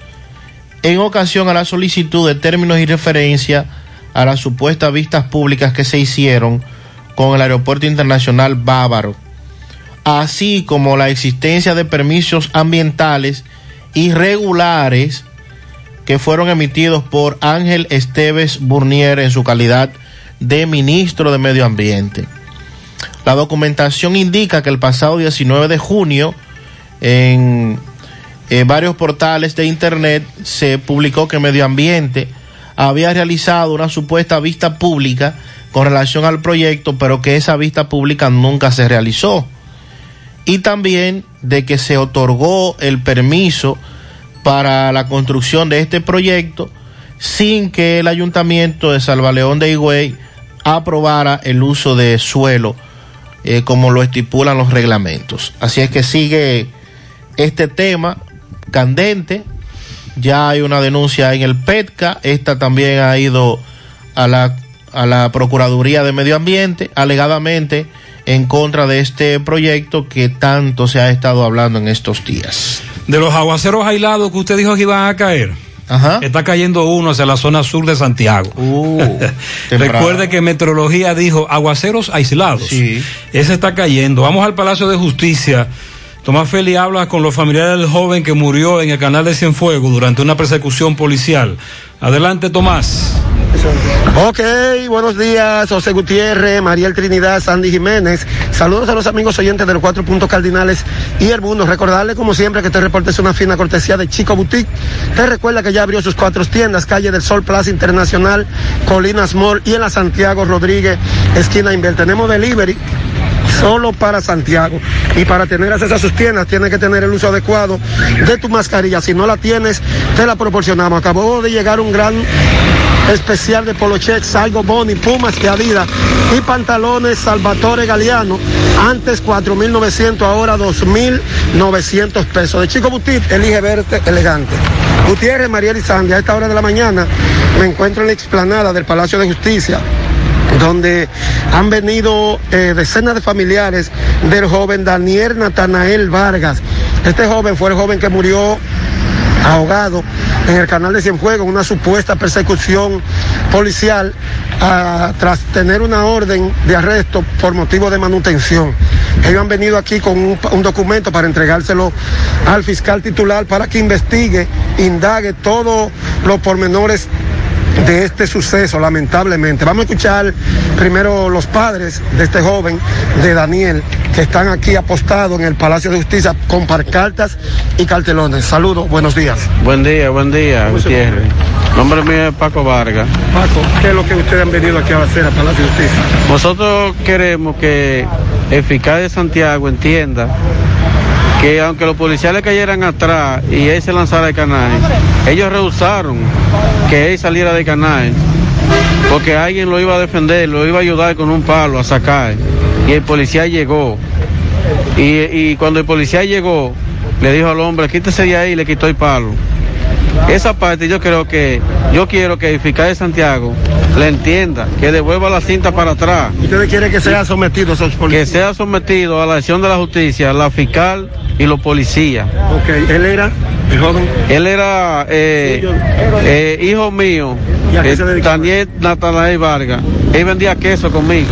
en ocasión a la solicitud de términos y referencia a las supuestas vistas públicas que se hicieron con el Aeropuerto Internacional Bávaro, así como la existencia de permisos ambientales irregulares que fueron emitidos por Ángel Esteves Burnier en su calidad de ministro de Medio Ambiente. La documentación indica que el pasado 19 de junio en varios portales de internet se publicó que Medio Ambiente había realizado una supuesta vista pública con relación al proyecto, pero que esa vista pública nunca se realizó. Y también de que se otorgó el permiso para la construcción de este proyecto sin que el ayuntamiento de Salvaleón de Higüey aprobara el uso de suelo eh, como lo estipulan los reglamentos. Así es que sigue este tema candente. Ya hay una denuncia en el PETCA. Esta también ha ido a la, a la Procuraduría de Medio Ambiente, alegadamente en contra de este proyecto que tanto se ha estado hablando en estos días. De los aguaceros aislados que usted dijo que iban a caer. Está cayendo uno hacia la zona sur de Santiago. Recuerde que Meteorología dijo aguaceros aislados. Ese está cayendo. Vamos al Palacio de Justicia. Tomás Feli habla con los familiares del joven que murió en el canal de Cienfuegos durante una persecución policial. Adelante, Tomás. Ok, buenos días, José Gutiérrez, Mariel Trinidad, Sandy Jiménez. Saludos a los amigos oyentes de los cuatro puntos cardinales y el mundo. Recordarle, como siempre, que este reporte es una fina cortesía de Chico Boutique. Te recuerda que ya abrió sus cuatro tiendas, calle del Sol Plaza Internacional, Colinas Mall y en la Santiago Rodríguez, esquina Inver. Tenemos delivery solo para Santiago. Y para tener acceso a sus tiendas, tienes que tener el uso adecuado de tu mascarilla. Si no la tienes, te la proporcionamos. Acabó de llegar un gran especial de Polocheck, Salgo Boni, Pumas y Adidas y pantalones Salvatore Galeano. Antes 4.900, ahora 2.900 pesos. De Chico Butit, elige verte elegante. Gutiérrez, Mariel y Sandy, a esta hora de la mañana me encuentro en la explanada del Palacio de Justicia donde han venido eh, decenas de familiares del joven Daniel Natanael Vargas. Este joven fue el joven que murió ahogado en el canal de Cienfuegos en una supuesta persecución policial ah, tras tener una orden de arresto por motivo de manutención. Ellos han venido aquí con un documento para entregárselo al fiscal titular para que investigue, indague todos los pormenores de este suceso, lamentablemente. Vamos a escuchar primero los padres de este joven, de Daniel, que están aquí apostados en el Palacio de Justicia con parcartas y cartelones. Saludos, buenos días. Buen día, buen día, Gutiérrez. Nombre mío es Paco Vargas. Paco, ¿qué es lo que ustedes han venido aquí a hacer al Palacio de Justicia? Nosotros queremos que el fiscal de Santiago entienda que aunque los policías le cayeran atrás y él se lanzara de canal, ellos rehusaron que él saliera de canal porque alguien lo iba a defender, lo iba a ayudar con un palo a sacar y el policía llegó. Y, y cuando el policía llegó, le dijo al hombre, quítese de ahí y le quitó el palo. Esa parte yo creo que, yo quiero que el fiscal de Santiago le entienda, que devuelva la cinta para atrás. ¿Ustedes quieren que sea sometido a esos policías? Que sea sometido a la acción de la justicia, la fiscal y los policías. Ok, ¿él era el joven? Él era eh, eh, hijo mío, ¿Y a qué eh, se? Daniel Natanael Vargas. Él vendía queso conmigo.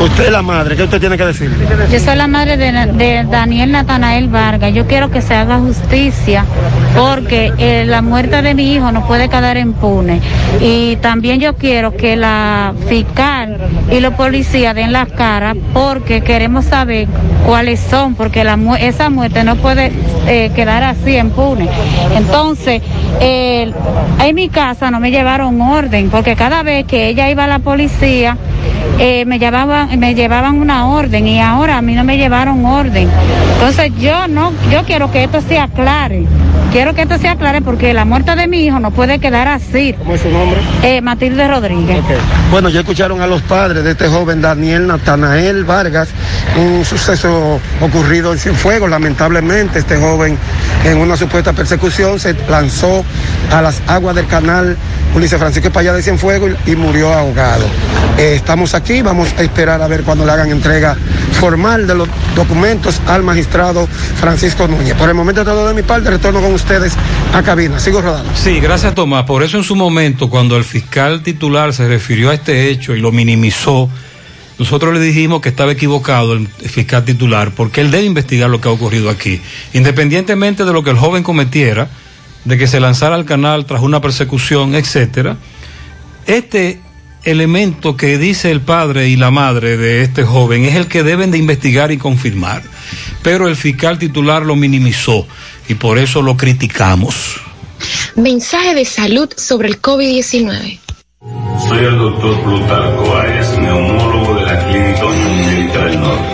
Usted es la madre, ¿qué usted tiene que decir? Yo soy la madre de, Daniel Natanael Vargas. Yo quiero que se haga justicia porque eh, la muerte de mi hijo no puede quedar impune. Y también yo quiero que la fiscal y los policías den las caras porque queremos saber cuáles son, porque la, esa muerte no puede eh, quedar así impune. Entonces, en mi casa no me llevaron orden porque cada vez que ella iba a la policía, eh, me llevaban me llevaban una orden y ahora a mí no me llevaron orden. Entonces yo no yo quiero que esto se aclare. Quiero que esto se aclare porque la muerte de mi hijo no puede quedar así. ¿Cómo es su nombre? Eh, Matilde Rodríguez. Bueno, ya escucharon a los padres de este joven Daniel Natanael Vargas, un suceso ocurrido en Cienfuegos. Lamentablemente, este joven en una supuesta persecución se lanzó a las aguas del canal Ulises Francisco Payá de Cienfuegos y, murió ahogado. Eh, estamos aquí, vamos a esperar a ver cuando le hagan entrega formal de los documentos al magistrado Francisco Núñez. Por el momento todo de mi parte, retorno con ustedes a cabina. Sigo rodando. Sí, gracias Tomás. Por eso en su momento, cuando el fiscal titular se refirió a este hecho y lo minimizó, nosotros le dijimos que estaba equivocado el fiscal titular, porque él debe investigar lo que ha ocurrido aquí. Independientemente de lo que el joven cometiera, de que se lanzara al canal tras una persecución, etcétera, este elemento que dice el padre y la madre de este joven es el que deben de investigar y confirmar. Pero el fiscal titular lo minimizó y por eso lo criticamos. Mensaje de salud sobre el COVID-19. Soy el doctor Plutarco Arias, neumólogo de la Clínica Norte.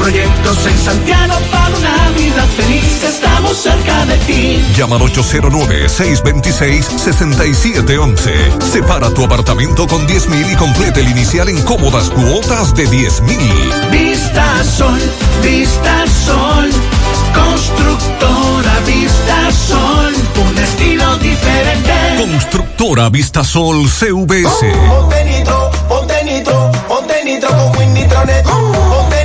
proyectos en Santiago para una vida feliz, estamos cerca de ti. Llama al 809-626-6711. Separa tu apartamento con 10 mil y complete el inicial en cómodas cuotas de 10 mil. Vista Sol, Vista Sol. Constructora Vista Sol. Un estilo diferente. Constructora Vistasol CVS. Ponte nitro, ponte nitro, ponte nitro con Win Nitronet. Ponte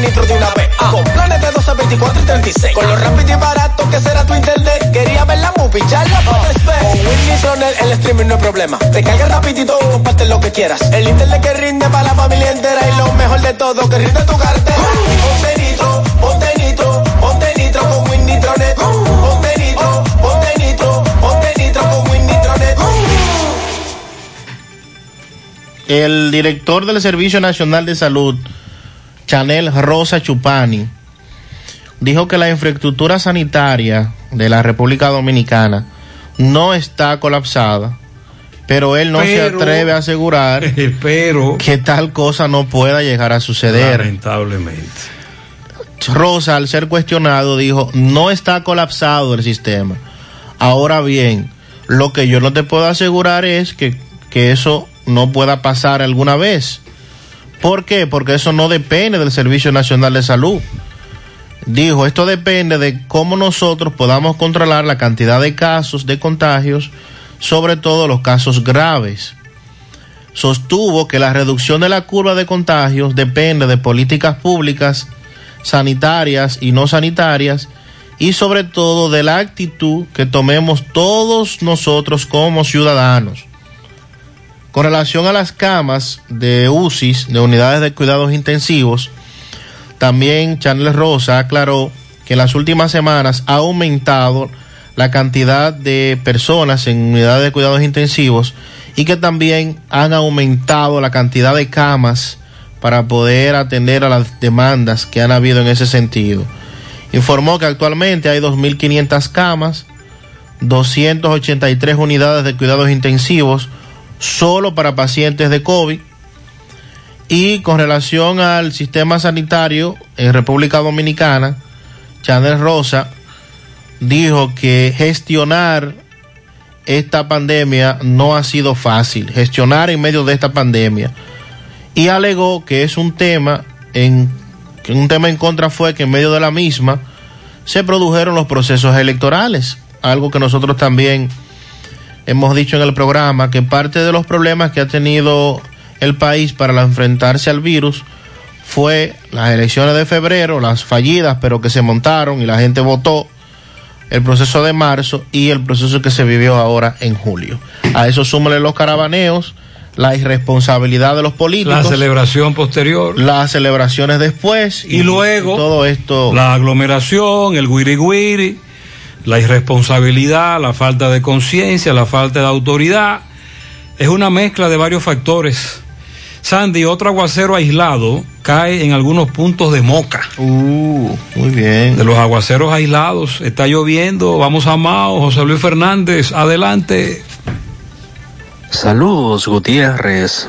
Nitro de una vez. Con planes de 12, 24 y 36. Con lo rápido y barato que será tu internet. Quería ver la movie, ya la. Con Win Nitronet el streaming no es problema. Te carga rapidito y lo que quieras. El internet que rinde para la familia entera. Y lo mejor de todo, que rinde tu cartera. Ponte nitro, ponte nitro, ponte nitro con Win Nitronet. Ponte nitro, ponte nitro, ponte nitro con Win Nitronet. El director del Servicio Nacional de Salud, Chanel Rosa Chupani, dijo que la infraestructura sanitaria de la República Dominicana no está colapsada, pero él no se atreve a asegurar pero que tal cosa no pueda llegar a suceder. Lamentablemente. Rosa, al ser cuestionado, dijo, no está colapsado el sistema. Ahora bien, lo que yo no te puedo asegurar es que, que eso no pueda pasar alguna vez. ¿Por qué? Porque eso no depende del Servicio Nacional de Salud. Dijo, esto depende de cómo nosotros podamos controlar la cantidad de casos de contagios, sobre todo los casos graves. Sostuvo que la reducción de la curva de contagios depende de políticas públicas sanitarias y no sanitarias y sobre todo de la actitud que tomemos todos nosotros como ciudadanos. Con relación a las camas de UCIs, de unidades de cuidados intensivos, también Chanel Rosa aclaró que en las últimas semanas ha aumentado la cantidad de personas en unidades de cuidados intensivos y que también han aumentado la cantidad de camas para poder atender a las demandas que han habido en ese sentido. Informó que actualmente hay 2.500 camas, 283 unidades de cuidados intensivos solo para pacientes de COVID. Y con relación al sistema sanitario en República Dominicana, Chanel Rosa dijo que gestionar esta pandemia no ha sido fácil, gestionar en medio de esta pandemia. Y alegó que es un tema en que un tema en contra fue que en medio de la misma se produjeron los procesos electorales, algo que nosotros también hemos dicho en el programa que parte de los problemas que ha tenido el país para enfrentarse al virus fue las elecciones de febrero, las fallidas, pero que se montaron y la gente votó, el proceso de marzo y el proceso que se vivió ahora en julio. A eso súmale los carabaneos, la irresponsabilidad de los políticos, La celebración posterior. las celebraciones después Y luego, todo esto. La aglomeración, el guiri guiri, la irresponsabilidad, la falta de conciencia, la falta de autoridad. Es una mezcla de varios factores. Sandy, otro aguacero aislado cae en algunos puntos de Moca. Uh, muy bien. De los aguaceros aislados, está lloviendo, vamos a Mao, José Luis Fernández, adelante. Saludos Gutiérrez,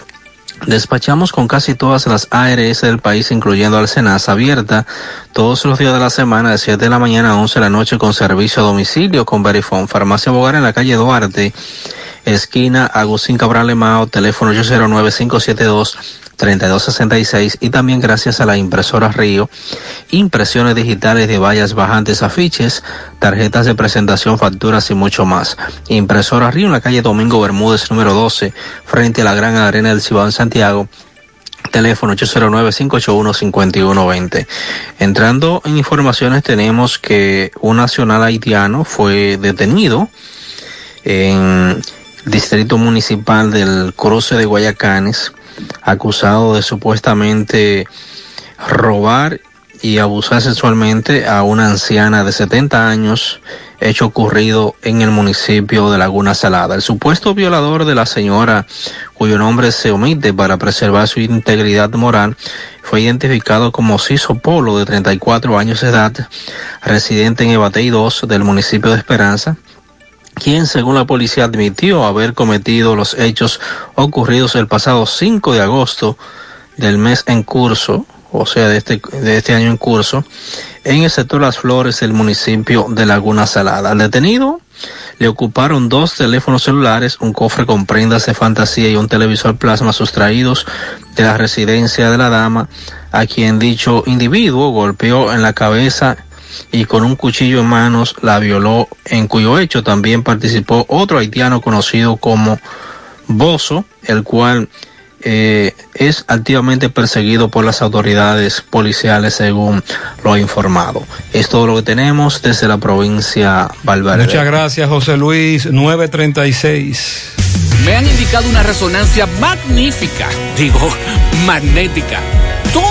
Despachamos con casi todas las ARS del país, incluyendo Alcenas, abierta todos los días de la semana de 7 de la mañana a 11 de la noche con servicio a domicilio con Verifone. Farmacia Bogar en la calle Duarte, esquina Agustín Cabral Mao, teléfono 809-572-3266 y también gracias a la impresora Río, impresiones digitales de vallas bajantes, afiches, tarjetas de presentación, facturas y mucho más. Impresora Río en la calle Domingo Bermúdez número 12, frente a la Gran Arena del Cibao en Santiago. Teléfono 809-581-5120. Entrando en informaciones tenemos que un nacional haitiano fue detenido en distrito municipal del cruce de Guayacanes, acusado de supuestamente robar y abusar sexualmente a una anciana de 70 años, hecho ocurrido en el municipio de Laguna Salada. El supuesto violador de la señora, cuyo nombre se omite para preservar su integridad moral, fue identificado como Ciso Polo, de 34 años de edad, residente en Ebatey 2 del municipio de Esperanza, quien según la policía admitió haber cometido los hechos ocurridos el pasado 5 de agosto del mes en curso, o sea, de este, de este año en curso, en el sector Las Flores del municipio de Laguna Salada. Al detenido le ocuparon dos teléfonos celulares, un cofre con prendas de fantasía y un televisor plasma sustraídos de la residencia de la dama, a quien dicho individuo golpeó en la cabeza y con un cuchillo en manos la violó, en cuyo hecho también participó otro haitiano conocido como Bozo, el cual eh, es activamente perseguido por las autoridades policiales según lo ha informado. Es todo lo que tenemos desde la provincia Valverde. Muchas gracias José Luis, 936. Me han indicado una resonancia magnífica, digo, magnética.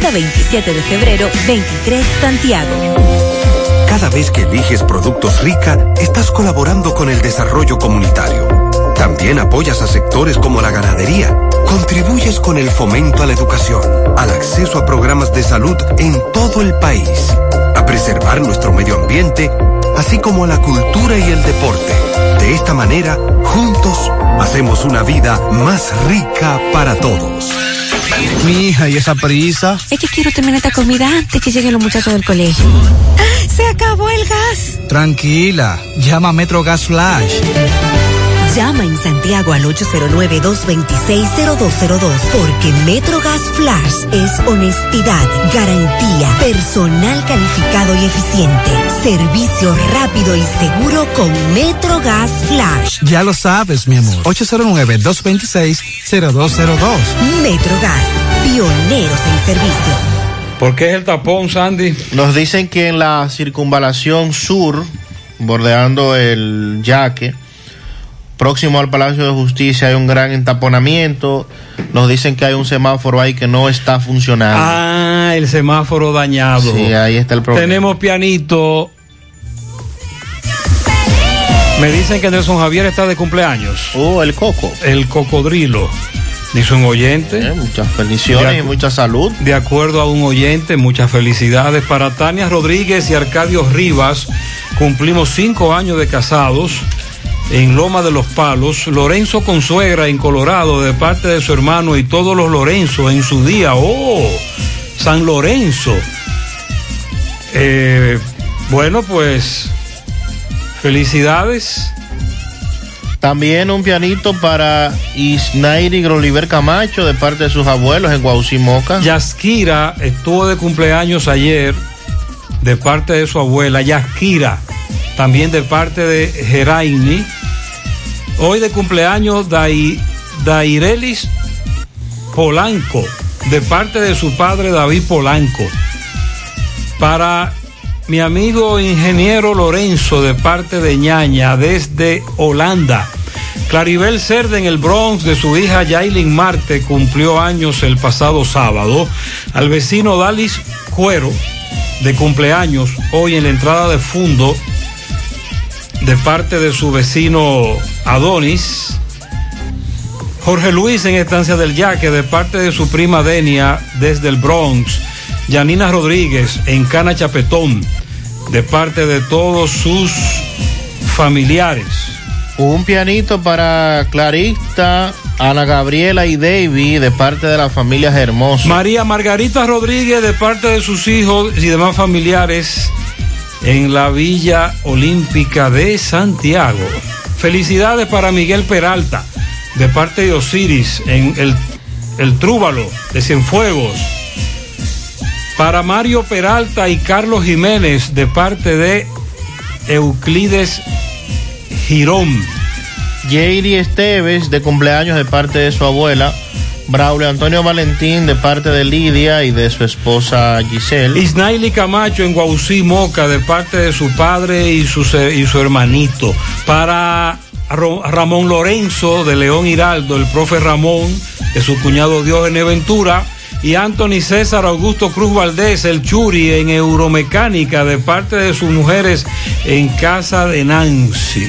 27 de febrero, 23, Santiago. Cada vez que eliges productos rica, estás colaborando con el desarrollo comunitario. También apoyas a sectores como la ganadería. Contribuyes con el fomento a la educación, al acceso a programas de salud en todo el país, a preservar nuestro medio ambiente, así como a la cultura y el deporte. De esta manera, juntos, hacemos una vida más rica para todos. Mi hija, ¿y esa prisa? Es que quiero terminar esta comida antes que lleguen los muchachos del colegio. ¡Se acabó el gas! Tranquila, llama a Metro Gas Flash. Llama en Santiago al 809-226-0202 porque MetroGas Flash es honestidad, garantía, personal calificado y eficiente, servicio rápido y seguro con MetroGas Flash. Ya lo sabes, mi amor. 809-226-0202. MetroGas, pioneros en servicio. ¿Por qué es el tapón, Sandy? Nos dicen que en la circunvalación sur, bordeando el yaque, próximo al Palacio de Justicia hay un gran entaponamiento. Nos dicen que hay un semáforo ahí que no está funcionando. Ah, el semáforo dañado. Sí, ahí está el problema. Tenemos pianito. Me dicen que Nelson Javier está de cumpleaños. Oh, el coco. El cocodrilo. Dice un oyente. Eh, muchas bendiciones y mucha salud. De acuerdo a un oyente, muchas felicidades para Tania Rodríguez y Arcadio Rivas. Cumplimos cinco años de casados en Loma de los Palos. Lorenzo Consuegra en Colorado de parte de su hermano y todos los Lorenzo en su día. ¡Oh! San Lorenzo. Eh, bueno, pues felicidades. También un pianito para Isnairi Groliver Camacho de parte de sus abuelos en Guaucimoca. Yaskira estuvo de cumpleaños ayer de parte de su abuela. Yaskira, también de parte de Geraini. Hoy de cumpleaños Dai, Dairelis Polanco, de parte de su padre David Polanco. Para mi amigo ingeniero Lorenzo, de parte de ñaña, desde Holanda. Claribel Cerda en el Bronx de su hija Yailin Marte cumplió años el pasado sábado. Al vecino Dalis Cuero, de cumpleaños, hoy en la entrada de Fundo, de parte de su vecino Adonis. Jorge Luis en Estancia del Yaque, de parte de su prima Denia, desde el Bronx. Yanina Rodríguez en Cana Chapetón, de parte de todos sus familiares. Un pianito para Clarista, Ana Gabriela y David de parte de las familias hermosas. María Margarita Rodríguez de parte de sus hijos y demás familiares en la Villa Olímpica de Santiago. Felicidades para Miguel Peralta de parte de Osiris en el, el Trúbalo de Cienfuegos. Para Mario Peralta y Carlos Jiménez de parte de Euclides Girón. Jairi Esteves de cumpleaños de parte de su abuela. Braulio Antonio Valentín de parte de Lidia y de su esposa Giselle. Isnaili Camacho en Guausí, Moca, de parte de su padre y su, hermanito. Para Ramón Lorenzo de León Hiraldo, el profe Ramón, de su cuñado Diógenes Ventura. Y Anthony César Augusto Cruz Valdés, el Churi, en Euromecánica, de parte de sus mujeres en casa de Nancy.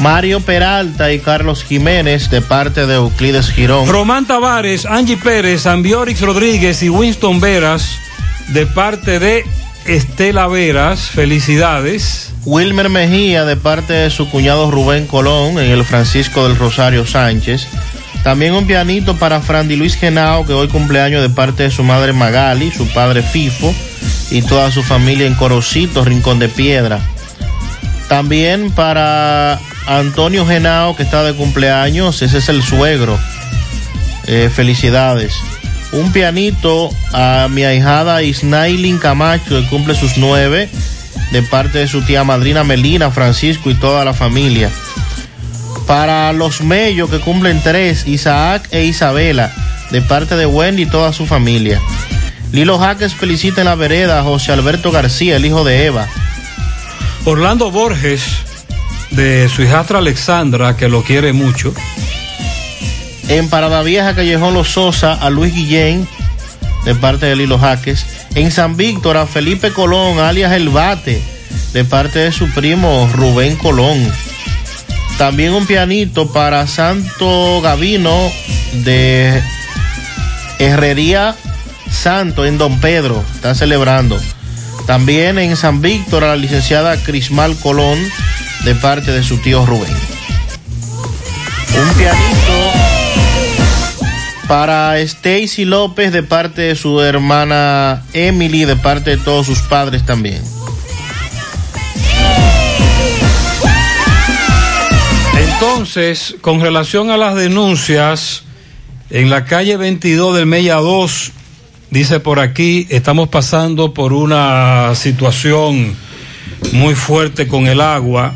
Mario Peralta y Carlos Jiménez de parte de Euclides Girón. Román Tavares, Angie Pérez, Ambiorix Rodríguez y Winston Veras, de parte de Estela Veras, felicidades. Wilmer Mejía de parte de su cuñado Rubén Colón en el Francisco del Rosario Sánchez. También un pianito para Frandy Luis Genao, que hoy cumpleaños de parte de su madre Magali, su padre Fifo y toda su familia en Corocito, Rincón de Piedra. También para Antonio Genao, que está de cumpleaños, ese es el suegro. Eh, felicidades. Un pianito a mi ahijada Isnailin Camacho, que cumple sus nueve, de parte de su tía madrina Melina, Francisco y toda la familia. Para los Mellos, que cumplen tres, Isaac e Isabela, de parte de Wendy y toda su familia. Lilo Jaques felicita en la vereda a José Alberto García, el hijo de Eva. Orlando Borges, de su hijastra Alexandra, que lo quiere mucho. En Parada Vieja, Callejón Los Sosa, a Luis Guillén, de parte de Lilo Jaques. En San Víctor, a Felipe Colón, alias El Bate, de parte de su primo Rubén Colón. También un pianito para Santo Gavino de Herrería Santo en Don Pedro, está celebrando. También en San Víctor a la licenciada Crismal Colón de parte de su tío Rubén. Un pianito para Stacy López de parte de su hermana Emily, de parte de todos sus padres también. Entonces, con relación a las denuncias, en la calle 22 del Mella 2, dice por aquí, estamos pasando por una situación muy fuerte con el agua,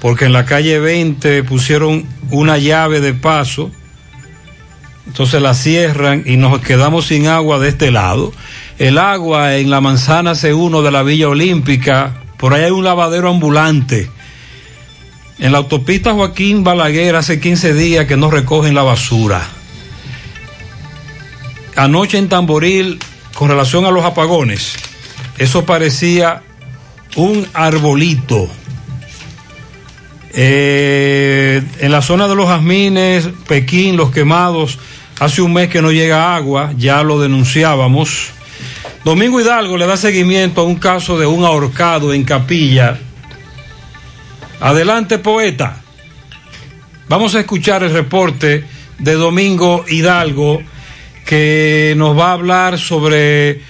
porque en la calle 20 pusieron una llave de paso, entonces la cierran y nos quedamos sin agua de este lado. El agua en la manzana C1 de la Villa Olímpica, por ahí hay un lavadero ambulante. En la autopista Joaquín Balaguer hace 15 días que no recogen la basura. Anoche en Tamboril, con relación a los apagones, eso parecía un arbolito. Eh, en la zona de los jazmines, Pekín, los quemados, hace un mes que no llega agua, ya lo denunciábamos. Domingo Hidalgo le da seguimiento a un caso de un ahorcado en Capilla. Adelante, poeta. Vamos a escuchar el reporte de Domingo Hidalgo que nos va a hablar sobre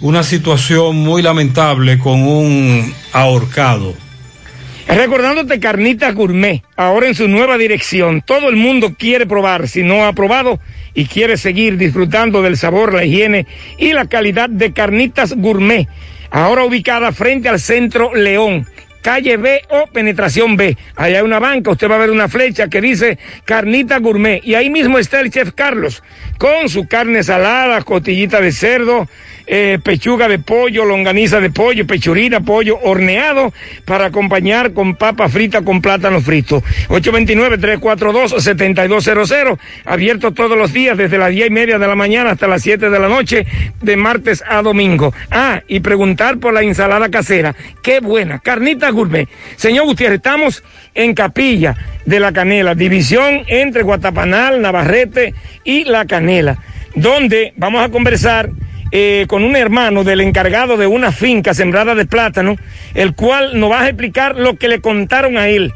una situación muy lamentable con un ahorcado. Recordándote Carnitas Gourmet, ahora en su nueva dirección. Todo el mundo quiere probar, si no ha probado y quiere seguir disfrutando del sabor, la higiene y la calidad de Carnitas Gourmet. Ahora ubicada frente al Centro León, calle B o penetración B. Allá hay una banca, usted va a ver una flecha que dice Carnita Gourmet. Y ahí mismo está el chef Carlos, con su carne salada, costillita de cerdo, eh, pechuga de pollo, longaniza de pollo, pechurina, pollo horneado para acompañar con papa frita con plátano frito. 829-342-7200, abierto todos los días desde las diez y media de la mañana hasta las 7 de la noche, de martes a domingo. Ah, y preguntar por la ensalada casera. Qué buena, carnita gourmet. Señor Gutiérrez, estamos en Capilla de la Canela, división entre Guatapanal, Navarrete y La Canela, donde vamos a conversar eh, con un hermano del encargado de una finca sembrada de plátano, el cual nos va a explicar lo que le contaron a él.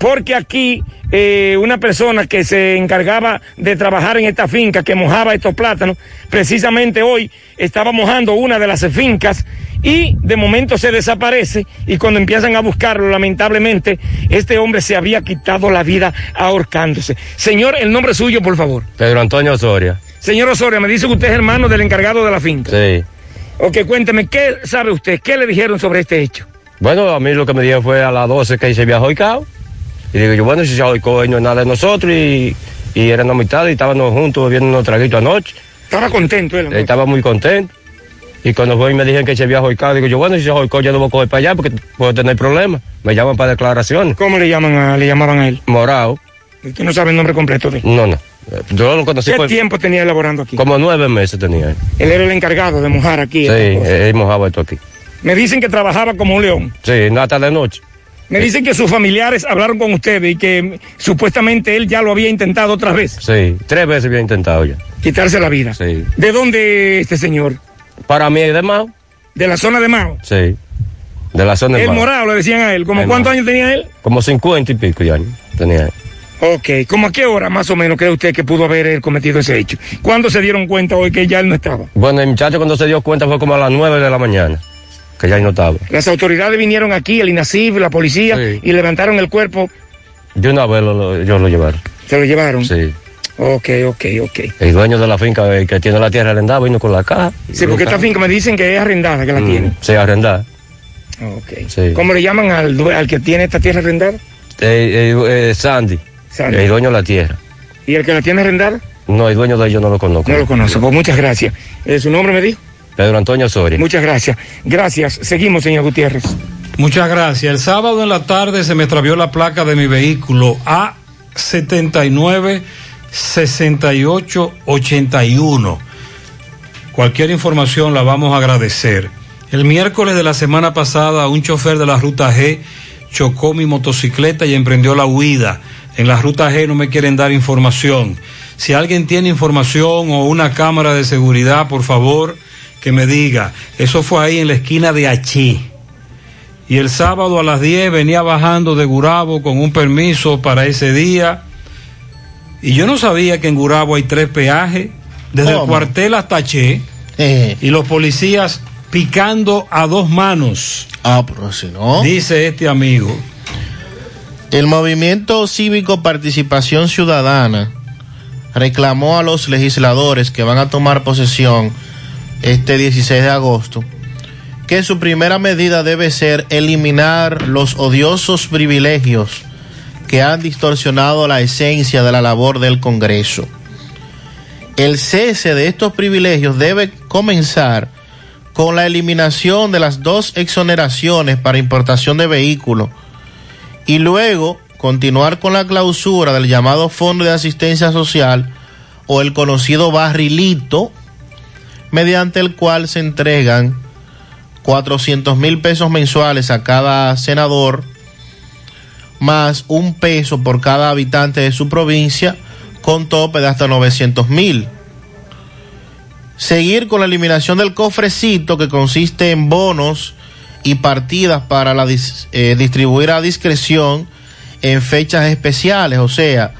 Porque aquí eh, una persona que se encargaba de trabajar en esta finca, que mojaba estos plátanos, precisamente hoy estaba mojando una de las fincas y de momento se desaparece y cuando empiezan a buscarlo, lamentablemente, este hombre se había quitado la vida ahorcándose. Señor, el nombre suyo, por favor. Pedro Antonio Osoria. Señor Osoria, me dice que usted es hermano del encargado de la finca. Sí. Ok, cuénteme, ¿qué sabe usted? ¿Qué le dijeron sobre este hecho? Bueno, a mí lo que me dijeron fue a las 12 que se había joicado. Y digo yo, bueno, si se joicó, él no es nada de nosotros y, y eran amistades y estábamos juntos bebiendo unos traguitos anoche. Estaba contento él. ¿no? Estaba muy contento. Y cuando fue y me dijeron que se había joicado, digo yo, bueno, si se joicó, yo no voy a coger para allá porque puedo tener problemas. Me llaman para declaraciones. ¿Cómo le llaman a, le llamaban a él? Morado. Usted no sabe el nombre completo de él. No, no. Yo lo conocí ¿Qué por tiempo tenía elaborando aquí? como nueve meses tenía él. Él era el encargado de mojar aquí. Sí, él mojaba esto aquí. Me dicen que trabajaba como un león. Sí, hasta de noche. Me dicen que sus familiares hablaron con ustedes y que supuestamente él ya lo había intentado otra vez, Sí, tres veces había intentado ya. quitarse la vida. Sí. ¿De dónde este señor? Para mí es de Mao. ¿De la zona de Mao? Sí. De la zona de El Mao. morado le decían a él. ¿Cómo El cuántos años tenía él? Como cincuenta y pico ya tenía él. Ok, ¿cómo a qué hora más o menos cree usted que pudo haber él cometido ese hecho? ¿Cuándo se dieron cuenta hoy que ya él no estaba? Bueno, el muchacho cuando se dio cuenta fue como a las nueve de la mañana, que ya él no estaba. Las autoridades vinieron aquí, el INACIF, la policía, y levantaron el cuerpo, De una vez lo, lo- ellos lo llevaron. se lo llevaron. Sí. Ok, ok, ok. El dueño de la finca el que tiene la tierra arrendada vino con la caja. Sí, porque esta finca me dicen que es arrendada, que la Mm, tiene. Sí, arrendada. Ok. Sí. ¿Cómo le llaman al, al que tiene esta tierra arrendada? Eh, eh, eh, Sandy, El dueño de la tierra. ¿Y el que la tiene arrendada? No, el dueño de ellos no lo conozco. No lo conozco. Pues muchas gracias. Eh, ¿Su nombre me dijo? Pedro Antonio Soria. Muchas gracias. Gracias. Seguimos, señor Gutiérrez. Muchas gracias. El sábado en la tarde se me extravió la placa de mi vehículo A79 6881. Cualquier información la vamos a agradecer. El miércoles de la semana pasada, un chofer de la ruta G chocó mi motocicleta y emprendió la huida. En la ruta G no me quieren dar información. Si alguien tiene información o una cámara de seguridad, por favor, que me diga. Eso fue ahí en la esquina de Achí. Y el sábado a las 10 venía bajando de Gurabo con un permiso para ese día. Y yo no sabía que en Gurabo hay tres peajes, desde el cuartel hasta Che. Y los policías picando a dos manos. Ah, pero si no. Dice este amigo. El movimiento cívico Participación Ciudadana reclamó a los legisladores que van a tomar posesión este 16 de agosto que su primera medida debe ser eliminar los odiosos privilegios que han distorsionado la esencia de la labor del Congreso. El cese de estos privilegios debe comenzar con la eliminación de las dos exoneraciones para importación de vehículos y luego continuar con la clausura del llamado Fondo de Asistencia Social o el conocido barrilito, mediante el cual se entregan 400 mil pesos mensuales a cada senador, más un peso por cada habitante de su provincia, con tope de hasta 900 mil. Seguir con la eliminación del cofrecito, que consiste en bonos y partidas para la eh, distribuir a discreción en fechas especiales, o sea,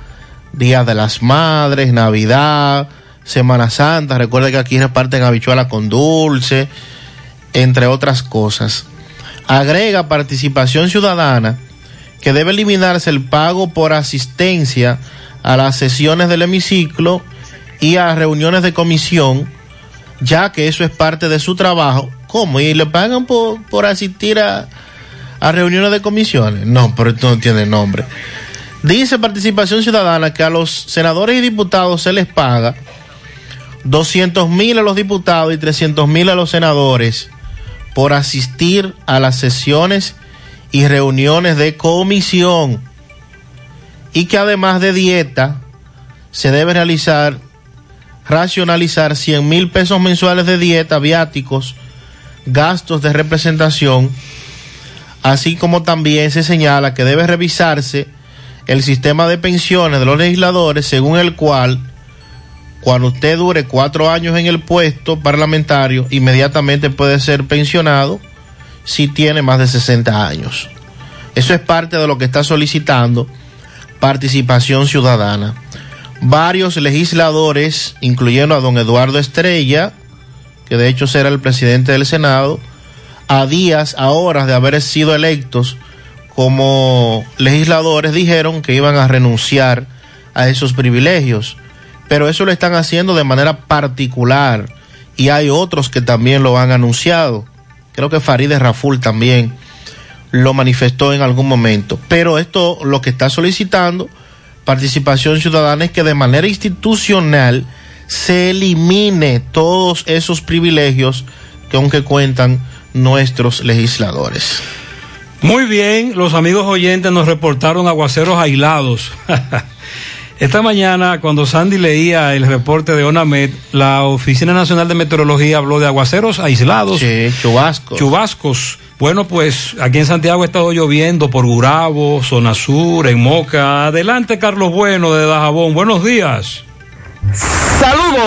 Días de las Madres, Navidad, Semana Santa. Recuerda que aquí reparten habichuelas con dulce, entre otras cosas. Agrega participación ciudadana que debe eliminarse el pago por asistencia a las sesiones del hemiciclo y a reuniones de comisión, ya que eso es parte de su trabajo. ¿Cómo? ¿Y le pagan por, por asistir a, a reuniones de comisiones? No, pero esto no tiene nombre. Dice Participación Ciudadana que a los senadores y diputados se les paga 200 mil a los diputados y 300 mil a los senadores por asistir a las sesiones y reuniones de comisión y que además de dieta se debe realizar racionalizar 100 mil pesos mensuales de dieta, viáticos, gastos de representación, así como también se señala que debe revisarse el sistema de pensiones de los legisladores según el cual cuando usted dure cuatro años en el puesto parlamentario, inmediatamente puede ser pensionado si tiene más de 60 años. Eso es parte de lo que está solicitando participación ciudadana. Varios legisladores, incluyendo a don Eduardo Estrella, que de hecho será el presidente del Senado, a días, a horas de haber sido electos como legisladores, dijeron que iban a renunciar a esos privilegios pero eso lo están haciendo de manera particular y hay otros que también lo han anunciado. Creo que Farideh Raful también lo manifestó en algún momento. Pero esto lo que está solicitando participación ciudadana es que de manera institucional se elimine todos esos privilegios que aunque cuentan nuestros legisladores. Muy bien, los amigos oyentes nos reportaron aguaceros aislados. Esta mañana, cuando Sandy leía el reporte de ONAMED, la Oficina Nacional de Meteorología habló de aguaceros aislados. Sí, chubascos. Chubascos. Bueno, pues aquí en Santiago ha estado lloviendo por Gurabo, Zona Sur, en Moca. Adelante, Carlos Bueno de Dajabón. Buenos días. Saludos.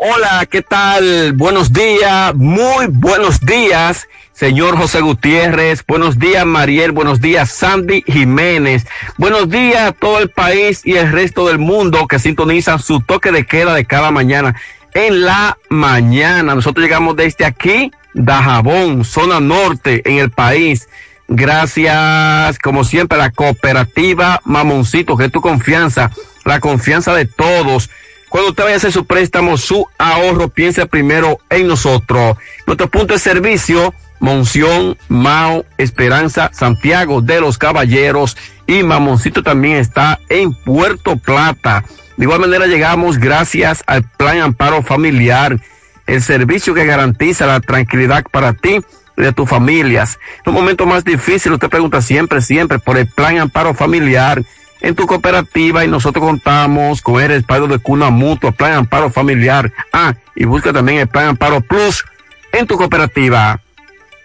Hola, ¿qué tal? Buenos días, muy buenos días, señor José Gutiérrez. Buenos días, Mariel. Buenos días, Sandy Jiménez. Buenos días a todo el país y el resto del mundo que sintonizan su toque de queda de cada mañana. En la mañana, nosotros llegamos desde aquí, Dajabón, zona norte en el país. Gracias, como siempre, a la cooperativa Mamoncito, que es tu confianza, la confianza de todos. Cuando usted vaya a hacer su préstamo, su ahorro, piense primero en nosotros. Nuestro punto de servicio, Monción, Mao, Esperanza, Santiago de los Caballeros y Mamoncito también está en Puerto Plata. De igual manera llegamos gracias al Plan Amparo Familiar, el servicio que garantiza la tranquilidad para ti y de tus familias. En un momento más difícil, usted pregunta siempre, siempre por el Plan Amparo Familiar en tu cooperativa y nosotros contamos con el respaldo de Cuna Mutua, Plan Amparo Familiar. Ah, y busca también el Plan Amparo Plus en tu cooperativa.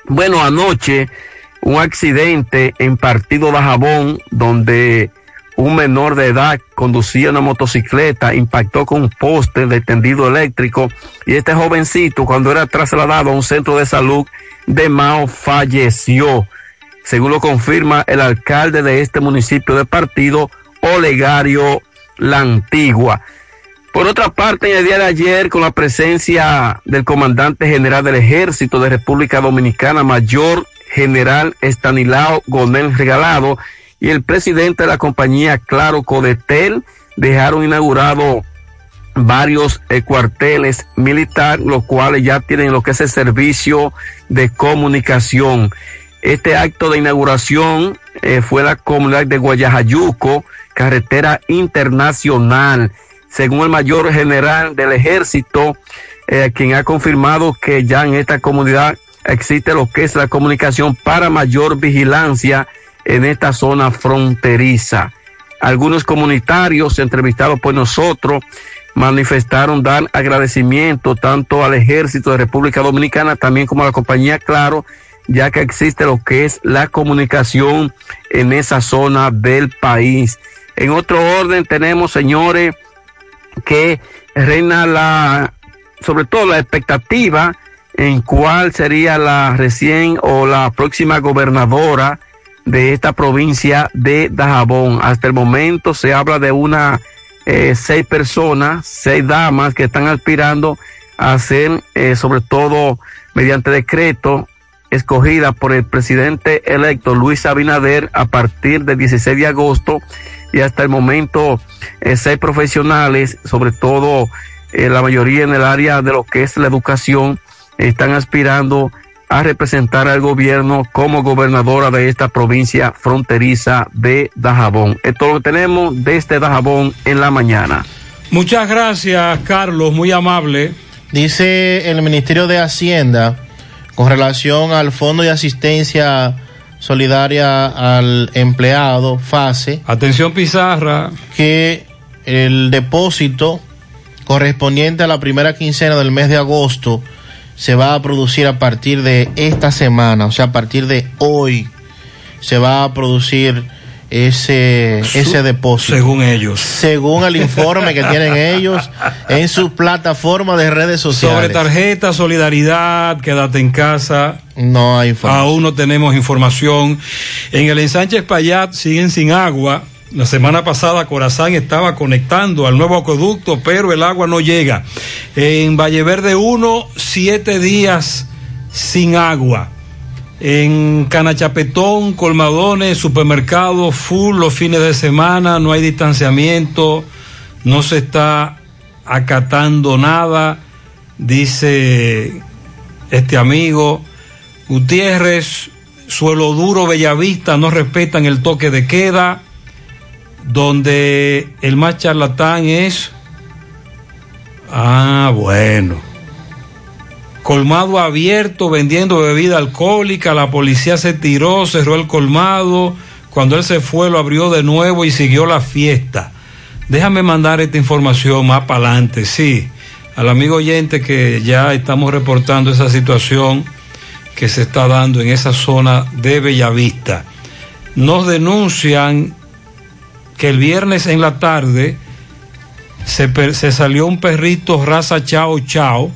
Bueno, anoche un accidente en Partido Bajabón donde un menor de edad conducía una motocicleta, impactó con un poste de tendido eléctrico y este jovencito cuando era trasladado a un centro de salud de Mao falleció según lo confirma el alcalde de este municipio de partido, Olegario La Antigua. Por otra parte, en el día de ayer, con la presencia del comandante general del ejército de República Dominicana, mayor general Estanilao Gonel Regalado, y el presidente de la compañía Claro Codetel, dejaron inaugurado varios eh, cuarteles militares, los cuales ya tienen lo que es el servicio de comunicación. Este acto de inauguración eh, fue la comunidad de Guayajayuco, carretera internacional. Según el mayor general del ejército, eh, quien ha confirmado que ya en esta comunidad existe lo que es la comunicación para mayor vigilancia en esta zona fronteriza. Algunos comunitarios entrevistados por nosotros manifestaron dar agradecimiento tanto al ejército de República Dominicana, también como a la compañía Claro, ya que existe lo que es la comunicación en esa zona del país. En otro orden tenemos, señores, que reina la, sobre todo la expectativa en cuál sería la recién o la próxima gobernadora de esta provincia de Dajabón. Hasta el momento se habla de una eh, seis personas, seis damas que están aspirando a ser, eh, sobre todo mediante decreto, escogida por el presidente electo Luis Abinader a partir del 16 de agosto y hasta el momento eh, seis profesionales, sobre todo eh, la mayoría en el área de lo que es la educación, están aspirando a representar al gobierno como gobernadora de esta provincia fronteriza de Dajabón. Esto lo que tenemos desde Dajabón en la mañana. Muchas gracias, Carlos, muy amable. Dice el Ministerio de Hacienda con relación al Fondo de Asistencia Solidaria al Empleado, FASE. Atención, Pizarra. Que el depósito correspondiente a la primera quincena del mes de agosto se va a producir a partir de esta semana, o sea, a partir de hoy se va a producir ese, ese depósito. Según ellos. Según el informe que tienen ellos en su plataforma de redes sociales. Sobre tarjeta, solidaridad, quédate en casa. No hay información. Aún no tenemos información. En el ensanche Espaillat siguen sin agua. La semana pasada Corazán estaba conectando al nuevo acueducto, pero el agua no llega. En Valleverde 1, siete días sin agua. En Canachapetón, colmadones, supermercados, full los fines de semana, no hay distanciamiento, no se está acatando nada. dice este amigo Gutiérrez, Suelo Duro, Bellavista no respetan el toque de queda, donde el más charlatán es... Ah, bueno. Colmado abierto, vendiendo bebida alcohólica, la policía se tiró, cerró el colmado, cuando él se fue lo abrió de nuevo y siguió la fiesta. Déjame mandar esta información más para adelante, sí, al amigo oyente que ya estamos reportando esa situación que se está dando en esa zona de Bellavista. Nos denuncian que el viernes en la tarde se, se salió un perrito raza chao chao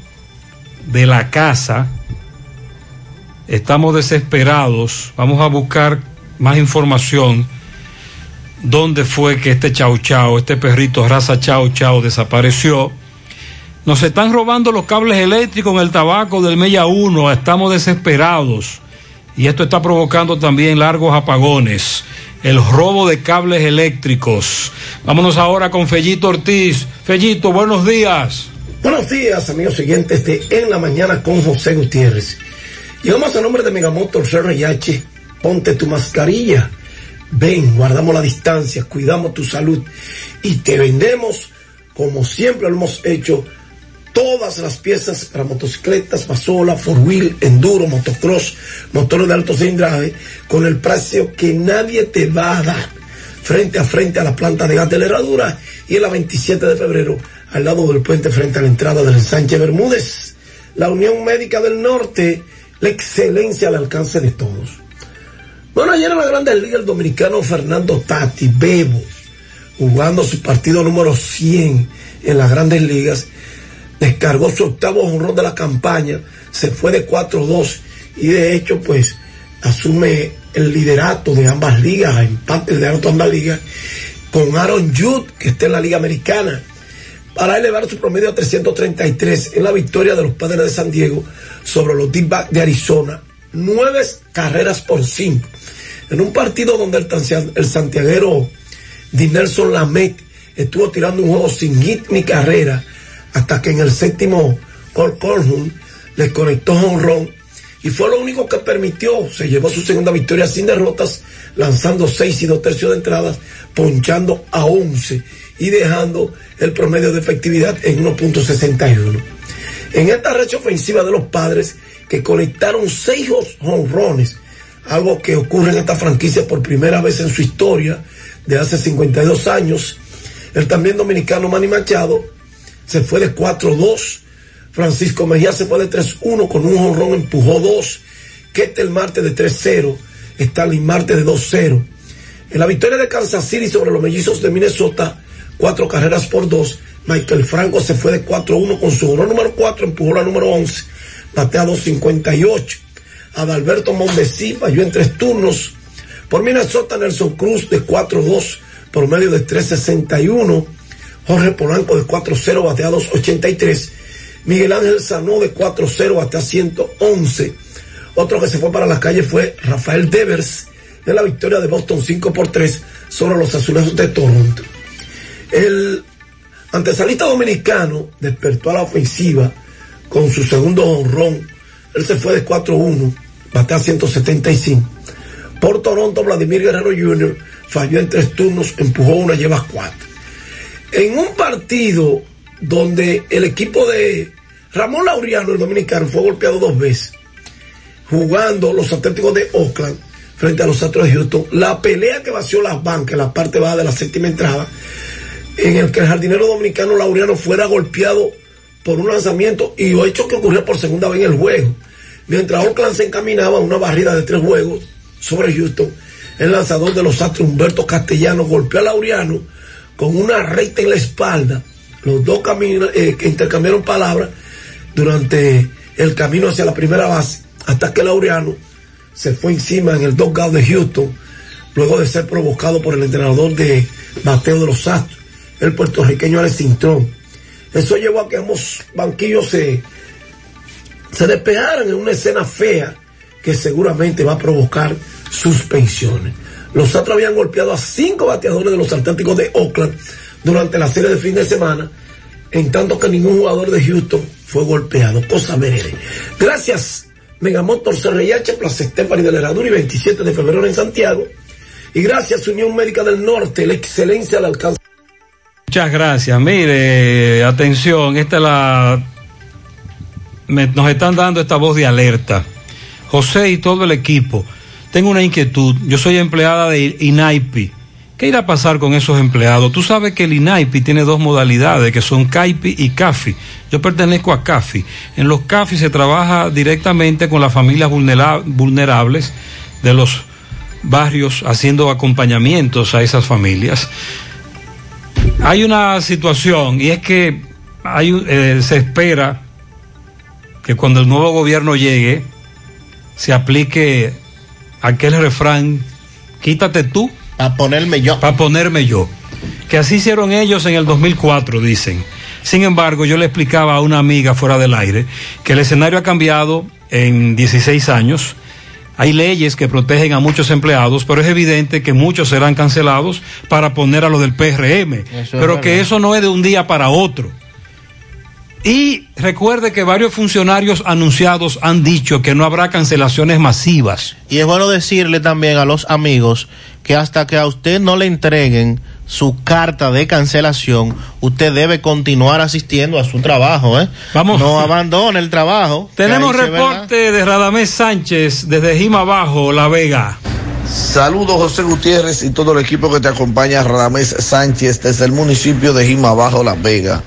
de la casa. Estamos desesperados. Vamos a buscar más información. ¿Dónde fue que este chao chao, este perrito raza chao chao desapareció? Nos están robando los cables eléctricos en el tabaco del Mella 1. Estamos desesperados. Y esto está provocando también largos apagones. El robo de cables eléctricos. Vámonos ahora con Fellito Ortiz. Fellito, buenos días. Buenos días, amigos siguientes de En la Mañana con José Gutiérrez. Llegamos a nombre de Megamotor CRH. Ponte tu mascarilla. Ven, guardamos la distancia, cuidamos tu salud y te vendemos, como siempre lo hemos hecho, todas las piezas para motocicletas, pasola, four wheel, enduro, motocross, motores de alto cilindraje, con el precio que nadie te va a dar. Frente a frente a la planta de gas de la herradura y en la 27 de febrero, al lado del puente frente a la entrada del Sánchez Bermúdez. La Unión Médica del Norte, la excelencia al alcance de todos. Bueno, ayer en la Grandes Ligas el dominicano Fernando Tati, Bebo, jugando su partido número 100 en las Grandes Ligas, descargó su octavo honrón de la campaña, se fue de 4-2 y de hecho pues asume el liderato de ambas ligas, empate de ambas ligas, con Aaron Judd, que está en la Liga Americana, para elevar su promedio a 333 en la victoria de los Padres de San Diego sobre los D-Backs de Arizona, nueve carreras por cinco. En un partido donde el, santiaguero Dinelson Lamet estuvo tirando un juego sin hit ni carrera hasta que en el séptimo Cole Calhoun le conectó honrón y fue lo único que permitió, se llevó su segunda victoria sin derrotas, lanzando seis y dos tercios de entradas, ponchando a 11 y dejando el promedio de efectividad en 1.61. En esta recha ofensiva de los padres, que conectaron seis honrones, algo que ocurre en esta franquicia por primera vez en su historia, de hace 52 años, el también dominicano Manny Machado se fue de 4-2. Francisco Mejía se fue de 3-1 con un jonrón, empujó 2. Ketel Marte de 3-0. Stanley Marte de 2-0. En la victoria de Kansas City sobre los mellizos de Minnesota, cuatro carreras por dos. Michael Franco se fue de 4-1 con su honor número 4, empujó la número 11, batea 2.58. Adalberto Mondesi falló en tres turnos. Por Minnesota, Nelson Cruz de 4-2, por medio de 3.61. Jorge Polanco de 4-0, batea 2.83. Miguel Ángel Sanó de 4-0, batea 111. Otro que se fue para la calle fue Rafael Devers en la victoria de Boston 5 por 3 sobre los azulejos de Toronto. El antesalista dominicano despertó a la ofensiva con su segundo honrón. Él se fue de 4-1, batea 175. Por Toronto, Vladimir Guerrero Jr. falló en tres turnos, empujó una, lleva cuatro. En un partido donde el equipo de Ramón Laureano, el dominicano, fue golpeado dos veces, jugando los Atléticos de Oakland frente a los Astros de Houston, la pelea que vació las bancas la parte baja de la séptima entrada, en el que el jardinero dominicano Laureano fuera golpeado por un lanzamiento y hecho que ocurrió por segunda vez en el juego. Mientras Oakland se encaminaba a una barrida de tres juegos sobre Houston, el lanzador de los Astros, Humberto Castellanos, golpeó a Laureano con una recta en la espalda. Los dos caminos, eh, que intercambiaron palabras durante el camino hacia la primera base, hasta que Laureano se fue encima en el dugout de Houston, luego de ser provocado por el entrenador de bateo de los Astros, el puertorriqueño Alex Cintrón. Eso llevó a que ambos banquillos se, se despejaran en una escena fea que seguramente va a provocar suspensiones. Los Astros habían golpeado a cinco bateadores de los Atlánticos de Oakland durante la serie de fin de semana en tanto que ningún jugador de Houston fue golpeado. Cosa verede. Gracias, Megamotor CRIH, Plaza Estefani de la Herradura y 27 de febrero en Santiago. Y gracias, Unión Médica del Norte, la excelencia al alcance. Muchas gracias. Mire, atención, esta es la... nos están dando esta voz de alerta. José y todo el equipo. Tengo una inquietud. Yo soy empleada de INAIPI. ¿Qué irá a pasar con esos empleados? Tú sabes que el INAIPI tiene dos modalidades, que son CAIPI y CAFI. Yo pertenezco a CAFI. En los CAFI se trabaja directamente con las familias vulnera- vulnerables de los barrios, haciendo acompañamientos a esas familias. Hay una situación y es que hay, eh, se espera que cuando el nuevo gobierno llegue se aplique aquel refrán, quítate tú. Para ponerme yo. Para ponerme yo. Que así hicieron ellos en el 2004, dicen. Sin embargo, yo le explicaba a una amiga fuera del aire que el escenario ha cambiado en 16 años. Hay leyes que protegen a muchos empleados, pero es evidente que muchos serán cancelados para poner a lo del PRM. pero que eso no es de un día para otro. Y recuerde que varios funcionarios anunciados han dicho que no habrá cancelaciones masivas. Y es bueno decirle también a los amigos que hasta que a usted no le entreguen su carta de cancelación, usted debe continuar asistiendo a su trabajo, ¿eh? Vamos. No abandone el trabajo. Tenemos reporte de Radamés Sánchez desde Jima Abajo, La Vega. Saludos José Gutiérrez y todo el equipo que te acompaña, Radamés Sánchez, desde el municipio de Jima Bajo, La Vega.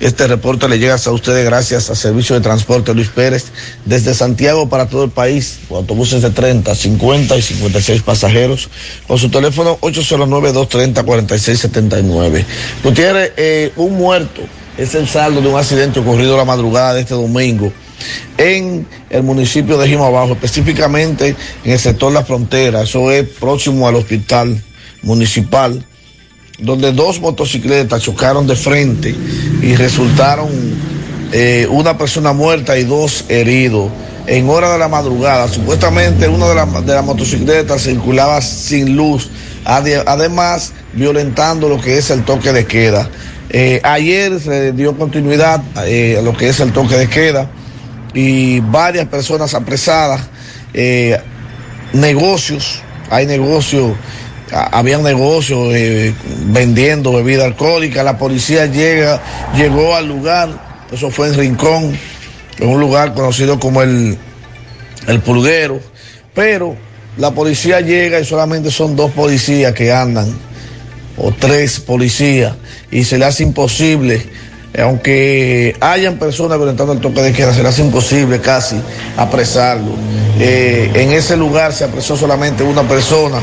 Este reporte le llega a ustedes gracias al Servicio de Transporte Luis Pérez, desde Santiago para todo el país, con autobuses de 30, 50 y 56 pasajeros, con su teléfono 809-230-4679. Gutiérrez, eh, un muerto es el saldo de un accidente ocurrido la madrugada de este domingo en el municipio de Jima Bajo, específicamente en el sector La Frontera, eso es próximo al hospital municipal, donde dos motocicletas chocaron de frente y resultaron eh, una persona muerta y dos heridos. En hora de la madrugada, supuestamente una de las de las motocicletas circulaba sin luz, ade- además violentando lo que es el toque de queda. Eh, ayer se dio continuidad eh, a lo que es el toque de queda y varias personas apresadas, negocios, hay negocios, a- había negocios eh, vendiendo bebida alcohólica, la policía llega, llegó al lugar, eso fue en Rincón, en un lugar conocido como el, el Pulguero, pero la policía llega y solamente son dos policías que andan, o tres policías, y se le hace imposible eh, aunque hayan personas violentando el toque de queda, será imposible casi apresarlo. Eh, en ese lugar se apresó solamente una persona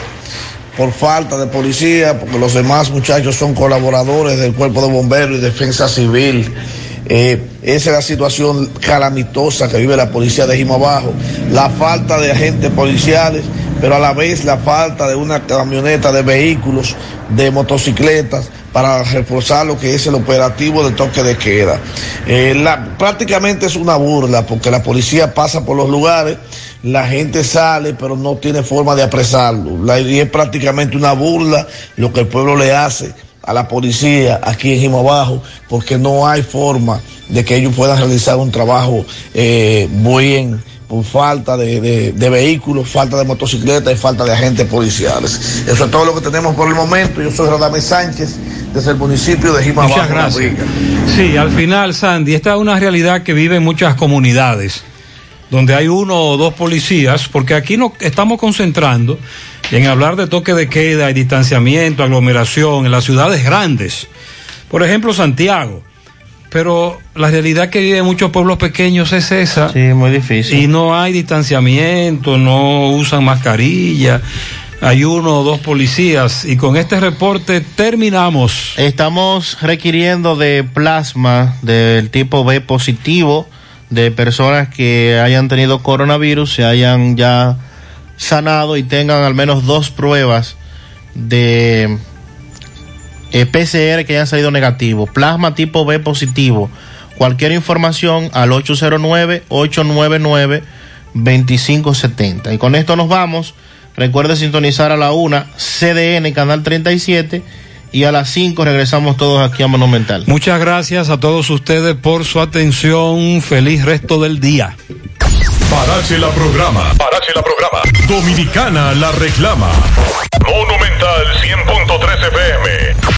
por falta de policía, porque los demás muchachos son colaboradores del cuerpo de bomberos y defensa civil. Eh, esa es la situación calamitosa que vive la policía de Jima Abajo, la falta de agentes policiales, pero a la vez la falta de una camioneta de vehículos, de motocicletas, para reforzar lo que es el operativo de toque de queda. Eh, prácticamente es una burla, porque la policía pasa por los lugares, la gente sale, pero no tiene forma de apresarlo. La, y es prácticamente una burla lo que el pueblo le hace a la policía aquí en Jima Abajo, porque no hay forma de que ellos puedan realizar un trabajo eh, bien por falta de, de- de vehículos, falta de motocicletas y falta de agentes policiales. Eso es todo lo que tenemos por el momento. Yo soy Radamés Sánchez, desde el municipio de Jima Muchas gracias. Sí, al final, Sandy, esta es una realidad que vive en muchas comunidades, donde hay uno o dos policías, porque aquí no estamos concentrando en hablar de toque de queda y distanciamiento, aglomeración en las ciudades grandes. Por ejemplo, Santiago. Pero la realidad que vive en muchos pueblos pequeños es esa. Sí, muy difícil. Y no hay distanciamiento, no usan mascarilla. Hay uno o dos policías. Y con este reporte terminamos. Estamos requiriendo de plasma del tipo B positivo de personas que hayan tenido coronavirus, se hayan ya sanado y tengan al menos dos pruebas de eh, PCR que hayan salido negativo. Plasma tipo B positivo. Cualquier información al 809-899-2570. Y con esto nos vamos. Recuerde sintonizar a la una CDN, canal 37 y a las 5 regresamos todos aquí a Monumental. Muchas gracias a todos ustedes por su atención. Feliz resto del día. Parache la programa. Parache la programa. Dominicana la reclama. Monumental 100.13 FM.